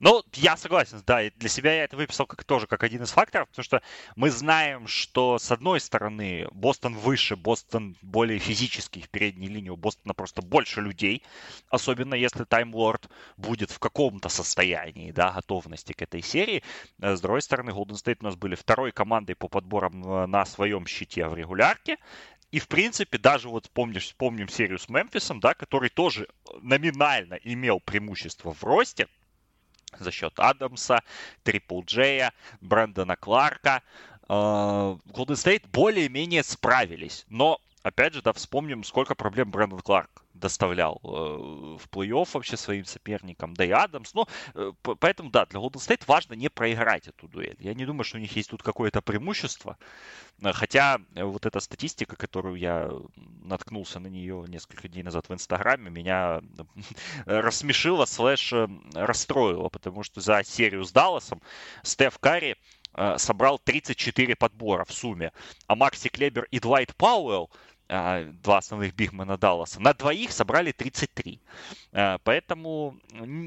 Ну, я согласен, да, и для себя я это выписал как, тоже как один из факторов, потому что мы знаем, что с одной стороны Бостон выше, Бостон более физический в передней линии, у Бостона просто больше людей, особенно если Таймлорд будет в каком-то состоянии, да, готовности к этой серии. С другой стороны, Golden State у нас были второй командой по подборам э, на своем щите в регулярке, и, в принципе, даже вот помнишь, помним серию с Мемфисом, да, который тоже номинально имел преимущество в росте, за счет Адамса, Трипл Джея, Брэндона Кларка. Голден Стейт более-менее справились. Но, опять же, да, вспомним, сколько проблем Брэндон Кларк доставлял э, в плей-офф вообще своим соперникам, да и Адамс. Ну, э, поэтому, да, для Golden State важно не проиграть эту дуэль. Я не думаю, что у них есть тут какое-то преимущество. Э, хотя вот эта статистика, которую я наткнулся на нее несколько дней назад в Инстаграме, меня рассмешила, слэш расстроила, потому что за серию с Далласом Стеф Карри собрал 34 подбора в сумме, а Макси Клебер и Двайт Пауэлл два основных бігмена Далласа, на двоїх собрали 33. А, поэтому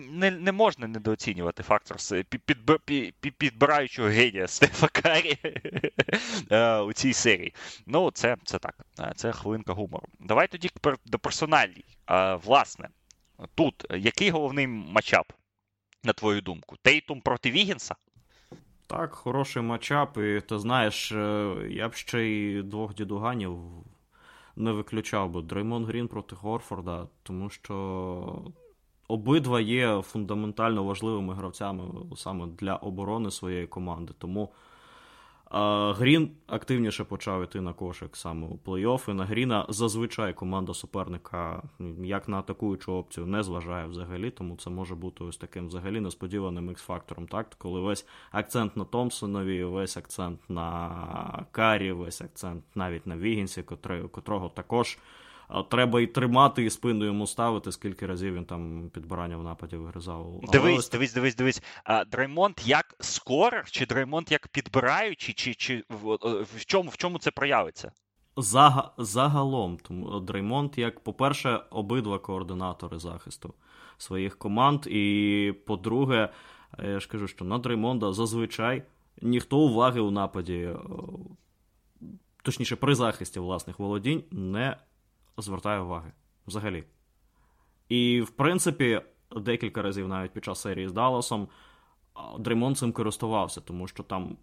не не можна недооцінювати фактор підбираючого генія Стефа Карі у цій серії. Ну, це так, це хвилинка гумору. Давай тоді до персональній. Власне, тут який головний матчап, на твою думку? Тейтум проти Вігінса? Так, хороший матчап, і ти знаєш, е, я б ще й двох дідуганів не виключав би Дреймон Грін проти Горфорда, тому що обидва є фундаментально важливими гравцями саме для оборони своєї команди. Тому Грін активніше почав іти на кошик саме у плей-офф. На Гріна зазвичай команда суперника як на атакуючу опцію не зважає взагалі, тому це може бути ось таким взагалі несподіваним ікс-фактором. Так, коли весь акцент на Томпсонові, весь акцент на Карі, весь акцент навіть на Вігінсі, котрого також треба і тримати, і спину йому ставити, скільки разів він там підбирання в нападі вигризав. Дивись, ось... дивись, дивись, дивись. Дреймонд як скорер, чи Дреймонд як підбираючий, чи чи в, в чому в чому це проявиться? Заг... Загалом, тому Дреймонд, як, по-перше, обидва координатори захисту своїх команд. І по-друге, я ж кажу, що на Дреймонда зазвичай ніхто уваги у нападі, точніше, при захисті власних володінь не звертає уваги взагалі. І, в принципі, декілька разів навіть під час серії з Далласом Дреймон цим користувався, тому що там,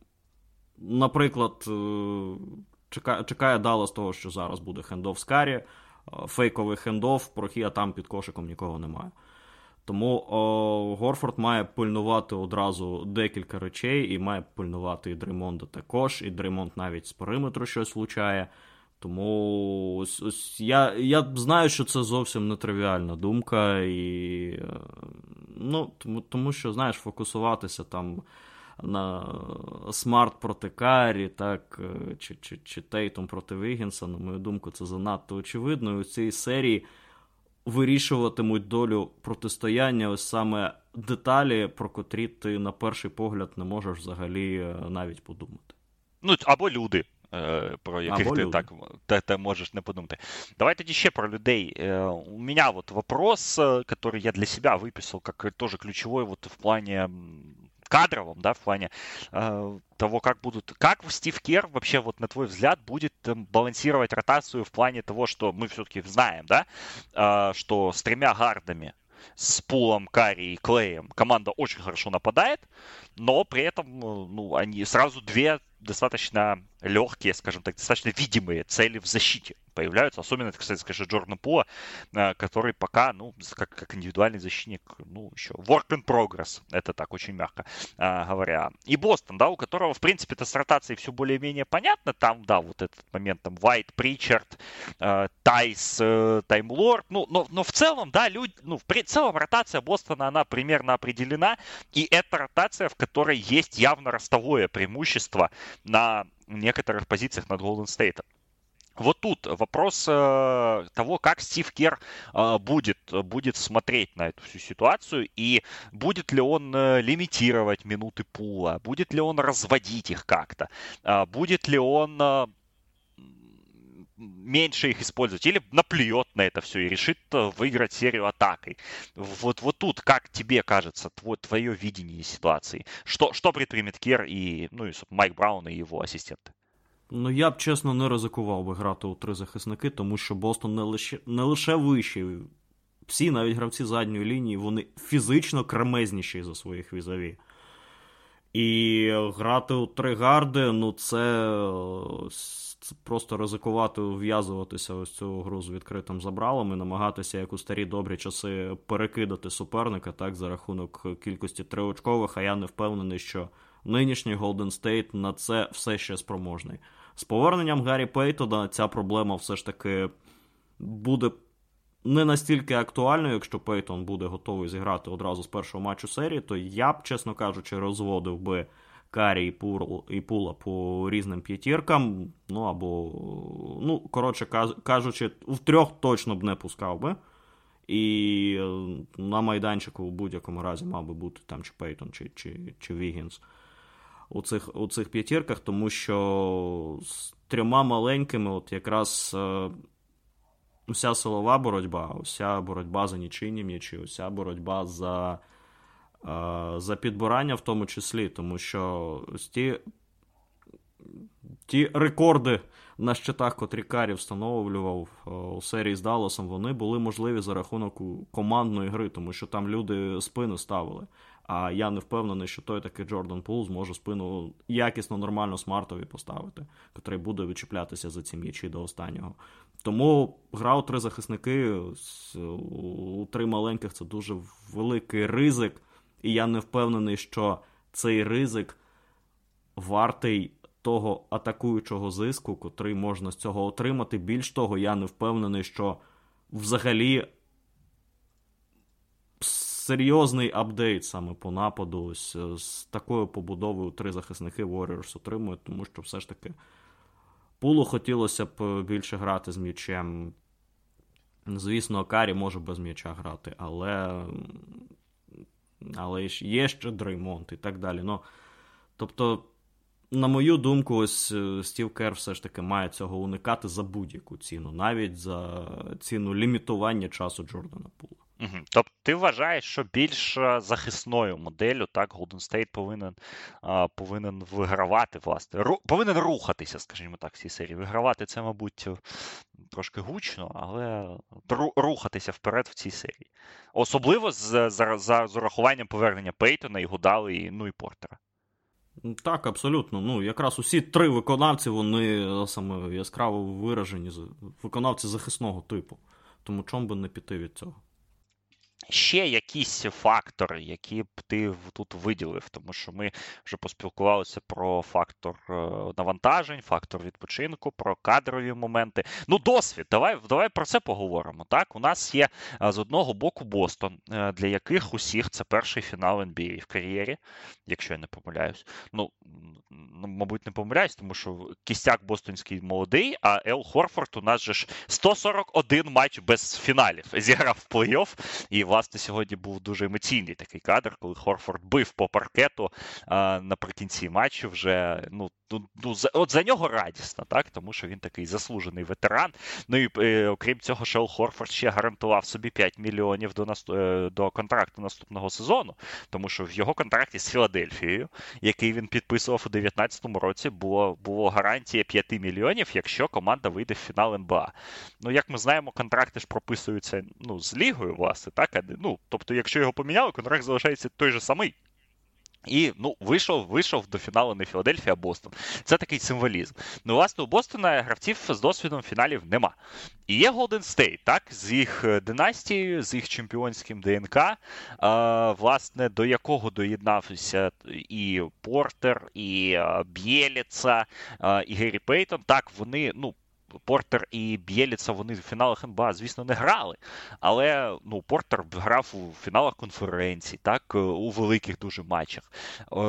наприклад, е, чекає чекає Дала того, що зараз буде хендов з Карі, фейковий хендов, а там під кошиком нікого немає. Тому о, Горфорд має пильнувати одразу декілька речей, і має пильнувати і Дреймонда також, і Дреймонд навіть з периметру щось влучає. Тому ось, ось я я знаю, що це зовсім нетривіальна думка, і е, ну, тому, тому що, знаєш, фокусуватися там на Смарт проти Карі, так, е, чи чи, чи Тейтом проти Вігінса, на мою думку, це занадто очевидно. І у цій серії вирішуватимуть долю протистояння, ось саме деталі, про котрі ти на перший погляд не можеш взагалі е, навіть подумати. Ну, або люди. Е, про яких Або ти так ти, ти можеш не подумати. Давай тоді ще про людей. У меня вот вопрос, который я для себя выписал, как тоже ключевой вот в плане кадровом, да, в плане э, того, как будут, как Стив Кер вообще, вот на твой взгляд, будет э, балансировать ротацию в плане того, что мы все-таки знаем, да, э, что с тремя гардами с Пулом, Карри и Клеем команда очень хорошо нападает, но при этом э, ну, они сразу две достаточно легкие, скажем так, достаточно видимые цели в защите появляются. Особенно, это, кстати, скажем, Джордана Пула, э, который пока, ну, как, как индивидуальный защитник, ну, еще work in progress. Это так, очень мягко э, говоря. И Бостон, да, у которого, в принципе, это с ротацией все более-менее понятно. Там, да, вот этот момент, там, White, Причард, э, Тайс, Таймлорд. Ну, но, но в целом, да, люди, ну, в целом ротация Бостона, она примерно определена. И это ротация, в которой есть явно ростовое преимущество на некоторых позициях над Golden State. Вот тут вопрос э, того, как Стив Кер э, будет, будет смотреть на эту всю ситуацию и будет ли он э, лимитировать минуты пула, будет ли он разводить их как-то, э, будет ли он меньше их использовать или наплюет на это все и решит э, выиграть серию атакой. Вот, вот тут, как тебе кажется, твой, твое видение ситуации? Что, что предпримет Кер и, ну, и Майк Браун и его ассистенты? Ну, я б чесно не ризикував би грати у три захисники, тому що Бостон не лише не лише вищий. Всі, навіть гравці задньої лінії, вони фізично кремезніші за своїх візаві. І грати у три гарди, ну це, це просто ризикувати в'язуватися ось цю гру з відкритим забралом і намагатися, як у старі добрі часи, перекидати суперника так за рахунок кількості триочкових, а я не впевнений, що нинішній Golden State на це все ще спроможний. З поверненням Гаррі Пейтона ця проблема все ж таки буде не настільки актуальною, якщо Пейтон буде готовий зіграти одразу з першого матчу серії, то я б, чесно кажучи, розводив би Карі і, Пул, і Пула по різним п'ятіркам. Ну або, ну, коротше кажучи, в трьох точно б не пускав би. І е, на майданчику в будь-якому разі мав би бути там чи Пейтон, чи чи, чи Вігінс у цих у цих п'ятірках, тому що з трьома маленькими, от якраз е, уся силова боротьба, уся боротьба за нічийні м'ячі, уся боротьба за е, за підбирання в тому числі, тому що ось ті, ті рекорди. На щитах, котрі Карі встановлював е, у серії з Далласом, вони були можливі за рахунок командної гри, тому що там люди спину ставили. А я не впевнений, що той такий Джордан Пул зможе спину якісно, нормально смартові поставити, котрий буде відчіплятися за ці м'ячі до останнього. Тому гра у три захисники у три маленьких це дуже великий ризик, і я не впевнений, що цей ризик вартий того атакуючого зиску, котрий можна з цього отримати. Більш того, я не впевнений, що взагалі серйозний апдейт саме по нападу. Ось е, з такою побудовою три захисники Warriors отримують, тому що все ж таки пулу хотілося б більше грати з м'ячем. Звісно, Карі може без м'яча грати, але але є ще Дреймонт і так далі. Ну, Тобто, на мою думку, ось е, Стів Кер все ж таки має цього уникати за будь-яку ціну, навіть за ціну лімітування часу Джордана Пула. Угу. Тобто ти вважаєш, що більш захисною моделлю так Golden State повинен а, повинен вигравати, власне, ру, повинен рухатися, скажімо так, в цій серії. Вигравати це, мабуть, трошки гучно, але рухатися вперед в цій серії. Особливо з, за, за, з урахуванням повернення Пейтона, і Гудали, і, ну і Портера. Так, абсолютно. Ну, якраз усі три виконавці, вони саме яскраво виражені, виконавці захисного типу. Тому чому би не піти від цього? Ще якісь фактори, які б ти тут виділив, тому що ми вже поспілкувалися про фактор е, навантажень, фактор відпочинку, про кадрові моменти. Ну, досвід. Давай давай про це поговоримо. Так, у нас є е, з одного боку Бостон, е, для яких усіх це перший фінал NBA в кар'єрі, якщо я не помиляюсь. Ну, мабуть, не помиляюсь, тому що кістяк Бостонський молодий, а Ел Хорфорд у нас же ж 141 матч без фіналів зіграв плей-офф. І власне, сьогодні був дуже емоційний такий кадр, коли Хорфорд бив по паркету наприкінці матчу. Вже ну ну, ну за, от за нього радісно, так тому що він такий заслужений ветеран. Ну і е, окрім цього, Шел Хорфорд ще гарантував собі 5 мільйонів до наст... Е, до контракту наступного сезону, тому що в його контракті з Філадельфією, який він підписував у 2019 році, було було гарантія 5 мільйонів, якщо команда вийде в фінал НБА. Ну як ми знаємо, контракти ж прописуються ну з лігою, власне, так ну, тобто, якщо його поміняли, контракт залишається той же самий. І ну, вийшов вийшов до фіналу не Філадельфія, а Бостон. Це такий символізм. Ну, власне, у Бостона гравців з досвідом фіналів нема. І є Голден Стейт, так, з їх е, династією, з їх чемпіонським ДНК, а, власне, до якого доєднався і Портер, і Б'єліца, і Геррі Пейтон. Так, вони, ну, Портер і Б'єліца вони в фіналах НБА, звісно, не грали. Але ну, Портер грав у фіналах конференції, так, е, у великих дуже матчах, е,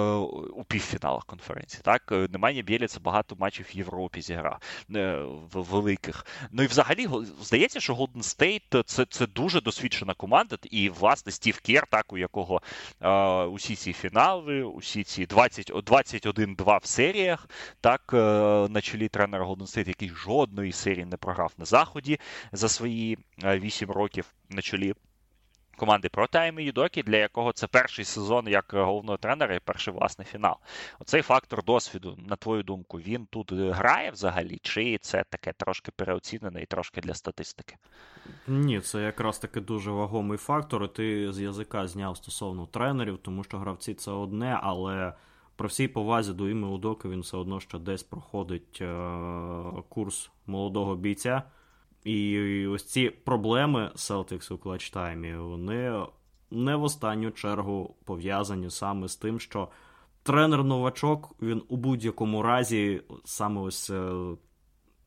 у півфіналах конференції. Так, е, Немає Б'єліца багато матчів в Європі зіграв в великих. Ну і взагалі здається, що Голден Стейт це це дуже досвідчена команда. І, власне, Стів Кер, так, у якого усі ці фінали, усі ці 20, 21-2 в серіях, так, на чолі тренера Голден Стейт, який жоден жодної серії не програв на заході за свої 8 е, років на чолі. Команди проти Аймі Юдокі, для якого це перший сезон як головного тренера і перший власний фінал. Оцей фактор досвіду, на твою думку, він тут грає взагалі, чи це таке трошки переоцінене і трошки для статистики? Ні, це якраз таки дуже вагомий фактор. Ти з язика зняв стосовно тренерів, тому що гравці це одне, але при всій повазі до ім'я Удоки він все одно ще десь проходить е, курс молодого бійця. І ось ці проблеми Celtics у клатчтаймі, вони не в останню чергу пов'язані саме з тим, що тренер-новачок він у будь-якому разі, саме ось е,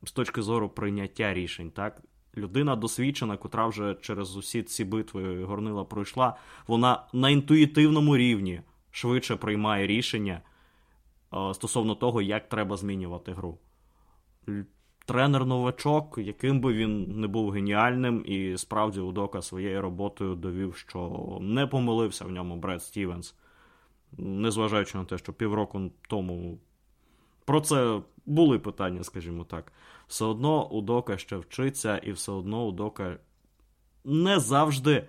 з точки зору прийняття рішень, так. Людина досвідчена, котра вже через усі ці битви горнила пройшла, вона на інтуїтивному рівні швидше приймає рішення е, стосовно того, як треба змінювати гру. Тренер-новачок, яким би він не був геніальним, і справді Удока своєю роботою довів, що не помилився в ньому Бред Стівенс, незважаючи на те, що півроку тому про це були питання, скажімо так. Все одно Удока ще вчиться, і все одно Удока не завжди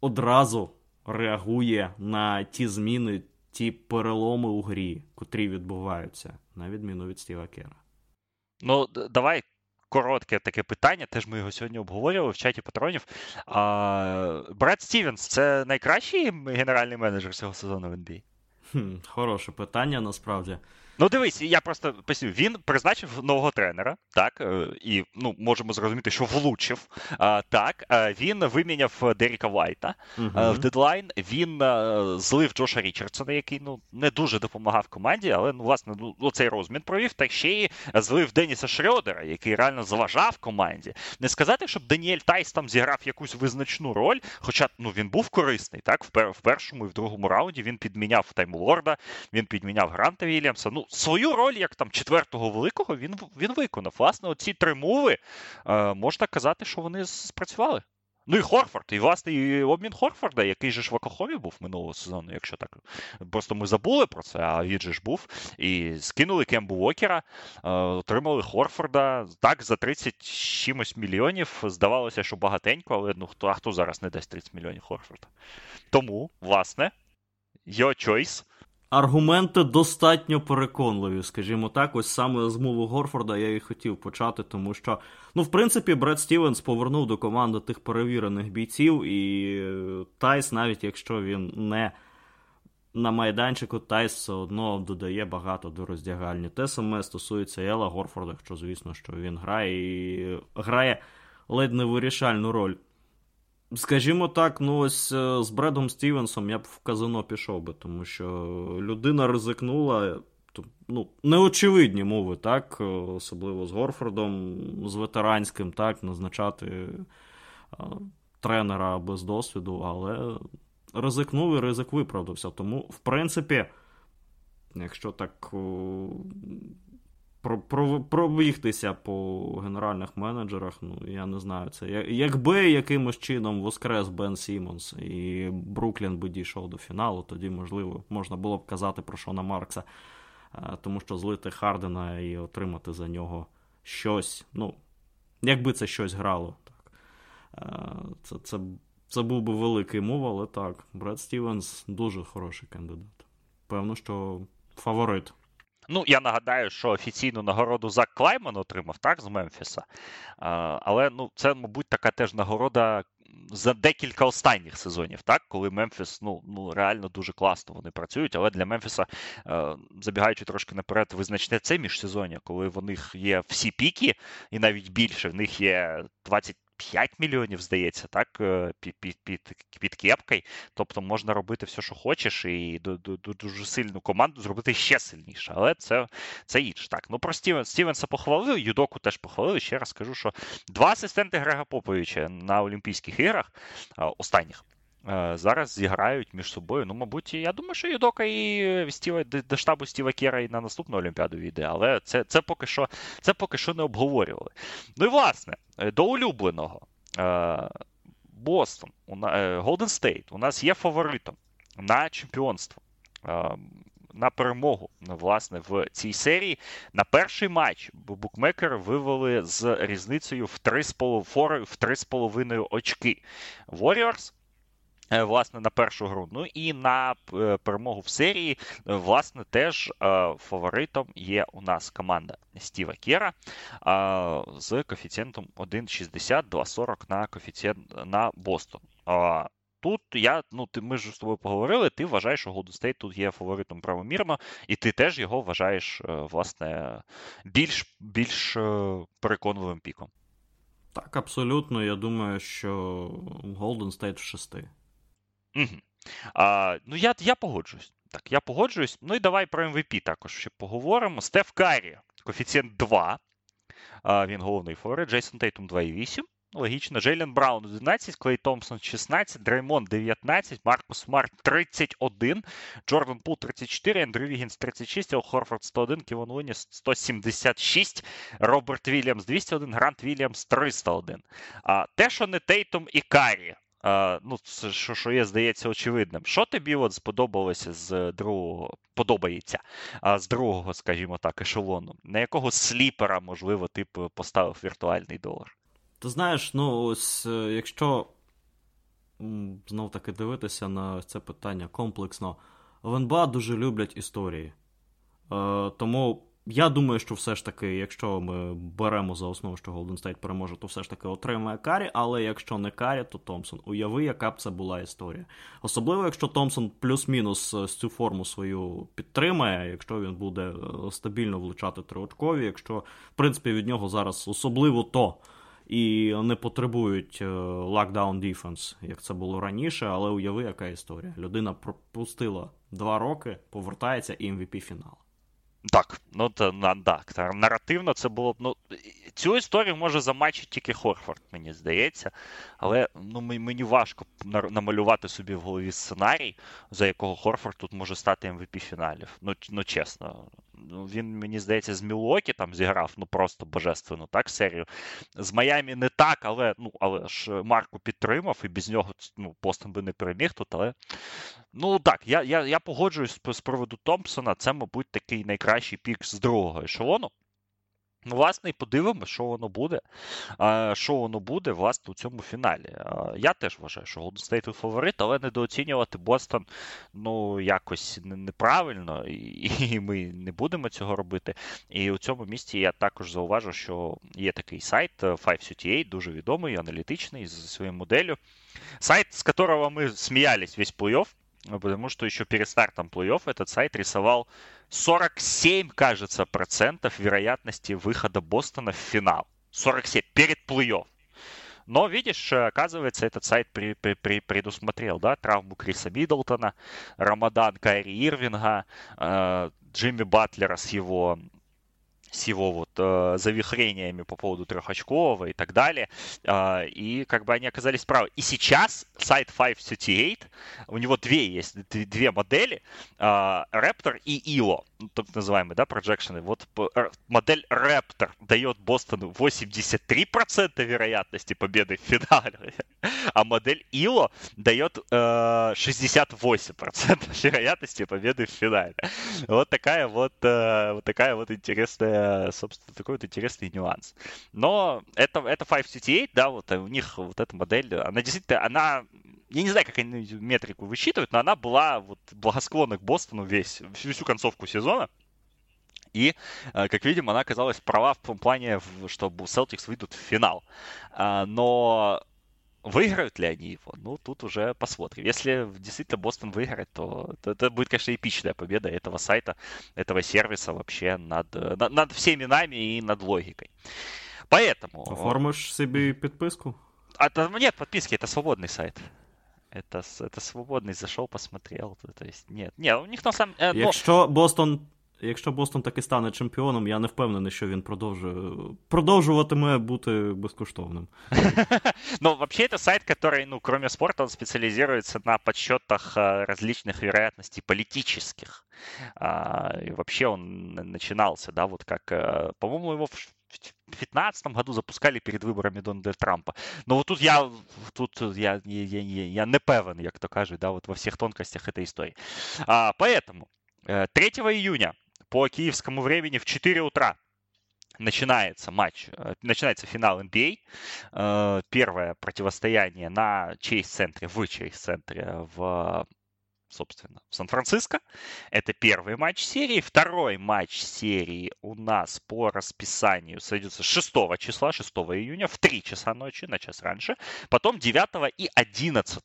одразу реагує на ті зміни, ті переломи у грі, котрі відбуваються, на відміну від Стіва Кера. Ну, давай. Коротке таке питання, теж ми його сьогодні обговорювали в чаті патронів. А, Бред Стівенс це найкращий генеральний менеджер цього сезону в NBA? Хм, Хороше питання насправді. Ну, дивись, я просто поясню, він призначив нового тренера, так, е, і ну, можемо зрозуміти, що влучив. Так, він виміняв Деріка Вайта uh-huh. в дедлайн. Він злив Джоша Річардсона, який ну не дуже допомагав команді, але ну, власне ну, цей розмін провів. Так ще й злив Деніса Шредера, який реально заважав команді. Не сказати, щоб Даніель Тайс там зіграв якусь визначну роль, хоча ну він був корисний, так, в першому і в другому раунді він підміняв Таймлорда, він підміняв Гранта Вільямса. Ну, свою роль, як там четвертого великого, він він виконав. Власне, оці три муви е, можна казати, що вони спрацювали. Ну і Хорфорд, і власне і обмін Хорфорда, який же ж в Окохові був минулого сезону, якщо так. Просто ми забули про це, а він же ж був. І скинули Кембу Уокера, е, отримали Хорфорда. Так, за 30 чимось мільйонів. Здавалося, що багатенько, але ну хто а хто зараз не дасть 30 мільйонів Хорфорда? Тому, власне, your choice. Аргументи достатньо переконливі, скажімо так, ось саме з мови Горфорда я і хотів почати, тому що, ну, в принципі, Бред Стівенс повернув до команди тих перевірених бійців, і Тайс, навіть якщо він не на майданчику, Тайс все одно додає багато до роздягальні. Те саме стосується Ела Горфорда, що, звісно, що він грає і грає ледь не вирішальну роль. Скажімо так, ну ось е, з Бредом Стівенсом я б в казино пішов би, тому що людина ризикнула. Ну, неочевидні муви, так, особливо з Горфордом, з ветеранським, так, назначати е, тренера без досвіду, але ризикнув і ризик виправдався. Тому, в принципі, якщо так пробігтися по генеральних менеджерах, ну я не знаю. це. Якби якимось чином воскрес Бен Сімонс і Бруклін би дійшов до фіналу, тоді, можливо, можна було б казати про Шона Маркса, е, тому що злити Хардена і отримати за нього щось. Ну, якби це щось грало. так. Е, це, це, це був би великий мов, але так, Бред Стівенс дуже хороший кандидат. Певно, що фаворит. Ну, я нагадаю, що офіційну нагороду Зак Клайман отримав так з Мемфіса. Але ну, це, мабуть, така теж нагорода за декілька останніх сезонів, так, коли Мемфіс ну, ну реально дуже класно вони працюють. Але для Мемфіса, е, забігаючи трошки наперед, визначне це міжсезоння, коли в них є всі піки, і навіть більше в них є 20 5 мільйонів, здається, так, е, під під, під, під кепкою. Тобто можна робити все, що хочеш, і дуже сильну команду зробити ще сильніше. Але це це інше. Так, ну про Стівен, Стівенса похвалили, Юдоку теж похвалили. Ще раз скажу, що два асистенти Грега Поповича на Олімпійських іграх останніх. Е, зараз зіграють між собою. Ну, мабуть, я думаю, що Юдока і Стіва до штабу Стіва Кера і на наступну Олімпіаду війде, але це це, поки що це поки що не обговорювали. Ну і власне, е, до улюбленого. Е, Бостон, Голден Стейт у нас є фаворитом на чемпіонство. На перемогу власне в цій серії на перший матч букмекери вивели з різницею в 3,5 очки. Warriors власне, на першу гру. Ну і на е, перемогу в серії, е, власне, теж фаворитом є у нас команда Стіва Кера з коефіцієнтом 1,60, 2,40 на коефіцієнт на Бостон. Тут я, ну ти ми ж з тобою поговорили. Ти вважаєш, що Golden State тут є фаворитом правомірно, і ти теж його вважаєш, власне, більш більш переконливим піком. Так, абсолютно. Я думаю, що Golden State в шести. Угу. А, Ну, я я погоджуюсь. Так, я погоджуюсь. Ну і давай про MVP також ще поговоримо. Стеф Карі, коефіцієнт 2. А, Він головний фаворит. Джейсон Тейтум 2,8. Логічно. Джейлен Браун 11, Клей Томпсон 16, Дреймон 19, Маркус Смарт 31, Джордан Пул 34, Ендрю Вігінс 36, Ел Хорфорд 101, Ківон Луніс 176, Роберт Вільямс 201, Грант Вільямс 301. А те, що не Тейтум і Карі, ну, це що що є, здається, очевидним. Що тобі от сподобалося з другого, подобається з другого, скажімо так, ешелону? На якого сліпера, можливо, ти б поставив віртуальний долар? Ти знаєш, ну ось е, якщо знов таки дивитися на це питання комплексно, в НБА дуже люблять історії. Е, Тому я думаю, що все ж таки, якщо ми беремо за основу, що Голден Стейт переможе, то все ж таки отримає Карі, але якщо не Карі, то Томпсон. Уяви, яка б це була історія. Особливо, якщо Томпсон плюс-мінус е, цю форму свою підтримає, якщо він буде е, стабільно влучати триочкові, якщо, в принципі, від нього зараз особливо то. І не потребують lockdown defense, як це було раніше, але уяви, яка історія. Людина пропустила два роки, повертається і MVP фінал. Так, ну то на так. Наративно це було б. Ну, цю історію може замачити тільки Хорфорд, мені здається. Але ну, мені важко намалювати собі в голові сценарій, за якого Хорфорд тут може стати МВП фіналів. Ну, ну чесно. Ну, він, мені здається, з Мілокі там зіграв ну просто божественно так серію. З Майами не так, але ну, але ж Марку підтримав, і без нього ну, Бостон би не переміг тут. Але ну так, я я, я погоджуюсь з приводу Томпсона. Це, мабуть, такий найкращий пік з другого ешелону. Ну, власне, і подивимося, що воно буде. Що воно буде, власне, у цьому фіналі. Я теж вважаю, що Golden State фаворит, але недооцінювати Бостон ну, якось неправильно, і ми не будемо цього робити. І у цьому місці я також зауважу, що є такий сайт 538, дуже відомий, аналітичний, з своєю моделлю. Сайт, з которого ми сміялись весь плей-офф, потому что еще перед стартом плей-офф этот сайт рисовал 47, кажется, процентов вероятности выхода Бостона в финал. 47 перед плей-офф. Но, видишь, оказывается, этот сайт при, при, при, предусмотрел, да, травму Криса Миддлтона, Рамадан Кайри Ирвинга, э, Джимми Батлера с его с его вот э, завихрениями по поводу трехочкового и так далее. Э, и как бы они оказались правы. И сейчас сайт 538, у него две есть, две модели, э, Raptor и ILO, ну, так называемые, да, проджекшены. Вот модель Raptor дает Бостону 83% вероятности победы в финале, а модель ILO дает э, 68% вероятности победы в финале. Вот такая вот, э, вот такая вот интересная собственно, такой вот интересный нюанс. Но это, это 5CT8, да, вот у них вот эта модель, она действительно, она я не знаю, как они метрику высчитывают, но она была вот благосклонна к Бостону весь, всю концовку сезона. И, э, как видим, она оказалась права в том плане, что Celtics выйдут в финал. А, но Выиграют ли они его? Ну, тут уже посмотрим. Если действительно Бостон выиграет, то, то это будет, конечно, эпичная победа этого сайта, этого сервиса вообще над, над, над всеми нами и над логикой. Поэтому... Оформишь себе подписку? А, нет, подписки, это свободный сайт. Это, это свободный, зашел, посмотрел. То есть, нет, нет, у них на самом... Э, Якщо Бостон Якщо Бостон таки стане чемпіоном, я не впевнений, що він продовжує продовжуватиме бути безкоштовним. Ну, вообще, это сайт, который, ну, кроме спорта, он специализируется на подсчетах различных вероятностей политических. И вообще он начинался, да, вот как, по-моему, его в 2015 году запускали перед виборами Дональда Трампа. Но вот тут я тут я, я, я, я не певен, як то кажуть, да, вот во всех тонкостях этой истории. А, поэтому 3 июня по киевскому времени в 4 утра начинается матч, э, начинается финал NBA. Э, первое противостояние на Чейз-центре, в Чейз-центре в собственно, в Сан-Франциско. Это первый матч серии. Второй матч серии у нас по расписанию сойдется 6 числа, 6 июня, в 3 часа ночи, на час раньше. Потом 9 и 11.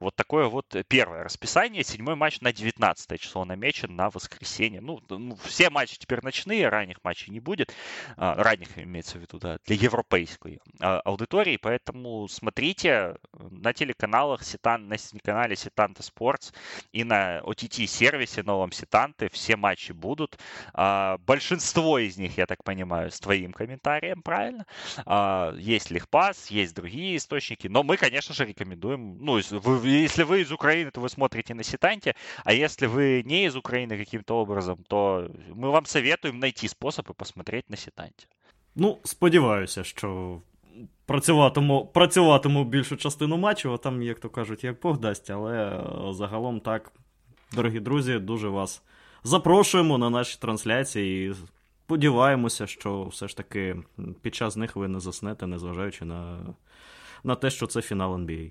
Вот такое вот первое расписание. Седьмой матч на 19 число намечен на воскресенье. Ну, ну, все матчи теперь ночные, ранних матчей не будет. А, ранних имеется в виду, да, для европейской а, аудитории. Поэтому смотрите на телеканалах, на канале Сетанта Спортс и на OTT-сервисе новом Сетанты все матчи будут. А, большинство из них, я так понимаю, с твоим комментарием, правильно? А, есть Лихпас, есть другие источники, но мы, конечно же, рекомендуем, ну, если вы из Украины, то вы смотрите на Сетанте, а если вы не из Украины каким-то образом, то мы вам советуем найти способ и посмотреть на Сетанте. Ну, сподіваюся, що працюватиму працюватиму більшу частину матчу, а там, як то кажуть, як Бог дасть, але е, загалом так, дорогі друзі, дуже вас запрошуємо на наші трансляції і сподіваємося, що все ж таки під час них ви не заснете, незважаючи на, на те, що це фінал NBA.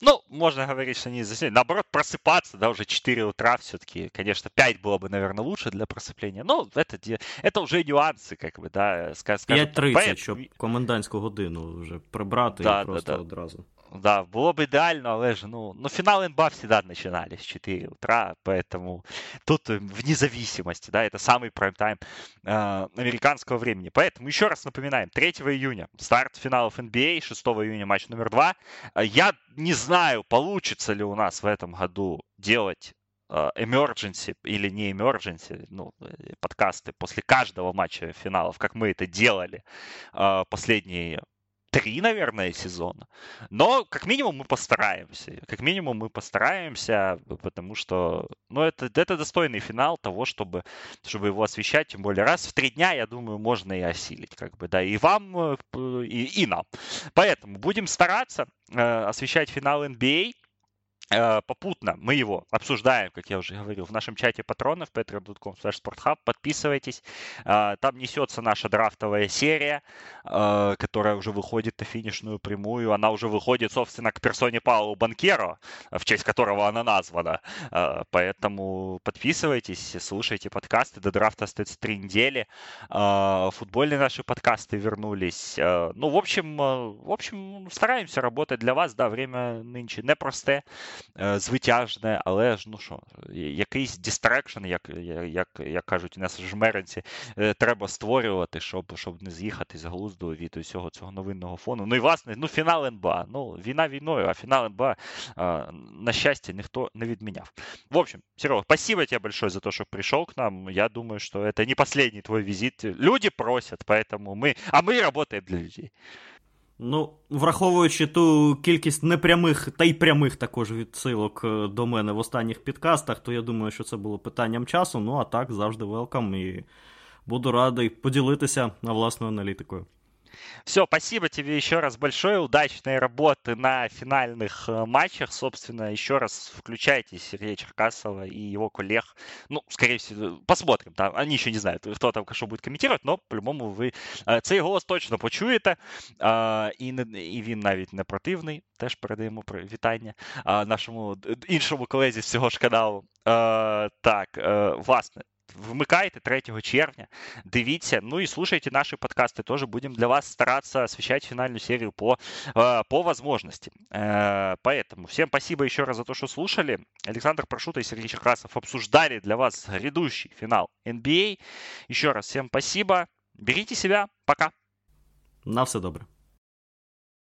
Ну, можно говорить, что не заснять. Наоборот, просыпаться, да, уже 4 утра все-таки. Конечно, 5 было бы, наверное, лучше для просыпления. Но это, это уже нюансы, как бы, да. Скажем, 5.30, щоб комендантську годину вже прибрати да, і просто да, да. одразу. Да, было бы идеально, але же, ну, но финал НБА всегда начинались с 4 утра, поэтому тут вне зависимости, да, это самый прайм-тайм э, американского времени. Поэтому еще раз напоминаем, 3 июня старт финалов NBA, 6 июня матч номер 2. Я не знаю, получится ли у нас в этом году делать emergency или не emergency, ну, подкасты после каждого матча финалов, как мы это делали последние три, наверное, сезона. Но, как минимум, мы постараемся. Как минимум, мы постараемся, потому что, ну, это, это достойный финал того, чтобы, чтобы его освещать. Тем более, раз в три дня, я думаю, можно и осилить, как бы, да, и вам, э, и, и нам. Поэтому будем стараться э, освещать финал NBA. Э, попутно мы его обсуждаем, как я уже говорил, в нашем чате патронов patreon.com sporthub. Подписывайтесь. Э, там несется наша драфтовая серия, э, которая уже выходит на финишную прямую. Она уже выходит, собственно, к персоне Паоло Банкеро, в честь которого она названа. Поэтому подписывайтесь, слушайте подкасты. До драфта остается три недели. Футбольные наши подкасты вернулись. Ну, в общем, в общем, стараемся работать для вас. Да, время нынче непросте. Е, звитяжне, але ж ну що, якийсь дистрекшн, як як, як кажуть у нас в жмеринці, е, треба створювати, щоб щоб не з'їхати з глузду від усього цього новинного фону. Ну і власне, ну фінал НБА. Ну, війна війною, а фінал НБА, на щастя, ніхто не відміняв. В общем, Серега, спасибо тебе большое за то, что пришел к нам. Я думаю, что это не последний твой визит. Люди просят, поэтому мы, а мы работаем для людей. Ну, враховуючи ту кількість непрямих та й прямих також відсилок е, до мене в останніх підкастах, то я думаю, що це було питанням часу. Ну а так завжди welcome і буду радий поділитися власною аналітикою. Все, спасибо тебе еще раз большое. Удачной работы на финальных э, матчах. Собственно, еще раз включайте Сергея Черкасова и его коллег. Ну, скорее всего, посмотрим. Там. Они еще не знают, кто там что будет комментировать, но по-любому ви э, цей голос точно почуєте. І і він навіть не противний. Теж передаємо вітання нашому іншому колезі з цього ж каналу. Так, власне. Вмикайте 3 червня, дивіться, ну и слушайте наши подкасты. Тоже будем для вас стараться освещать финальную серию по, по возможности. Поэтому всем спасибо еще раз за то, что слушали. Александр Прошута и Сергей Черкасов обсуждали для вас грядущий финал NBA. Еще раз всем спасибо. Берите себя. Пока. На все добре.